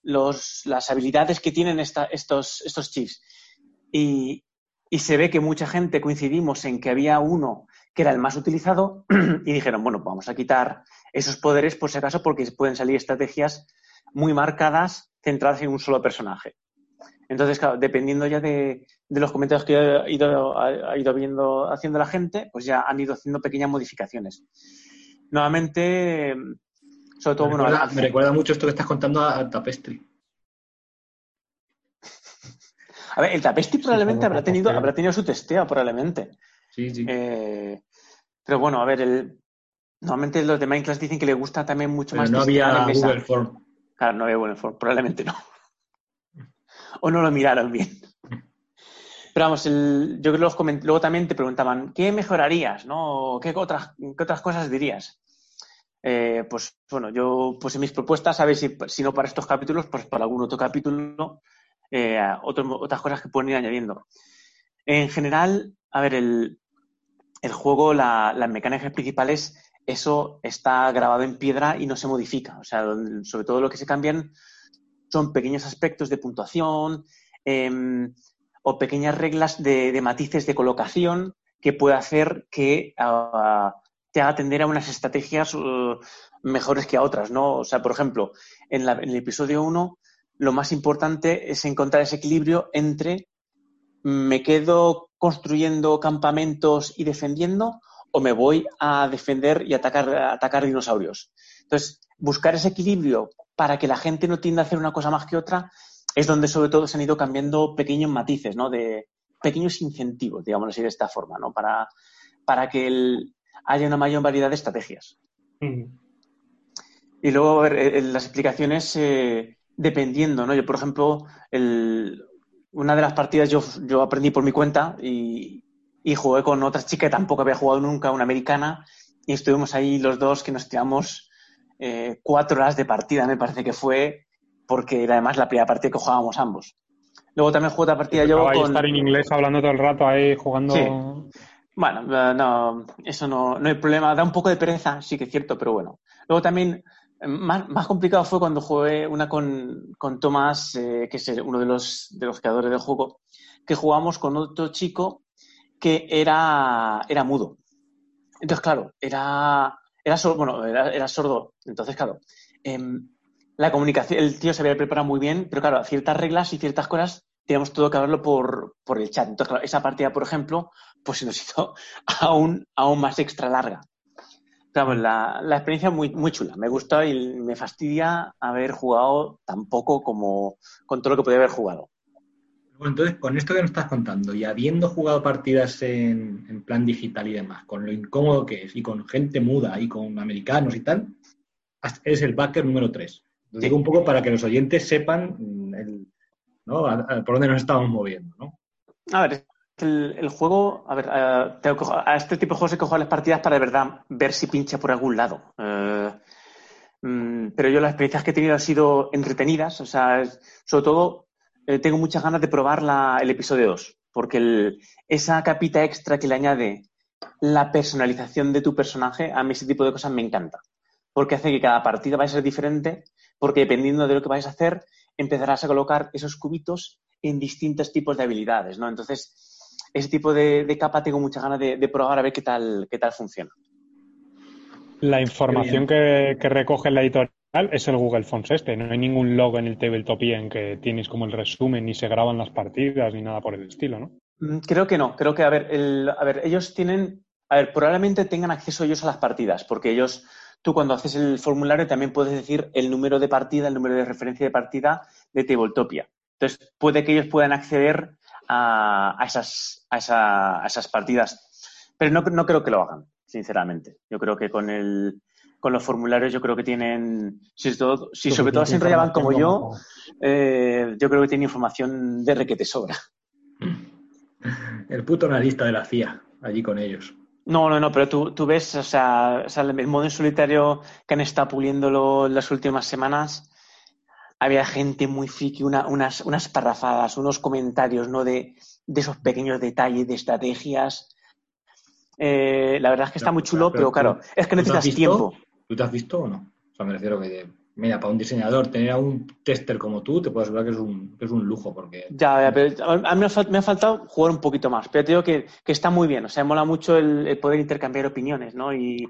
las habilidades que tienen estos, estos chiefs? Y, y se ve que mucha gente coincidimos en que había uno que era el más utilizado y dijeron, bueno, vamos a quitar esos poderes por si acaso porque pueden salir estrategias muy marcadas centradas en un solo personaje. Entonces, claro, dependiendo ya de, los comentarios que ha ido, ha ido viendo, haciendo la gente, pues ya han ido haciendo pequeñas modificaciones. Nuevamente, sobre todo, me bueno. Recuerda, me recuerda mucho esto que estás contando a Tapestry. A ver, el Tapestry probablemente habrá tenido, habrá tenido su testeo, probablemente. Sí, sí. Eh, pero bueno, a ver, el, normalmente los de Minecraft dicen que le gusta también mucho más. No había Google Form. Claro, no había Google Form, probablemente no o no lo miraron bien. Pero vamos, yo creo que luego también te preguntaban, ¿qué mejorarías? ¿no? ¿Qué, otras, ¿Qué otras cosas dirías? Eh, pues bueno, yo puse mis propuestas, a ver si, si no para estos capítulos, pues para algún otro capítulo, eh, otras cosas que pueden ir añadiendo. En general, a ver, el, el juego, las mecánicas principales, eso está grabado en piedra y no se modifica. O sea, sobre todo lo que se cambian son pequeños aspectos de puntuación em, o pequeñas reglas de, matices de colocación que puede hacer que ah, te haga tender a unas estrategias uh, mejores que a otras, ¿no? O sea, por ejemplo, en, el episodio 1 lo más importante es encontrar ese equilibrio entre me quedo construyendo campamentos y defendiendo o me voy a defender y atacar, atacar dinosaurios. Entonces, buscar ese equilibrio para que la gente no tienda a hacer una cosa más que otra es donde sobre todo se han ido cambiando pequeños matices, ¿no? De pequeños incentivos, digamos así, de esta forma, ¿no? Para, para que haya una mayor variedad de estrategias. Y luego, a ver, eh, las explicaciones eh, dependiendo, ¿no? Yo, por ejemplo, una de las partidas yo, yo aprendí por mi cuenta y, y jugué con otra chica que tampoco había jugado nunca, una americana, y estuvimos ahí los dos que nos tiramos eh, cuatro horas de partida, me parece que fue, porque era además la primera partida que jugábamos ambos. Luego también jugué otra partida yo con... estar en inglés hablando todo el rato ahí jugando... Bueno, eh, no, eso no, no hay problema. Da un poco de pereza, sí que es cierto, pero bueno. Luego también, eh, más, más complicado fue cuando jugué una con, con Tomás, que es uno de los, de los creadores del juego, que jugamos con otro chico que era, era mudo. Entonces, claro, era era sordo, bueno, era, sordo. Entonces, claro, em, la comunicación, el tío se había preparado muy bien, pero claro, ciertas reglas y ciertas cosas teníamos todo que hablarlo por, por el chat. Entonces, claro, esa partida, por ejemplo, pues se nos hizo aún, aún más extra larga. Claro, la, la experiencia muy, muy chula. Me gusta y me fastidia haber jugado tan poco como con todo lo que podía haber jugado. Entonces, con esto que nos estás contando y habiendo jugado partidas en, plan digital y demás, con lo incómodo que es y con gente muda y con americanos y tal, es el backer número 3. Lo digo un poco para que los oyentes sepan mm, el, por dónde nos estamos moviendo. ¿no? A ver, el, juego, a ver, eh, a, este tipo de juegos hay que jugar las partidas para de verdad ver si pincha por algún lado. Eh, mm, pero yo las experiencias que he tenido han sido entretenidas, o sea, sobre todo eh, tengo muchas ganas de probar el episodio 2, porque esa capita extra que le añade la personalización de tu personaje, a mí ese tipo de cosas me encanta, porque hace que cada partida vaya a ser diferente, porque dependiendo de lo que vais a hacer, empezarás a colocar esos cubitos en distintos tipos de habilidades, ¿no? Entonces, ese tipo de, capa tengo muchas ganas de, probar a ver qué tal, qué tal funciona. La información que, recoge la editorial es el Google Fonts este. No hay ningún log en el Tabletop en que tienes como el resumen, ni se graban las partidas, ni nada por el estilo, ¿no? Mm, creo que no. Creo que, a ver, a ver, ellos tienen, a ver, probablemente tengan acceso ellos a las partidas, porque ellos, tú cuando haces el formulario también puedes decir el número de partida, el número de referencia de partida de Tabletopia. Entonces, puede que ellos puedan acceder a, esas, a, esas partidas. Pero no, no creo que lo hagan, sinceramente. Yo creo que con el, con los formularios yo creo que tienen, si, todo, si sobre todo se enrollaban como yo, eh, yo creo que tienen información de requete sobra. El puto analista de la CIA, allí con ellos. No, no, no, pero tú, tú ves, o sea, el modo en solitario que han estado puliéndolo en las últimas semanas, había gente muy friki, unas, unas parrafadas, unos comentarios, ¿no? De, esos pequeños detalles de estrategias. Eh, la verdad es que está muy chulo, pero, claro, es que necesitas tiempo. ¿Tú te has visto o no? O sea, me refiero que, mira, para un diseñador, tener a un tester como tú, te puedo asegurar que es un, que es un lujo, porque... Ya, pero a mí me ha, faltado jugar un poquito más, pero te digo que, está muy bien, o sea, mola mucho el, poder intercambiar opiniones, ¿no? Y,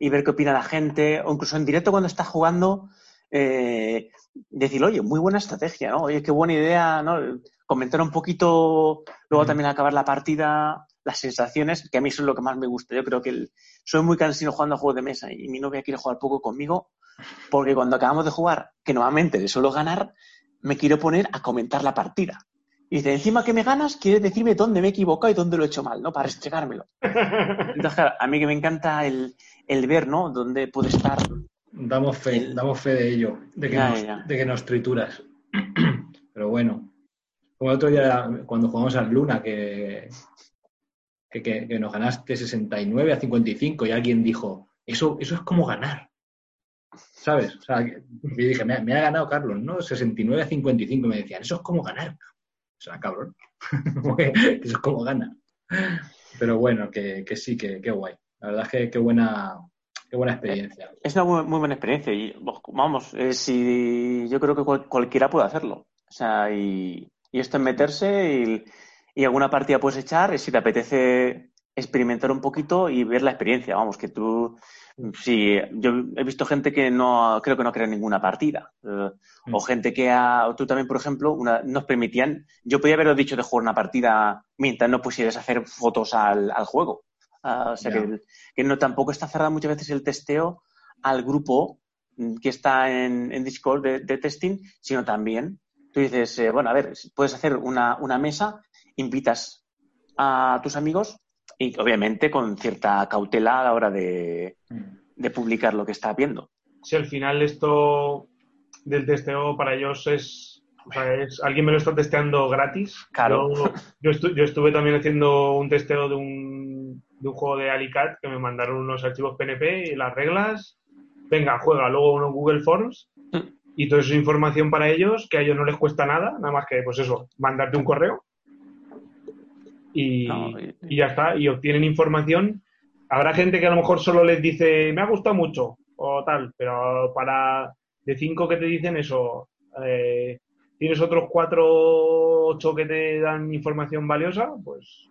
ver qué opina la gente, o incluso en directo cuando estás jugando, eh, decir, oye, muy buena estrategia, ¿no? Oye, qué buena idea, ¿no? Comentar un poquito, luego también acabar la partida, las sensaciones, que a mí eso es lo que más me gusta. Yo creo que soy muy cansino jugando a juegos de mesa y mi novia quiere jugar poco conmigo porque cuando acabamos de jugar, que nuevamente de solo ganar, me quiero poner a comentar la partida. Y dice, encima que me ganas, quieres decirme dónde me he equivocado y dónde lo he hecho mal, ¿no? Para restregármelo. Entonces, claro, a mí que me encanta el, ver, ¿no? Dónde puede estar. Damos fe, damos fe de ello, de que, nos, de que nos trituras. Pero bueno, como el otro día cuando jugamos al Luna, que, que, nos ganaste 69 a 55 y alguien dijo, eso, eso es como ganar. ¿Sabes? O sea, yo dije, me, ha ganado Carlos, ¿no? 69 a 55 y me decían, eso es como ganar. O sea, cabrón. eso es como ganar. Pero bueno, que, sí, que, guay. La verdad es que qué buena, qué buena experiencia. Es una muy, buena experiencia y vamos, eh, si yo creo que cualquiera puede hacerlo. O sea, y, y esto es meterse y y alguna partida puedes echar si te apetece experimentar un poquito y ver la experiencia. Vamos, que tú, sí, yo he visto gente que no, creo que no crea ninguna partida. Eh, o mm. gente que ha, tú también, por ejemplo, una, nos permitían, yo podía haberos dicho de jugar una partida mientras no pusieras a hacer fotos al, juego. Ah, o sea, que, no tampoco está cerrado muchas veces el testeo al grupo que está en, Discord de, testing, sino también tú dices, eh, bueno, a ver, puedes hacer una, una mesa invitas a tus amigos y obviamente con cierta cautela a la hora de, mm. publicar lo que está viendo. Si al final esto del testeo para ellos es, alguien me lo está testeando gratis. Claro. Yo, estuve también haciendo un testeo de un, de un juego de Alicat que me mandaron unos archivos PNP y las reglas. Venga, juega luego uno Google Forms mm. y toda esa información para ellos que a ellos no les cuesta nada, nada más que, pues eso, mandarte un correo y, ya está, y obtienen información. Habrá gente que a lo mejor solo les dice, me ha gustado mucho o tal, pero para de cinco que te dicen eso, eh, tienes otros cuatro, ocho que te dan información valiosa, pues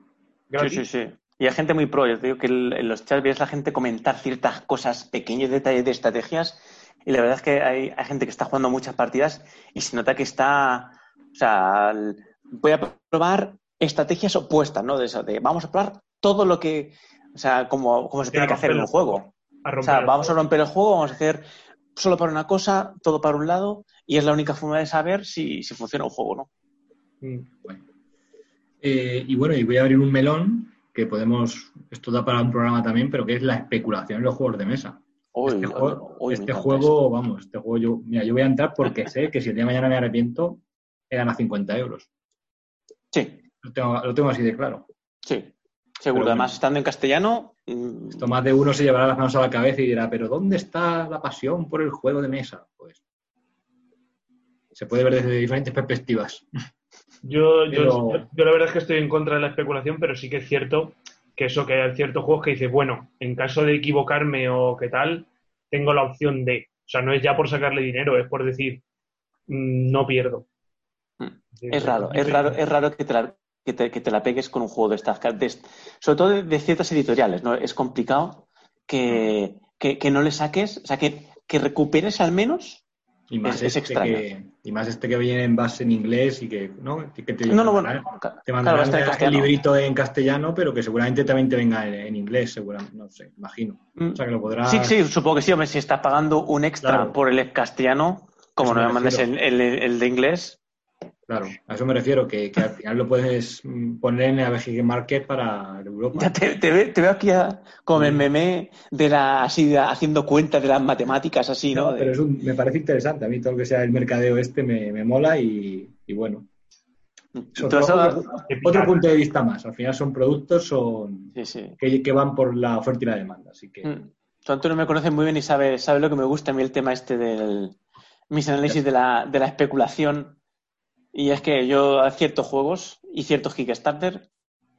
Sí, sí, sí. Y hay gente muy pro. Yo te digo que en los chats ves la gente comentar ciertas cosas, pequeños detalles de estrategias. Y la verdad es que hay, hay gente que está jugando muchas partidas y se nota que está. O sea, voy a probar estrategias opuestas, ¿no? De eso, de vamos a probar todo lo que, o sea, como, se tiene que hacer en un juego. O sea, vamos a romper el juego, vamos a hacer solo para una cosa, todo para un lado, y es la única forma de saber si, funciona un juego o no. Mm, eh, y bueno, y voy a abrir un melón que podemos, esto da para un programa también, pero que es la especulación en los juegos de mesa. este, juego, este juego vamos, este juego yo, mira, yo voy a entrar porque sé que si el día de mañana me arrepiento, he ganado 50 euros. Sí. Lo tengo, así de claro. Sí, seguro. Además, estando en castellano. Mm, esto más de uno se llevará las manos a la cabeza y dirá, ¿pero dónde está la pasión por el juego de mesa? Pues se puede ver desde diferentes perspectivas. Yo, yo, yo, la verdad es que estoy en contra de la especulación, pero sí que es cierto que eso, que hay ciertos juegos que dice, bueno, en caso de equivocarme o qué tal, tengo la opción de. O sea, no es ya por sacarle dinero, es por decir, mm, no pierdo. Es raro, es raro, es raro que te la, que te, que te la pegues con un juego de estas, de- sobre todo de, de ciertas editoriales, ¿no? Es complicado que, que, que no le saques, o sea, que, recuperes al menos. Y más, Es- es este extraño. que, y más este que viene en base en inglés y que, ¿no? Que te No, no, bueno, mandarán- te claro, mandarán estar en el librito en castellano, pero que seguramente también te venga en, en inglés, seguramente, no sé, imagino. Mm. O sea, que lo podrás... Sí, sí, supongo que sí, hombre, si estás pagando un extra Claro. por el castellano, como no me mandes el, el- el de inglés, Claro, a eso me refiero, que, que al final lo puedes mm, poner en ABG Market para Europa. ya te, te te veo aquí a- como el meme de la, así, haciendo cuentas de las matemáticas, así, ¿no? No, pero me parece interesante. A mí todo lo que sea el mercadeo este me, me mola y, y bueno. otro, Entonces, otro- otro punto de vista más. Al final son productos son sí, sí. que, que van por la oferta y la demanda. Así que Mm. Tú, Antonio, me conoces muy bien y sabe, sabe lo que me gusta a mí el tema este del mis análisis de la, de la especulación. Y es que yo hay ciertos juegos y ciertos Kickstarter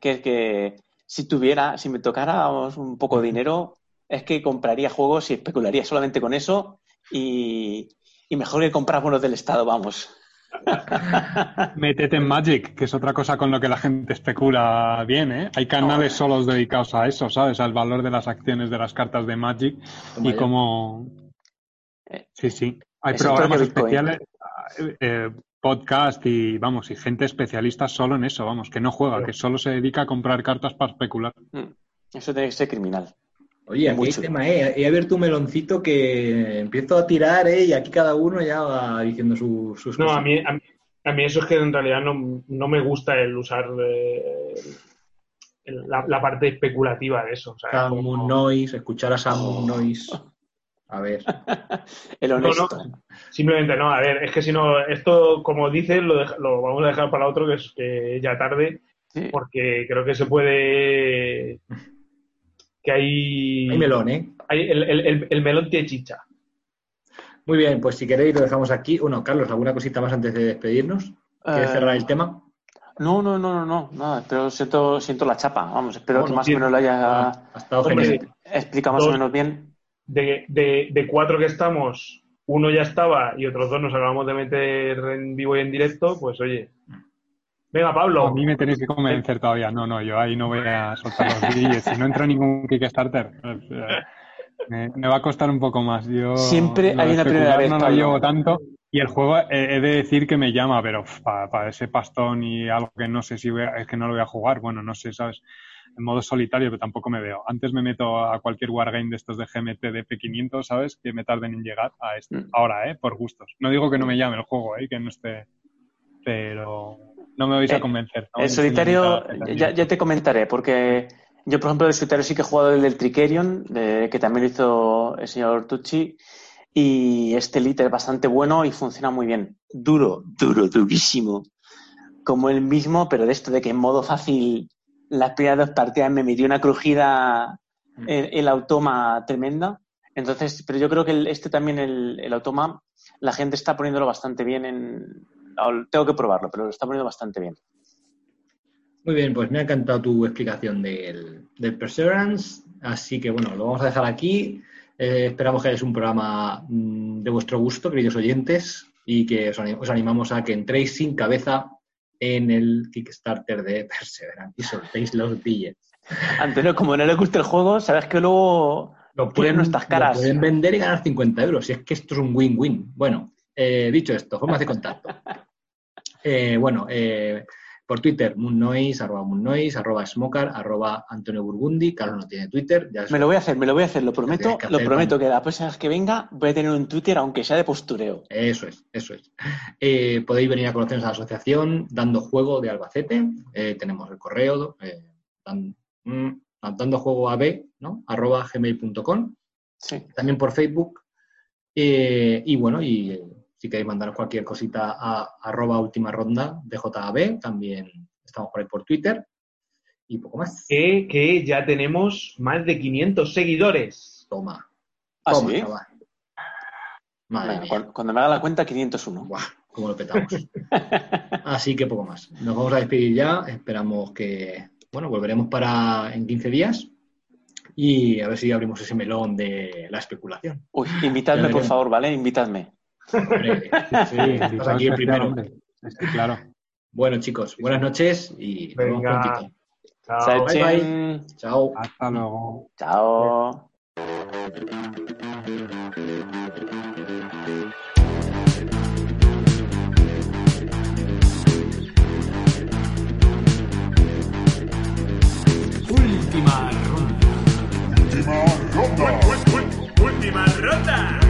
que es que si tuviera, si me tocara un poco de dinero, es que compraría juegos y especularía solamente con eso y, y mejor que comprar bonos del Estado, vamos. Métete en Magic, que es otra cosa con lo que la gente especula bien, ¿eh? Hay canales solos dedicados a eso, ¿sabes? Al valor de las acciones de las cartas de Magic y cómo... Eh, Sí, sí. Hay es programas especiales, eh, podcast y, vamos, y gente especialista solo en eso, vamos, que no juega, que solo se dedica a comprar cartas para especular. Mm. Eso tiene que ser criminal. Oye, aquí hay Mucho. tema, ¿eh? He abierto un meloncito que empiezo a tirar, ¿eh? Y aquí cada uno ya va diciendo su- sus No, cosas. a mí, a, mí- a mí eso es que en realidad no, no me gusta el usar eh, el- la, la parte especulativa de eso. o sea, Sam como- Moon Noise, escuchar a Sam Noise. A ver. El honesto. no, simplemente no, a ver, es que si no, esto, como dices, lo, vamos a dejar para otro, que es que ya tarde, Sí. porque creo que se puede. que hay. Hay melón, ¿eh? hay- el, el- el- el melón tiene chicha. Muy bien, pues si queréis lo dejamos aquí. Bueno, Carlos, ¿alguna cosita más antes de despedirnos? ¿Quieres Eh, cerrar el tema? No, no, no, no, no, nada, pero siento, siento la chapa, vamos, espero Bueno, que más o menos lo haya Ha estado hombre, genial. explicado más o menos bien. De, de, de cuatro que estamos, uno ya estaba y otros dos nos acabamos de meter en vivo y en directo, pues oye. Venga, Pablo. A mí me tenéis que convencer todavía. No, no, yo ahí no voy a soltar los billetes. Si no entra ningún Kickstarter, me, me va a costar un poco más. Yo Siempre hay una primera vez, No lo llevo tanto. Y el juego eh, he de decir que me llama, pero para, ese pastón y algo que no sé si voy a- es que no lo voy a jugar. Bueno, no sé, ¿sabes? En modo solitario, pero tampoco me veo. Antes me meto a cualquier wargame de estos de GMT de P500, ¿sabes? Que me tarden en llegar a este. Mm. Ahora, ¿eh? Por gustos. No digo que no me llame el juego, ¿eh? Que no esté. Pero no me vais a Eh, convencer. ¿no? El solitario, Infinita, también. ya, ya te comentaré, porque yo, por ejemplo, el solitario sí que he jugado el del Trikerion, de- que también lo hizo el señor Tucci, y este Elite es bastante bueno y funciona muy bien. Duro, duro, durísimo. Como el mismo, pero de esto de que en modo fácil las primeras dos partidas me metió una crujida el, el automa tremenda. Entonces, pero yo creo que el- este también, el, el automa, la gente está poniéndolo bastante bien en... Tengo que probarlo, pero lo está poniendo bastante bien. Muy bien, pues me ha encantado tu explicación del, del Perseverance. Así que bueno, lo vamos a dejar aquí. Eh, esperamos que haya un programa mm, de vuestro gusto, queridos oyentes, y que os, anim- os animamos a que entréis sin cabeza en el Kickstarter de Perseverance y soltéis los billetes. Antonio, como no le gusta el juego, sabes que luego Lo Tienen nuestras caras. lo pueden vender y ganar 50 euros. Si es que esto es un win-win. Bueno, eh, dicho esto, formas de contacto. Eh, bueno, eh, por Twitter, moonnoise, arroba moonnoise, arroba smoker, arroba Antonio Burgundi. Carlos no tiene Twitter. Ya es- me lo voy a hacer, me lo voy a hacer, lo prometo, lo prometo con- que la próxima vez que venga voy a tener un Twitter, aunque sea de postureo. Eso es, eso es. Eh, podéis venir a conocernos a la asociación Dando Juego de Albacete. Eh, tenemos el correo eh, dan- mm, dando juego AB, ¿no? arroba gmail.com. Sí. También por Facebook. Eh, y bueno, y si queréis mandaros cualquier cosita a arroba última ronda de JAB, también estamos por ahí por Twitter. Y poco más. Que, que ya tenemos más de 500 seguidores. Toma. ¿Ah, Toma, sí? chaval. Madre Venga, mía. cuando, me haga la cuenta, 501. Buah, cómo lo petamos. Así que poco más. Nos vamos a despedir ya. Esperamos que, bueno, volveremos para en 15 días y a ver si abrimos ese melón de la especulación. Uy, invitadme, por favor, ¿vale? Invitadme. Sí, aquí el primero. Claro. Bueno, chicos, buenas noches y Venga. nos vemos Chao. Bye, bye. Chao. Hasta luego. Chao. Última ronda. Última ronda. Última ronda.